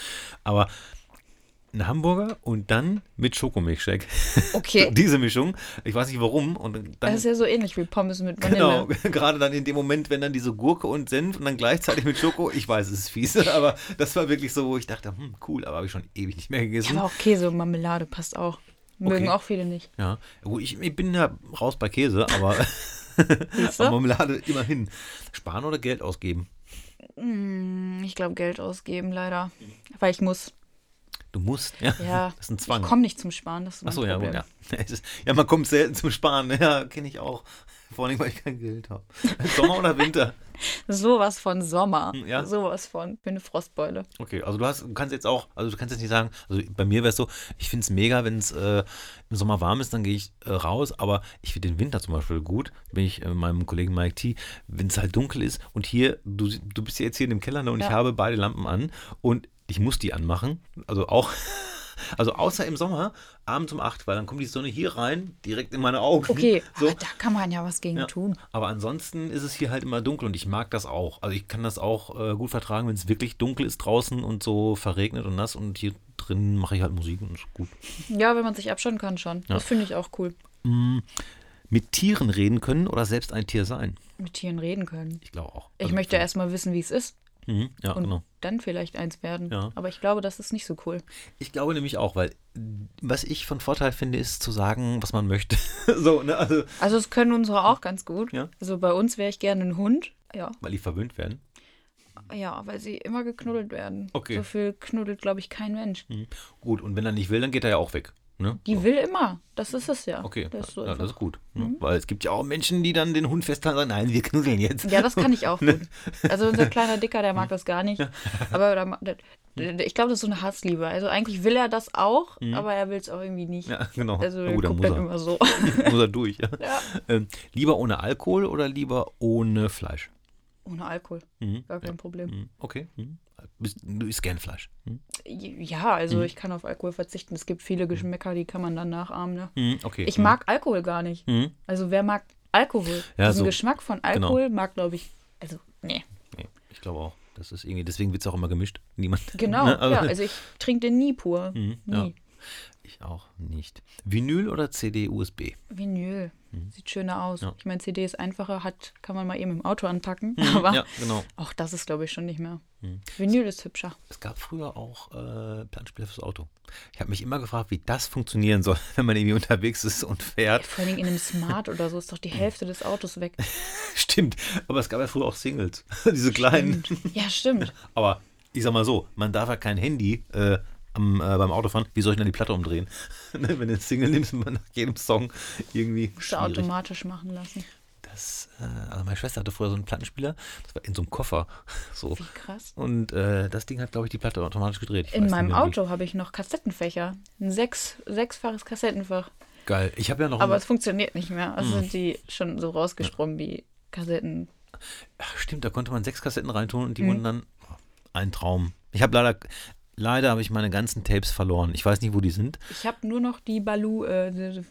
aber ein Hamburger und dann mit Schokomilchshake. Okay. [LAUGHS] Diese Mischung. Ich weiß nicht warum. Und dann, Das ist ja so ähnlich wie Pommes mit Vanille. Genau, [LAUGHS] gerade dann in dem Moment, wenn dann diese Gurke und Senf und dann gleichzeitig mit Schoko, ich weiß, es ist fies, [LAUGHS] aber das war wirklich so, wo ich dachte, hm, cool, aber habe ich schon ewig nicht mehr gegessen. Aber auch Käse und Marmelade passt auch. Mögen Okay. auch viele nicht. Ja, ich, ich bin ja raus bei Käse, aber aber Marmelade immerhin. Sparen oder Geld ausgeben? Hm, Ich glaube, Geld ausgeben, leider. Weil ich muss. Du musst, ja. Ja, Das ist ein ich Zwang. komme nicht zum Sparen. Das ist mein Achso, ja, gut, ja. [LAUGHS] Ja, man kommt selten zum Sparen, [LAUGHS] ja, kenne ich auch. Vor allem, weil ich kein Geld habe. [LAUGHS] Sommer oder Winter? Sowas von Sommer. Hm, ja. Sowas von. Für eine Frostbeule. Okay, also du hast, du kannst jetzt auch, also du kannst jetzt nicht sagen, also bei mir wäre es so, ich finde es mega, wenn es äh, im Sommer warm ist, dann gehe ich äh, raus, aber ich finde den Winter zum Beispiel gut, bin ich äh, meinem Kollegen Mike T, wenn es halt dunkel ist und hier, du, du bist ja jetzt hier in dem Keller ne, und ich Ja. habe beide Lampen an und ich muss die anmachen, also auch, [LAUGHS] also außer im Sommer, abends um 8, weil dann kommt die Sonne hier rein, direkt in meine Augen. Okay, [LAUGHS] so. da kann man ja was gegen Ja. tun. Aber ansonsten ist es hier halt immer dunkel und ich mag das auch. Also ich kann das auch äh, gut vertragen, wenn es wirklich dunkel ist draußen und so verregnet und nass und hier drin mache ich halt Musik und ist gut. Ja, wenn man sich abschotten kann schon. Das finde ich auch cool. Mit Tieren reden können oder selbst ein Tier sein? Mit Tieren reden können. Ich glaube auch. Ich Also, möchte erst mal wissen, wie es ist. Mhm, ja, Und genau. dann vielleicht eins werden. Ja. Aber ich glaube, das ist nicht so cool. Ich glaube nämlich auch, weil was ich von Vorteil finde, ist zu sagen, was man möchte. [LAUGHS] so, ne? Also, Also das können unsere auch ganz gut. Ja. Also bei uns wäre ich gerne ein Hund. Ja. weil die verwöhnt werden. Ja, weil sie immer geknuddelt werden. Okay. So viel knuddelt, glaube ich, kein Mensch. Mhm. Gut, und wenn er nicht will, dann geht er ja auch weg. Ne? Die will immer. Das ist es ja. Okay, Das ist so ja, das ist gut. Ne? Weil es gibt ja auch Menschen, die dann den Hund festhalten und sagen, nein, wir knuddeln jetzt. Ja, das kann ich auch [LAUGHS] Ne? gut. Also unser kleiner Dicker, der mag das gar nicht. [LAUGHS] Aber ich glaube, das ist so eine Hassliebe. Also eigentlich will er das auch, aber er will es auch irgendwie nicht. Mhm. Ja, genau. Also Na gut, dann guckt muss dann er. immer so. [LAUGHS] muss er durch. Ja. Ja. Ähm, lieber ohne Alkohol oder lieber ohne Fleisch? Ohne Alkohol. Mhm. Gar kein Problem. Mhm. Okay. Mhm. Bist, du isst gern Fleisch. Mhm. Ja, also Mhm. ich kann auf Alkohol verzichten. Es gibt viele Geschmäcker, die kann man dann nachahmen. Ne? Mhm. Okay. Ich Mhm. mag Alkohol gar nicht. Mhm. Also wer mag Alkohol? Ja, Diesen so- Geschmack von Alkohol mag, glaube ich, also nee. Nee, ich glaube auch. Das ist irgendwie, deswegen wird es auch immer gemischt. Niemand. [LAUGHS] Genau, Ne? Also- ja, also ich trinke den nie pur. Mhm, ja. Nie. Ich auch nicht. Vinyl oder CD, USB? Vinyl. Sieht schöner aus. Mhm. Ja. Ich meine, CD ist einfacher, hat, kann man mal eben im Auto anpacken. Aber Mhm. Ja, genau. auch das ist, glaube ich, schon nicht mehr. Mhm. Vinyl ist hübscher. Es gab früher auch äh, Plattenspieler fürs Auto. Ich habe mich immer gefragt, wie das funktionieren soll, [LAUGHS] wenn man irgendwie unterwegs ist und fährt. Vor allem in einem Smart oder so ist doch die Hälfte des Autos weg. [LAUGHS] Stimmt, aber es gab ja früher auch Singles. [LAUGHS] Diese kleinen. Ja, stimmt. Aber ich sag mal so, man darf ja kein Handy äh, am, äh, beim Autofahren. Wie soll ich denn die Platte umdrehen? [LAUGHS] Ne, Wenn du einen Single nimmst, man nach jedem Song irgendwie. Musst du automatisch machen lassen. Das, äh, also meine Schwester hatte früher so einen Plattenspieler, das war in so einem Koffer. [LAUGHS] So. Wie krass. Und äh, das Ding hat, glaube ich, die Platte automatisch gedreht. Ich In meinem wie. Auto habe ich noch Kassettenfächer. Ein sechs, sechsfaches Kassettenfach. Geil. Ich habe ja noch. Aber es funktioniert nicht mehr. Also sind die schon so rausgesprungen, die Kassetten. Ach, stimmt, da konnte man sechs Kassetten reintun und die Mhm. wurden dann oh, ein Traum. Ich habe leider, leider habe ich meine ganzen Tapes verloren. Ich weiß nicht, wo die sind. Ich habe nur noch die Balu, äh,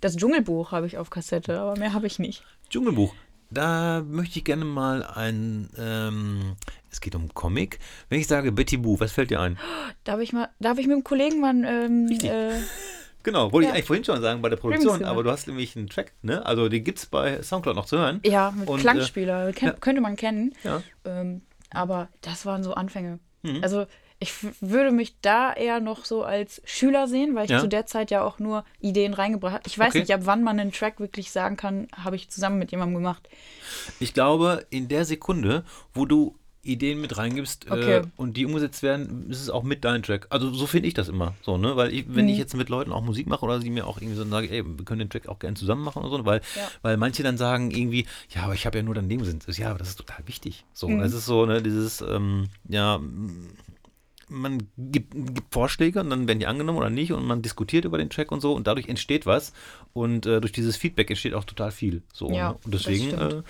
das Dschungelbuch habe ich auf Kassette, aber mehr habe ich nicht. Dschungelbuch. Da möchte ich gerne mal ein, ähm, es geht um Comic. Wenn ich sage Betty Boo, was fällt dir ein? Darf ich mal, darf ich mit dem Kollegen mal ähm, Richtig. äh, [LAUGHS] Genau, wollte Ja. ich eigentlich vorhin schon sagen bei der Produktion, aber du hast nämlich einen Track, ne? Also den gibt es bei Soundcloud noch zu hören. ja, mit Und, äh, Klangspieler, Ken, ja. könnte man kennen. Ja. Ähm, aber das waren so Anfänge. Mhm. Also ich würde mich da eher noch so als Schüler sehen, weil ich Ja. zu der Zeit ja auch nur Ideen reingebracht habe. Ich weiß Okay. nicht, ab wann man einen Track wirklich sagen kann, habe ich zusammen mit jemandem gemacht. Ich glaube, in der Sekunde, wo du Ideen mit reingibst Okay. äh, und die umgesetzt werden, ist es auch mit deinem Track. Also so finde ich das immer. So, ne? Weil ich, wenn Mhm. ich jetzt mit Leuten auch Musik mache oder sie mir auch irgendwie so sagen, ey, wir können den Track auch gerne zusammen machen oder so, weil, Ja. weil manche dann sagen irgendwie, ja, aber ich habe ja nur dann dem Sinn. Ja, aber das ist total wichtig. So, Mhm. es ist so, ne, dieses, ähm, ja, man gibt, gibt Vorschläge und dann werden die angenommen oder nicht und man diskutiert über den Track und so und dadurch entsteht was und äh, durch dieses Feedback entsteht auch total viel. So, Ja, ne? Und deswegen äh,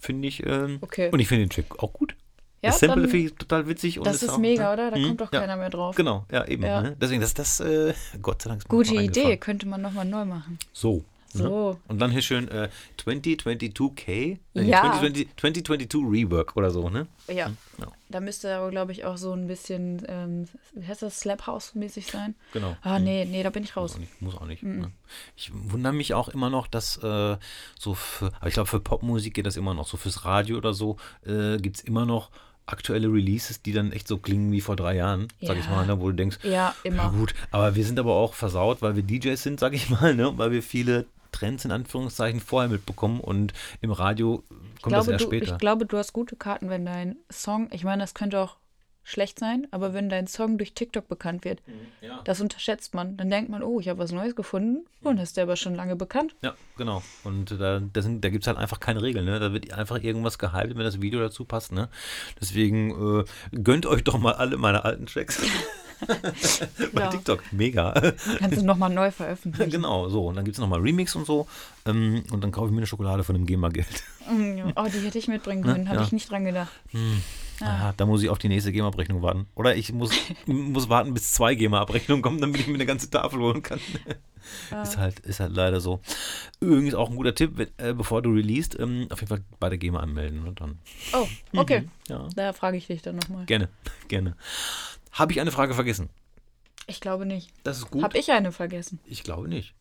finde ich, ähm, Okay. und ich finde den Track auch gut. Ja, das Sample finde ich total witzig. Und Das ist auch, mega, ne? oder? Da Mhm, kommt doch ja. keiner mehr drauf. Genau, ja, eben. Ja. Ne? Deswegen, das, das äh, Gott sei Dank ist Gute Idee, könnte man nochmal neu machen. So. Ne? So. Und dann hier schön äh, 2022K. Äh, Ja. 2020, 2022 Rework oder so, ne? Ja. Ja. Da müsste aber, glaube ich, auch so ein bisschen, ähm, wie heißt das, Slap House-mäßig sein. Genau. Ah, Mhm. nee, nee, da bin ich Muss raus. auch nicht. Muss auch nicht Mhm. ne? Ich wundere mich auch immer noch, dass äh, so für, aber ich glaube, für Popmusik geht das immer noch. So fürs Radio oder so äh, gibt es immer noch aktuelle Releases, die dann echt so klingen wie vor drei Jahren, sag ich Ja. mal, ne? wo du denkst, Ja, Ja immer. gut, aber wir sind aber auch versaut, weil wir DJs sind, sag ich [LAUGHS] mal, ne? weil wir viele Trends in Anführungszeichen vorher mitbekommen und im Radio kommt das glaube, erst du, später. ich glaube, du hast gute Karten, wenn dein Song, ich meine, das könnte auch schlecht sein, aber wenn dein Song durch TikTok bekannt wird, ja. das unterschätzt man. Dann denkt man, oh, ich habe was Neues gefunden und ist der aber schon lange bekannt. ja, genau. Und da, da, sind- da gibt es halt einfach keine Regeln. Ne? Da wird einfach irgendwas gehypt, wenn das Video dazu passt. Ne? Deswegen äh, gönnt euch doch mal alle meine alten Tracks. [LAUGHS] Bei Ja. TikTok, mega. Kannst du nochmal neu veröffentlichen. genau, so. Und dann gibt es nochmal Remix und so. Ähm, und dann kaufe ich mir eine Schokolade von dem GEMA-Geld. Mm, Oh, die hätte ich mitbringen können, habe Ja. ich nicht dran gedacht. Ah, da muss ich auf die nächste GEMA-Abrechnung warten. Oder ich muss, [LAUGHS] muss warten, bis zwei GEMA-Abrechnungen kommen, damit ich mir eine ganze Tafel holen kann. Ist, halt, ist halt leider so. Übrigens auch ein guter Tipp, wenn, äh, bevor du releast, ähm, auf jeden Fall bei der GEMA anmelden. Und dann, Oh, okay. ja, Da frage ich dich dann nochmal. gerne, [LAUGHS] gerne. Habe ich eine Frage vergessen? Ich glaube nicht. Das ist gut. Habe ich eine vergessen? ich glaube nicht.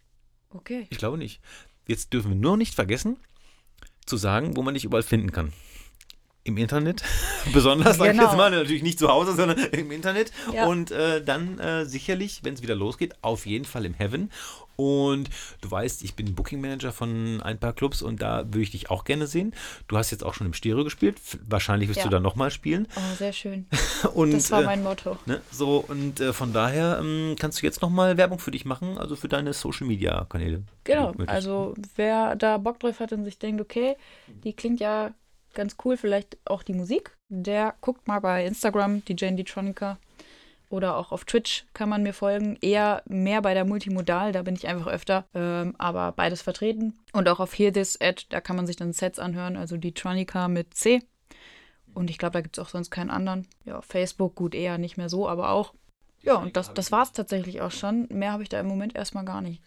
Okay. Ich glaube nicht. Jetzt dürfen wir nur nicht vergessen, zu sagen, wo man dich überall finden kann. Im Internet, [LAUGHS] besonders, sag ich Genau. jetzt mal, natürlich nicht zu Hause, sondern im Internet. Ja. Und äh, dann äh, sicherlich, wenn es wieder losgeht, auf jeden Fall im Heaven. Und du weißt, ich bin Booking Manager von ein paar Clubs und da würde ich dich auch gerne sehen. Du hast jetzt auch schon im Stereo gespielt. Wahrscheinlich wirst Ja. du dann nochmal spielen. Oh, sehr schön. [LAUGHS] Und, Das war äh, mein Motto. Ne, so, und äh, von daher ähm, kannst du jetzt nochmal Werbung für dich machen, also für deine Social Media Kanäle. Genau, also wer da Bock drauf hat und sich denkt, okay, die klingt ja ganz cool, vielleicht auch die Musik, der guckt mal bei Instagram, DJ Detronica oder auch auf Twitch kann man mir folgen. Eher mehr bei der Multimodal, da bin ich einfach öfter, ähm, aber beides vertreten. Und auch auf Hear This Ad, da kann man sich dann Sets anhören, also Detronica mit C. Und ich glaube, da gibt es auch sonst keinen anderen. Ja, Facebook, gut, eher nicht mehr so, aber auch. Ja, und das, das war es tatsächlich auch schon. Mehr habe ich da im Moment erstmal gar nicht.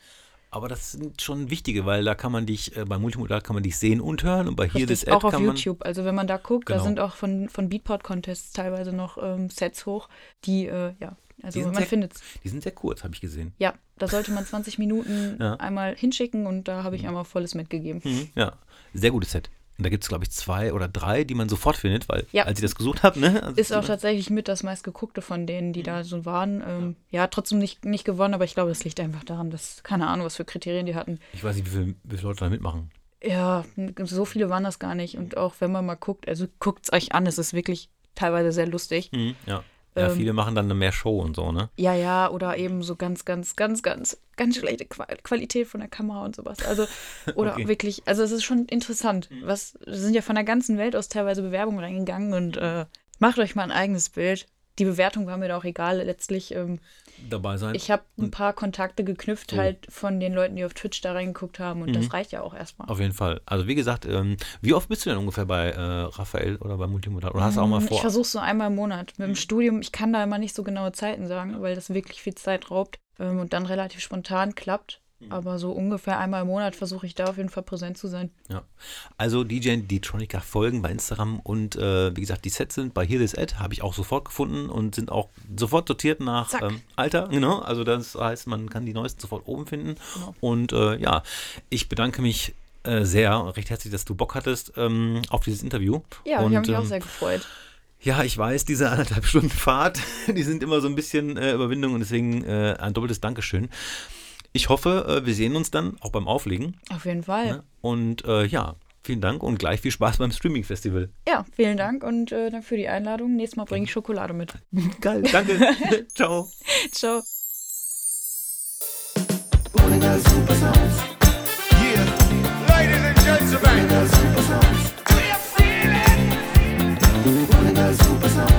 Aber das sind schon wichtige, weil da kann man dich, äh, bei Multimodal kann man dich sehen und hören und bei Here This Richtig, Ad auch auf. YouTube. Also wenn man da guckt, Genau. da sind auch von, von Beatport-Contests teilweise noch ähm, Sets hoch, die, äh, ja, also man findet. Die sind sehr kurz, habe ich gesehen. Ja, da sollte man 20 Minuten Ja. einmal hinschicken und da habe ich einmal volles mitgegeben. Ja, sehr gutes Set. Und da gibt es, glaube ich, zwei oder drei, die man sofort findet, weil Ja. als ich das gesucht habe, ne? also Ist auch tatsächlich mit das meistgeguckte von denen, die Mhm. da so waren. Ähm, ja, trotzdem nicht, nicht gewonnen, aber ich glaube, das liegt einfach daran, dass, keine Ahnung, was für Kriterien die hatten. Ich weiß nicht, wie viele, wie viele Leute da mitmachen. Ja, so viele waren das gar nicht. Und auch wenn man mal guckt, also guckt es euch an, es ist wirklich teilweise sehr lustig. Mhm, ja. Ja, Ähm, viele machen dann mehr Show und so, ne? Ja, ja, oder eben so ganz, ganz, ganz, ganz, ganz schlechte Qua Qualität von der Kamera und sowas. Also, [LAUGHS] oder Okay. wirklich, also es ist schon interessant. Was sind ja von der ganzen Welt aus teilweise Bewerbungen reingegangen und äh, macht euch mal ein eigenes Bild. Die Bewertung war mir da auch egal letztlich. Ähm, Dabei sein. ich habe ein paar Kontakte geknüpft Oh. halt von den Leuten, die auf Twitch da reingeguckt haben und Mhm. das reicht ja auch erstmal. Auf jeden Fall. Also wie gesagt, ähm, wie oft bist du denn ungefähr bei äh, Raphael oder bei Multimodal? Oder hast du auch mal Mm, Ich vor? Mhm. versuche so einmal im Monat. Mit dem Studium, ich kann da immer nicht so genaue Zeiten sagen, weil das wirklich viel Zeit raubt ähm, und dann relativ spontan klappt. Mhm. Aber so ungefähr einmal im Monat versuche ich da auf jeden Fall präsent zu sein. Ja. Also DJ Detronica folgen bei Instagram und äh, wie gesagt, die Sets sind bei Here This Ad, habe ich auch sofort gefunden und sind auch sofort sortiert nach ähm, Alter, genau. Also das heißt, man kann die neuesten sofort oben finden. Genau. Und äh, ja, ich bedanke mich äh, sehr, recht herzlich, dass du Bock hattest ähm, auf dieses Interview. Ja, und, ich habe mich auch ähm, sehr gefreut. Ja, ich weiß, diese anderthalb Stunden Fahrt, [LAUGHS] die sind immer so ein bisschen äh, Überwindung und deswegen äh, ein doppeltes Dankeschön. Ich hoffe, äh, wir sehen uns dann auch beim Auflegen. Auf jeden Fall. Ne? Und äh, ja, vielen Dank und gleich viel Spaß beim Streaming-Festival. Ja, vielen Dank und äh, dann für die Einladung. Nächstes Mal bringe ich Schokolade mit. [LAUGHS] Geil, danke. [LAUGHS] Ciao. Ciao. Yeah, ladies and gentlemen, do you feel it?